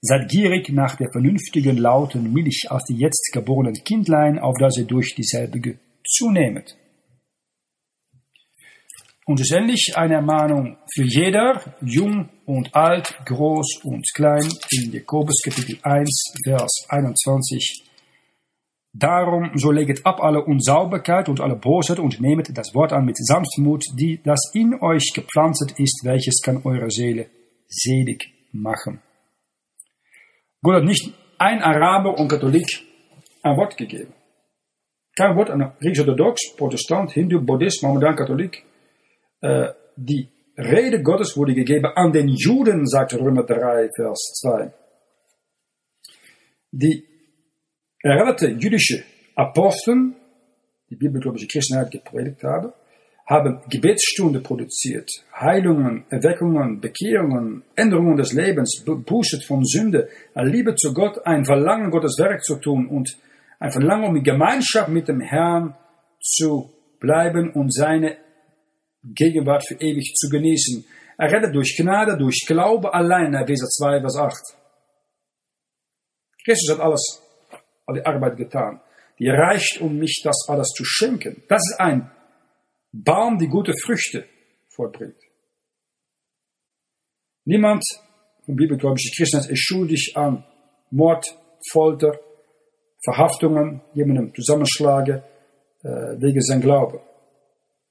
Seid gierig nach der vernünftigen, lauten Milch aus die jetzt geborenen Kindlein, auf dass ihr durch dieselbige zunehmet. Und endlich eine Ermahnung für jeder, jung und alt, groß und klein, in Jakobus Kapitel 1, Vers 21. Darum so leget ab alle Unsauberkeit und alle Bosheit und nehmet das Wort an mit Sanftmut, die das in euch gepflanzt ist, welches kann eure Seele selig machen. Gott hat nicht ein Araber und Katholik ein Wort gegeben. Kein Wort an griechisch-orthodox, Protestant, Hindu, Buddhist, Mohammedan, Katholik. Äh, die Rede Gottes wurde gegeben an den Juden, sagt Römer 3, Vers 2. Die erhörte jüdische Aposteln, die bibelgläubige Christenheit gepredigt haben, haben Gebetsstunden produziert, Heilungen, Erweckungen, Bekehrungen, Änderungen des Lebens, Buße von Sünde, Liebe zu Gott, ein Verlangen, Gottes Werk zu tun und ein Verlangen, um in Gemeinschaft mit dem Herrn zu bleiben und seine Gegenwart für ewig zu genießen. Er rettet durch Gnade, durch Glaube allein, Epheser 2, Vers 8. Christus hat alles, alle Arbeit getan. Die reicht, um mich das alles zu schenken. Das ist ein Baum, die gute Früchte vorbringt. Niemand von bibelgläubischen Christen ist schuldig an Mord, Folter, Verhaftungen, jemandem zusammenschlagen äh, wegen sein Glaube.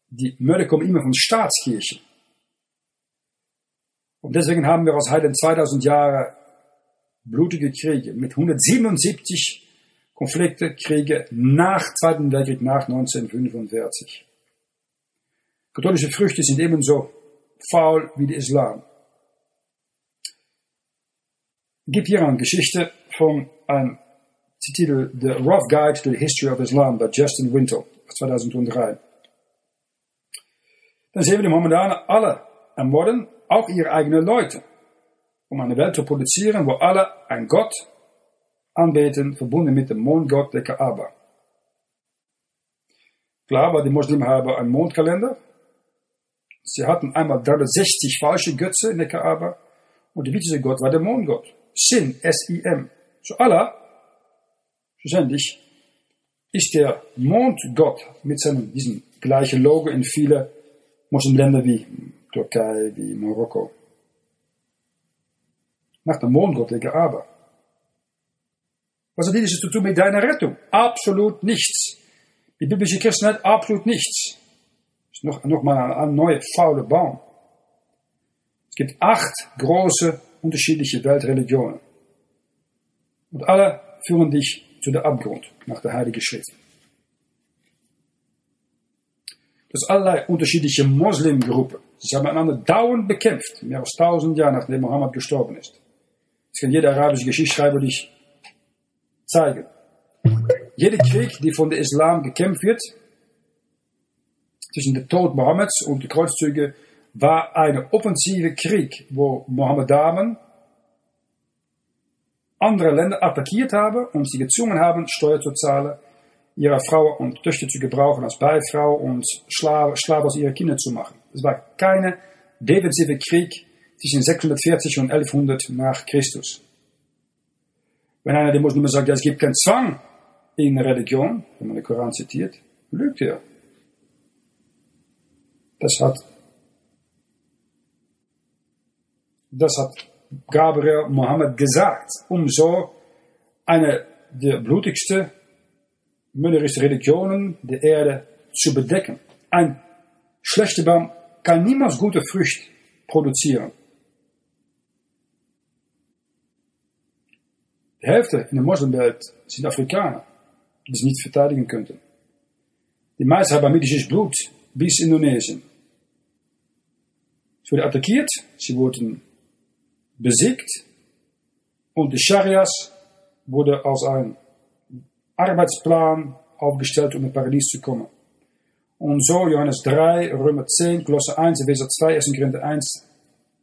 Die Mörder kommen immer von Staatskirchen. Und deswegen haben wir aus Heiden 2000 Jahre blutige Kriege, mit 177 Konflikte, Kriege nach Zweiten Weltkrieg, nach 1945. Katholische Früchte sind ebenso faul wie der Islam. Gibt hier eine Geschichte von einem Titel The Rough Guide to the History of Islam bei Justin Wintle 2003. Dann sehen wir die Mohammedaner alle ermorden, auch ihre eigenen Leute, um eine Welt zu produzieren, wo alle einen Gott anbeten, verbunden mit dem Mondgott der Kaaba. Klar, weil die Muslimen haben einen Mondkalender. Sie hatten einmal 360 falsche Götze in der Kaaba und der wichtigste Gott war der Mondgott. Sin, S-I-M. So Allah, schlussendlich, ist der Mondgott mit seinem, diesem gleichen Logo in viele Muslimländer wie Türkei, wie Marokko. Nach dem Mondgott der Kaaba. Was hat dieses zu tun mit deiner Rettung? Absolut nichts. Die biblische Christenheit absolut nichts. Das ist noch, noch mal ein, neuer fauler Baum. Es gibt acht große unterschiedliche Weltreligionen. Und alle führen dich zu der Abgrund nach der Heiligen Schrift. Das allerlei unterschiedliche Muslimgruppen. Sie haben einander dauernd bekämpft, mehr als tausend Jahre nachdem Mohammed gestorben ist. Das kann jeder arabische Geschichtsschreiber dich zeigen. Jeder Krieg, die von der Islam gekämpft wird, zwischen der Tod Mohammeds und die Kreuzzüge, war ein offensive Krieg, wo Mohammedanen andere Länder attackiert haben und sie gezwungen haben, Steuer zu zahlen, ihre Frauen und Töchter zu gebrauchen als Beifrau und Schlave, Schlave aus ihren Kindern zu machen. Es war keine defensive Krieg zwischen 640 und 1100 nach Christus. Wenn einer der Muslime sagt, ja, es gibt keinen Zwang in Religion, wenn man den Koran zitiert, lügt er. Das hat, das hat Gabriel Mohammed gesagt, um so eine der blutigsten, mörderischen Religionen der Erde zu bedecken. Ein schlechter Baum kann niemals gute Früchte produzieren. Die Hälfte in der Moslimwelt sind Afrikaner, die es nicht verteidigen könnten. Die meisten haben medisches Blut bis Indonesien. Sie wurden attackiert, sie wurden besiegt und die Scharias wurde als ein Arbeitsplan aufgestellt, um in Paradies zu kommen. Und so Johannes 3, Römer 10, Kolosse 1, Epheser 2, 1. Korinther 1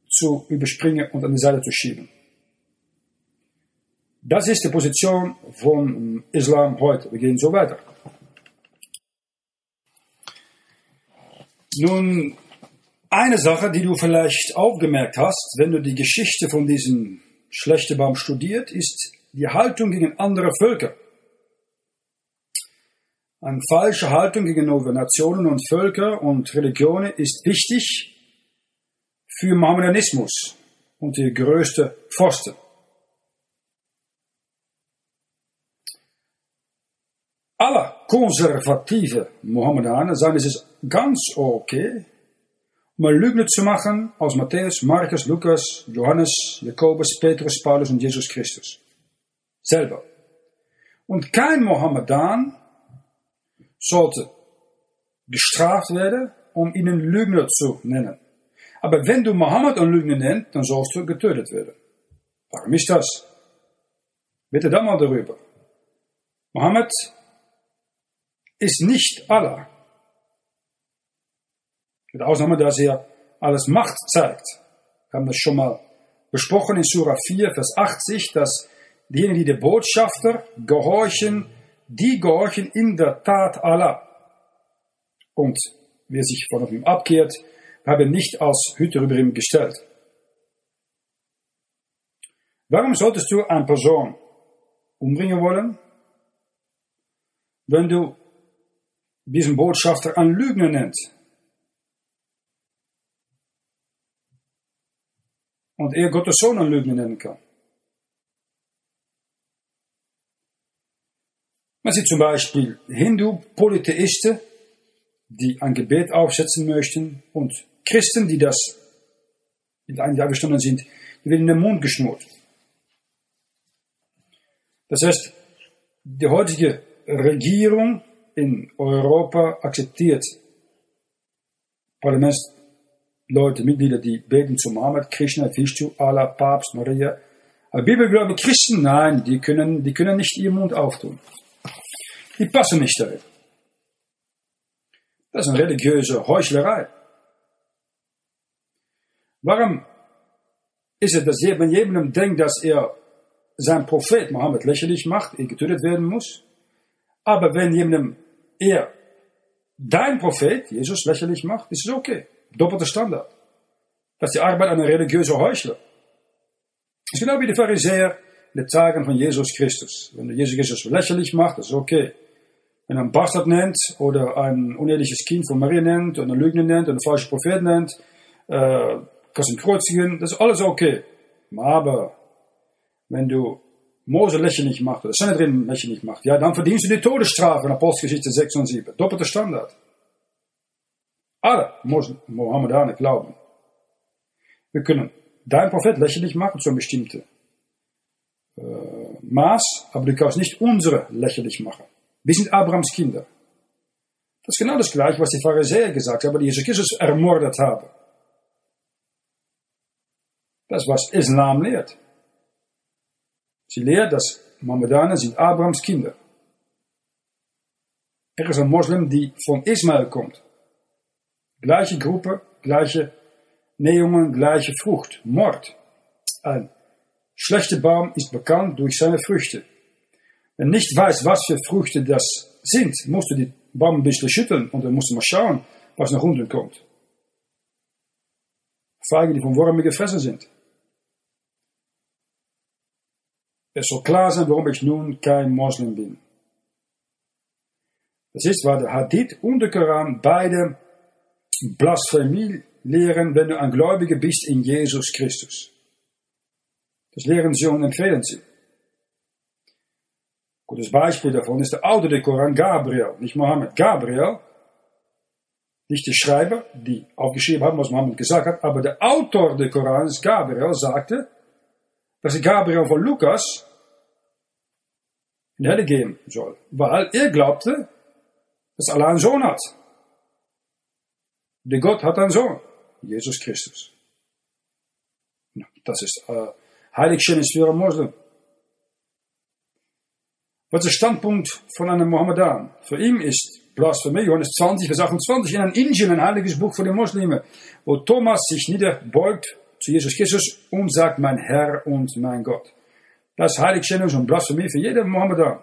zu überspringen und an die Seite zu schieben. Das ist die Position von Islam heute. Wir gehen so weiter. Nun, eine Sache, die du vielleicht aufgemerkt hast, wenn du die Geschichte von diesem Schlechtebaum studiert, ist die Haltung gegen andere Völker. Eine falsche Haltung gegenüber Nationen und Völker und Religionen ist wichtig für Mohammedanismus und die größte Pfosten. Alle konservative Mohammedanen sagen, es ist ganz okay, eine Lüge zu machen aus Matthäus, Markus, Lukas, Johannes, Jakobus, Petrus, Paulus und Jesus Christus. Selber. Und kein Mohammedan sollte gestraft werden, um ihnen Lügner zu nennen. Aber wenn du Mohammed ein Lügner nennst, dann sollst du getötet werden. Warum ist das? Bitte dann mal darüber. Mohammed ist nicht Allah. Mit Ausnahme, dass er alles Macht zeigt. Wir haben das schon mal besprochen in Surah 4, Vers 80, dass diejenigen, die der Botschafter gehorchen, die gehorchen in der Tat Allah. Und wer sich von ihm abkehrt, haben nicht als Hüter über ihm gestellt. Warum solltest du eine Person umbringen wollen, wenn du diesen Botschafter einen Lügner nennt. Und er Gottes Sohn einen Lügner nennen kann. Man sieht zum Beispiel Hindu-Polytheisten, die ein Gebet aufsetzen möchten, und Christen, die das mit einem Jahr gestanden sind, die werden in den Mund geschnurrt. Das heißt, die heutige Regierung in Europa akzeptiert Parlamentsleute, Mitglieder, die beten zu Mohammed, Krishna, Vishnu, Allah, Papst, Maria. Aber Bibelgläubige Christen, nein, die können, die können nicht ihren Mund auftun. Die passen nicht darin. Das ist eine religiöse Heuchlerei. Warum ist es, dass wenn jemandem denkt, dass er sein Prophet Mohammed lächerlich macht, er getötet werden muss? Aber wenn jemandem er dein Prophet, Jesus, lächerlich macht, ist es okay. Doppelter Standard. Das ist die Arbeit einer religiösen Heuchler. Das ist genau wie die Pharisäer in den Tagen von Jesus Christus. Wenn du Jesus Christus lächerlich macht, ist es okay. Wenn er einen Bastard nennt oder ein uneheliches Kind von Maria nennt oder eine Lügne nennt oder einen falschen Prophet nennt, äh, kannst ihn kreuzigen, das ist alles okay. Aber wenn du Mose lächerlich macht oder Sanhedrin lächerlich macht, ja, dann verdienst du die Todesstrafe in Apostelgeschichte 6 und 7. Doppelter Standard. Alle Mohammedaner glauben. Wir können dein Prophet lächerlich machen zu einem bestimmten äh, Maß, aber du kannst nicht unsere lächerlich machen. Wir sind Abrahams Kinder. Das ist genau das gleiche, was die Pharisäer gesagt haben, die Jesus Christus ermordet haben. Das, was Islam lehrt. Sie lehrt, dass Mohammedaner sind Abrahams Kinder. Er ist ein Moslem, die von Ismael kommt. Gleiche Gruppe, gleiche Nähungen, gleiche Frucht. Mord. Ein schlechter Baum ist bekannt durch seine Früchte. Wenn nicht weißt, was für Früchte das sind, musst du die Baum ein bisschen schütteln und dann musst du mal schauen, was nach unten kommt. Feigen, die von Wormen gefressen sind. Es soll klar sein, warum ich nun kein Moslem bin. Das ist, weil der Hadith und der Koran beide Blasphemie lehren, wenn du ein Gläubiger bist in Jesus Christus. Das lehren sie und empfehlen sie. Gutes Beispiel davon ist der Autor der Koran, Gabriel, nicht Mohammed. Gabriel, nicht der Schreiber, die aufgeschrieben haben, was Mohammed gesagt hat, aber der Autor der Koran, Gabriel, sagte, dass Gabriel von Lukas in die Hölle gehen soll, weil er glaubte, dass Allah einen Sohn hat. Der Gott hat einen Sohn, Jesus Christus. Das ist äh, Heiligschönes für einen Moslem. Was ist der Standpunkt von einem Mohammedan? Für ihn ist Blasphemie, Johannes 20, Vers 28, in einem Injil, ein heiliges Buch für die Muslime, wo Thomas sich niederbeugt zu Jesus Christus und sagt, mein Herr und mein Gott. Das ist Heiligstellung und Blasphemie für jeden Mohammedan.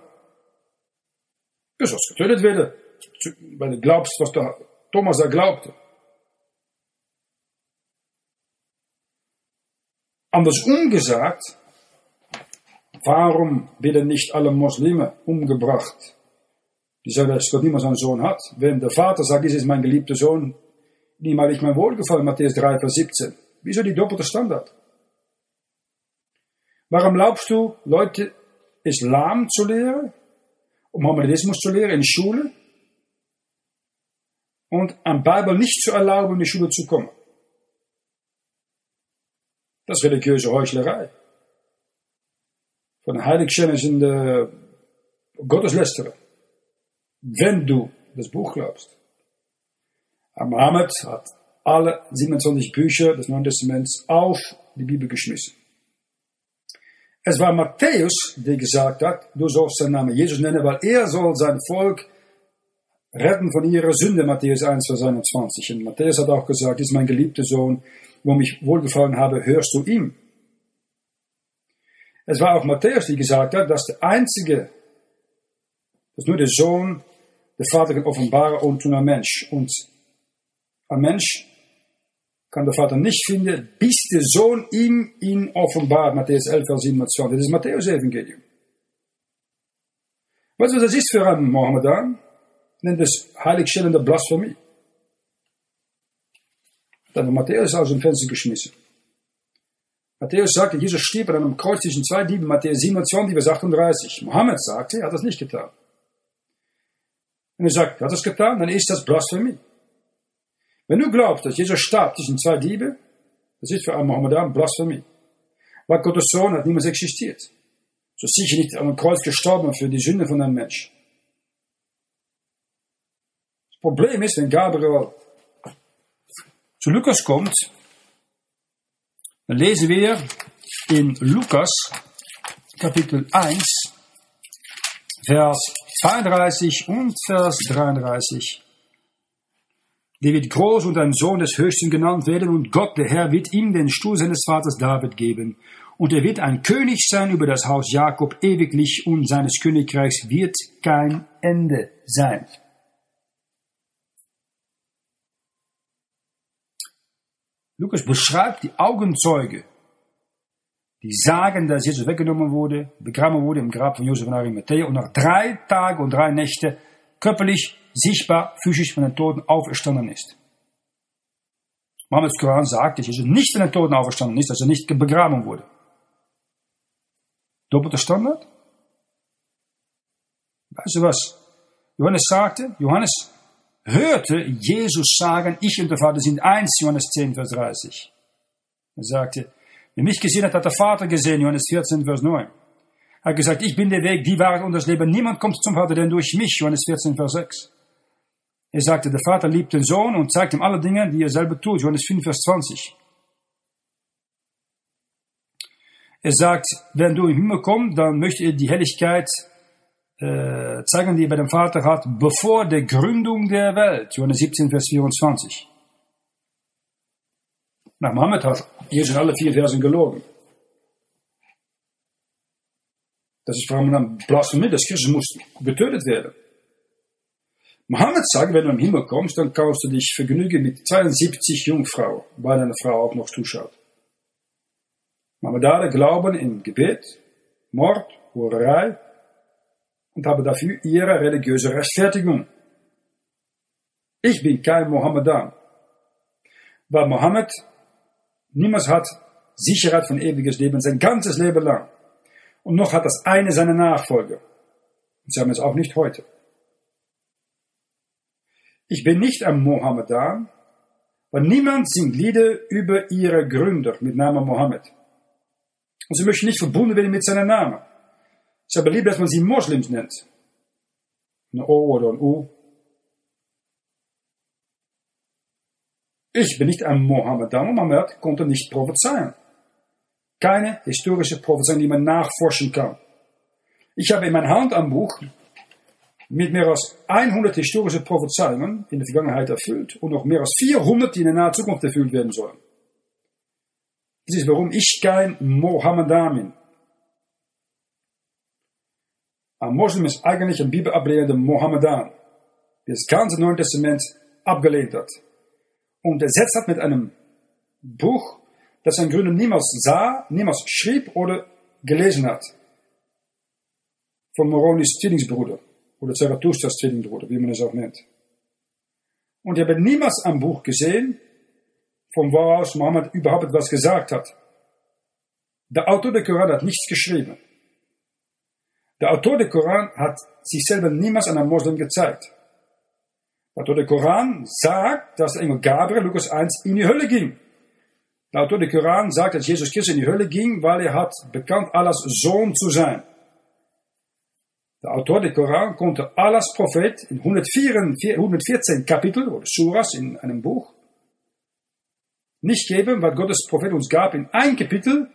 Du sollst getötet werden, weil du glaubst, was der Thomas da glaubte. Anders umgesagt, warum werden nicht alle Muslime umgebracht? Die sagen, dass Gott niemals einen Sohn hat. Wenn der Vater sagt, dies ist mein geliebter Sohn, niemand ich mein Wohlgefallen, Matthäus 3, Vers 17. Wieso die doppelte Standard? Warum glaubst du, Leute Islam zu lehren, um Mohammedanismus zu lehren in Schule und an Bibel nicht zu erlauben, in die Schule zu kommen? Das ist religiöse Heuchlerei. Von den Heiligschönen sind äh, Gotteslästerer. Wenn du das Buch glaubst. Mohammed hat alle 27 Bücher des Neuen Testaments auf die Bibel geschmissen. Es war Matthäus, der gesagt hat, du sollst seinen Namen Jesus nennen, weil er soll sein Volk retten von ihrer Sünde, Matthäus 1, Vers 21. Und Matthäus hat auch gesagt, ist mein geliebter Sohn, wo ich wohlgefallen habe, hörst du ihm. Es war auch Matthäus, der gesagt hat, dass der einzige, dass nur der Sohn der Vater kann offenbaren und tun ein Mensch. Und ein Mensch kann der Vater nicht finden, bis der Sohn ihm ihn offenbart. Matthäus 11, Vers 27. Das ist Matthäus Evangelium. Weißt du, was das ist für einen Mohammedan? Nennt es heiligstellende Blasphemie. Dann hat Matthäus aus dem Fenster geschmissen. Matthäus sagte, Jesus stieb an einem Kreuz zwischen zwei Dieben, Matthäus 27, Vers 38. Mohammed sagte, er hat das nicht getan. Und er sagt, er hat das getan, dann ist das Blasphemie. Wenn du glaubst, dass Jesus starb zwischen zwei Diebe, das ist für einen Mohammedan Blasphemie. Weil Gottes Sohn hat niemals existiert. So sicher nicht dem Kreuz gestorben für die Sünde von einem Mensch. Das Problem ist, wenn Gabriel zu Lukas kommt, dann lesen wir in Lukas Kapitel 1, Vers 32 und Vers 33. Der wird groß und ein Sohn des Höchsten genannt werden und Gott, der Herr, wird ihm den Stuhl seines Vaters David geben. Und er wird ein König sein über das Haus Jakob ewiglich und seines Königreichs wird kein Ende sein. Lukas beschreibt die Augenzeuge, die sagen, dass Jesus weggenommen wurde, begraben wurde im Grab von Josef und Arimathea und nach drei Tagen und drei Nächte körperlich, sichtbar, physisch von den Toten auferstanden ist. Mohammeds Koran sagt, dass Jesus nicht von den Toten auferstanden ist, dass er nicht begraben wurde. Doppelter Standard? Weißt du was? Johannes sagte, Johannes hörte Jesus sagen, ich und der Vater sind eins, Johannes 10, Vers 30. Er sagte, Wer mich gesehen hat, hat der Vater gesehen, Johannes 14, Vers 9. Er hat gesagt, ich bin der Weg, die Wahrheit und das Leben. Niemand kommt zum Vater denn durch mich, Johannes 14, Vers 6. Er sagte, der Vater liebt den Sohn und zeigt ihm alle Dinge, die er selber tut, Johannes 5, Vers 20. Er sagt, wenn du im Himmel kommst, dann möchte er die Helligkeit äh, zeigen, die er bei dem Vater hat, bevor der Gründung der Welt, Johannes 17, Vers 24. Nach Mohammed hat Jesus alle vier Versen gelogen. Das ist vor allem eine Blasphemie, dass Christus muss getötet werden. Mohammed sagt, wenn du im Himmel kommst, dann kannst du dich vergnügen mit 72 Jungfrauen, weil deine Frau auch noch zuschaut. Mohammedaner glauben in Gebet, Mord, Hurerei und haben dafür ihre religiöse Rechtfertigung. Ich bin kein Mohammedan, weil Mohammed Niemand hat Sicherheit von ewiges Leben sein ganzes Leben lang. Und noch hat das eine seiner Nachfolger. Und sie haben es auch nicht heute. Ich bin nicht ein Mohammedan, weil niemand singt Lieder über ihre Gründer mit Namen Mohammed. Und sie möchten nicht verbunden werden mit seinem Namen. Sie haben lieber, dass man sie Moslems nennt. Ein O oder ein U. Ich bin nicht ein Mohammedaner, Mohammed konnte nicht prophezeien. Keine historische Prophezeiung, die man nachforschen kann. Ich habe in meinem Hand ein Buch mit mehr als 100 historische Prophezeiungen in der Vergangenheit erfüllt und noch mehr als 400, die in der nahen Zukunft erfüllt werden sollen. Das ist, warum ich kein Mohammedan bin. Ein Moslem ist eigentlich ein bibelablehnender Mohammedan, der das ganze Neue Testament abgelehnt hat und ersetzt hat mit einem Buch, das ein Gründer niemals sah, niemals schrieb oder gelesen hat. Von Moronis Zwillingsbruder oder Zarathustras Zwillingsbruder, wie man es auch nennt. Und ich habe niemals ein Buch gesehen, von woraus Mohammed überhaupt etwas gesagt hat. Der Autor der Koran hat nichts geschrieben. Der Autor der Koran hat sich selber niemals an einem Moslem gezeigt. Autor der Koran sagt, dass der Engel Gabriel, Lukas 1, in die Hölle ging. Der Autor der Koran sagt, dass Jesus Christus in die Hölle ging, weil er hat bekannt, Allahs Sohn zu sein. Der Autor der Koran konnte Allahs Prophet in 114 Kapitel oder Suras in einem Buch nicht geben, was Gottes Prophet uns gab in ein Kapitel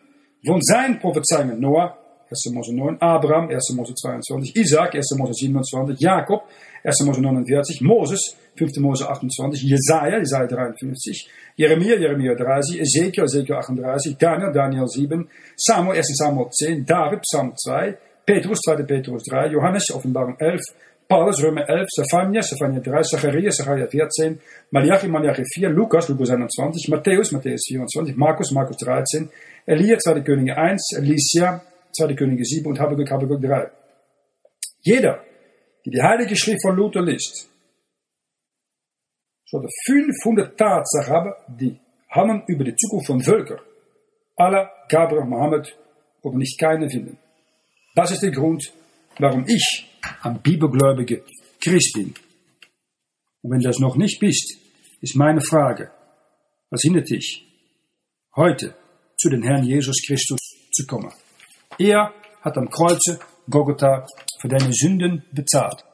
von seinen Prophezeiungen. Noah, 1. Mose 9, Abraham, 1. Mose 22, Isaac, 1. Mose 27, Jakob, 1. Mose 49, Moses, 5. Mose 28, Jesaja, Jesaja 53, Jeremia, Jeremia 30, Ezekiel, Ezekiel 38, Daniel, Daniel 7, Samuel, 1. Samuel 10, David, Psalm 2, Petrus, 2. Petrus 3, Johannes, Offenbarung 11, Paulus, Römer 11, Zephania, Zephania 3, Zacharias, Zachariah 14, Malachi, Malachi 4, Lukas, Lukas 21, Matthäus, Matthäus 24, Markus, Markus 13, Elia, 2. Könige 1, Alicia, 2. Könige 7 und Habakkuk, Habakkuk 3. Jeder, die die Heilige Schrift von Luther liest, sollte 500 Tatsachen haben, die hangen über die Zukunft von Völkern. Allah, Gabriel, Mohammed oder nicht keine finden. Das ist der Grund, warum ich ein bibelgläubiger Christ bin. Und wenn du das noch nicht bist, ist meine Frage, was hindert dich, heute zu den Herrn Jesus Christus zu kommen? Er hat am Kreuze Golgotha für deine Sünden bezahlt.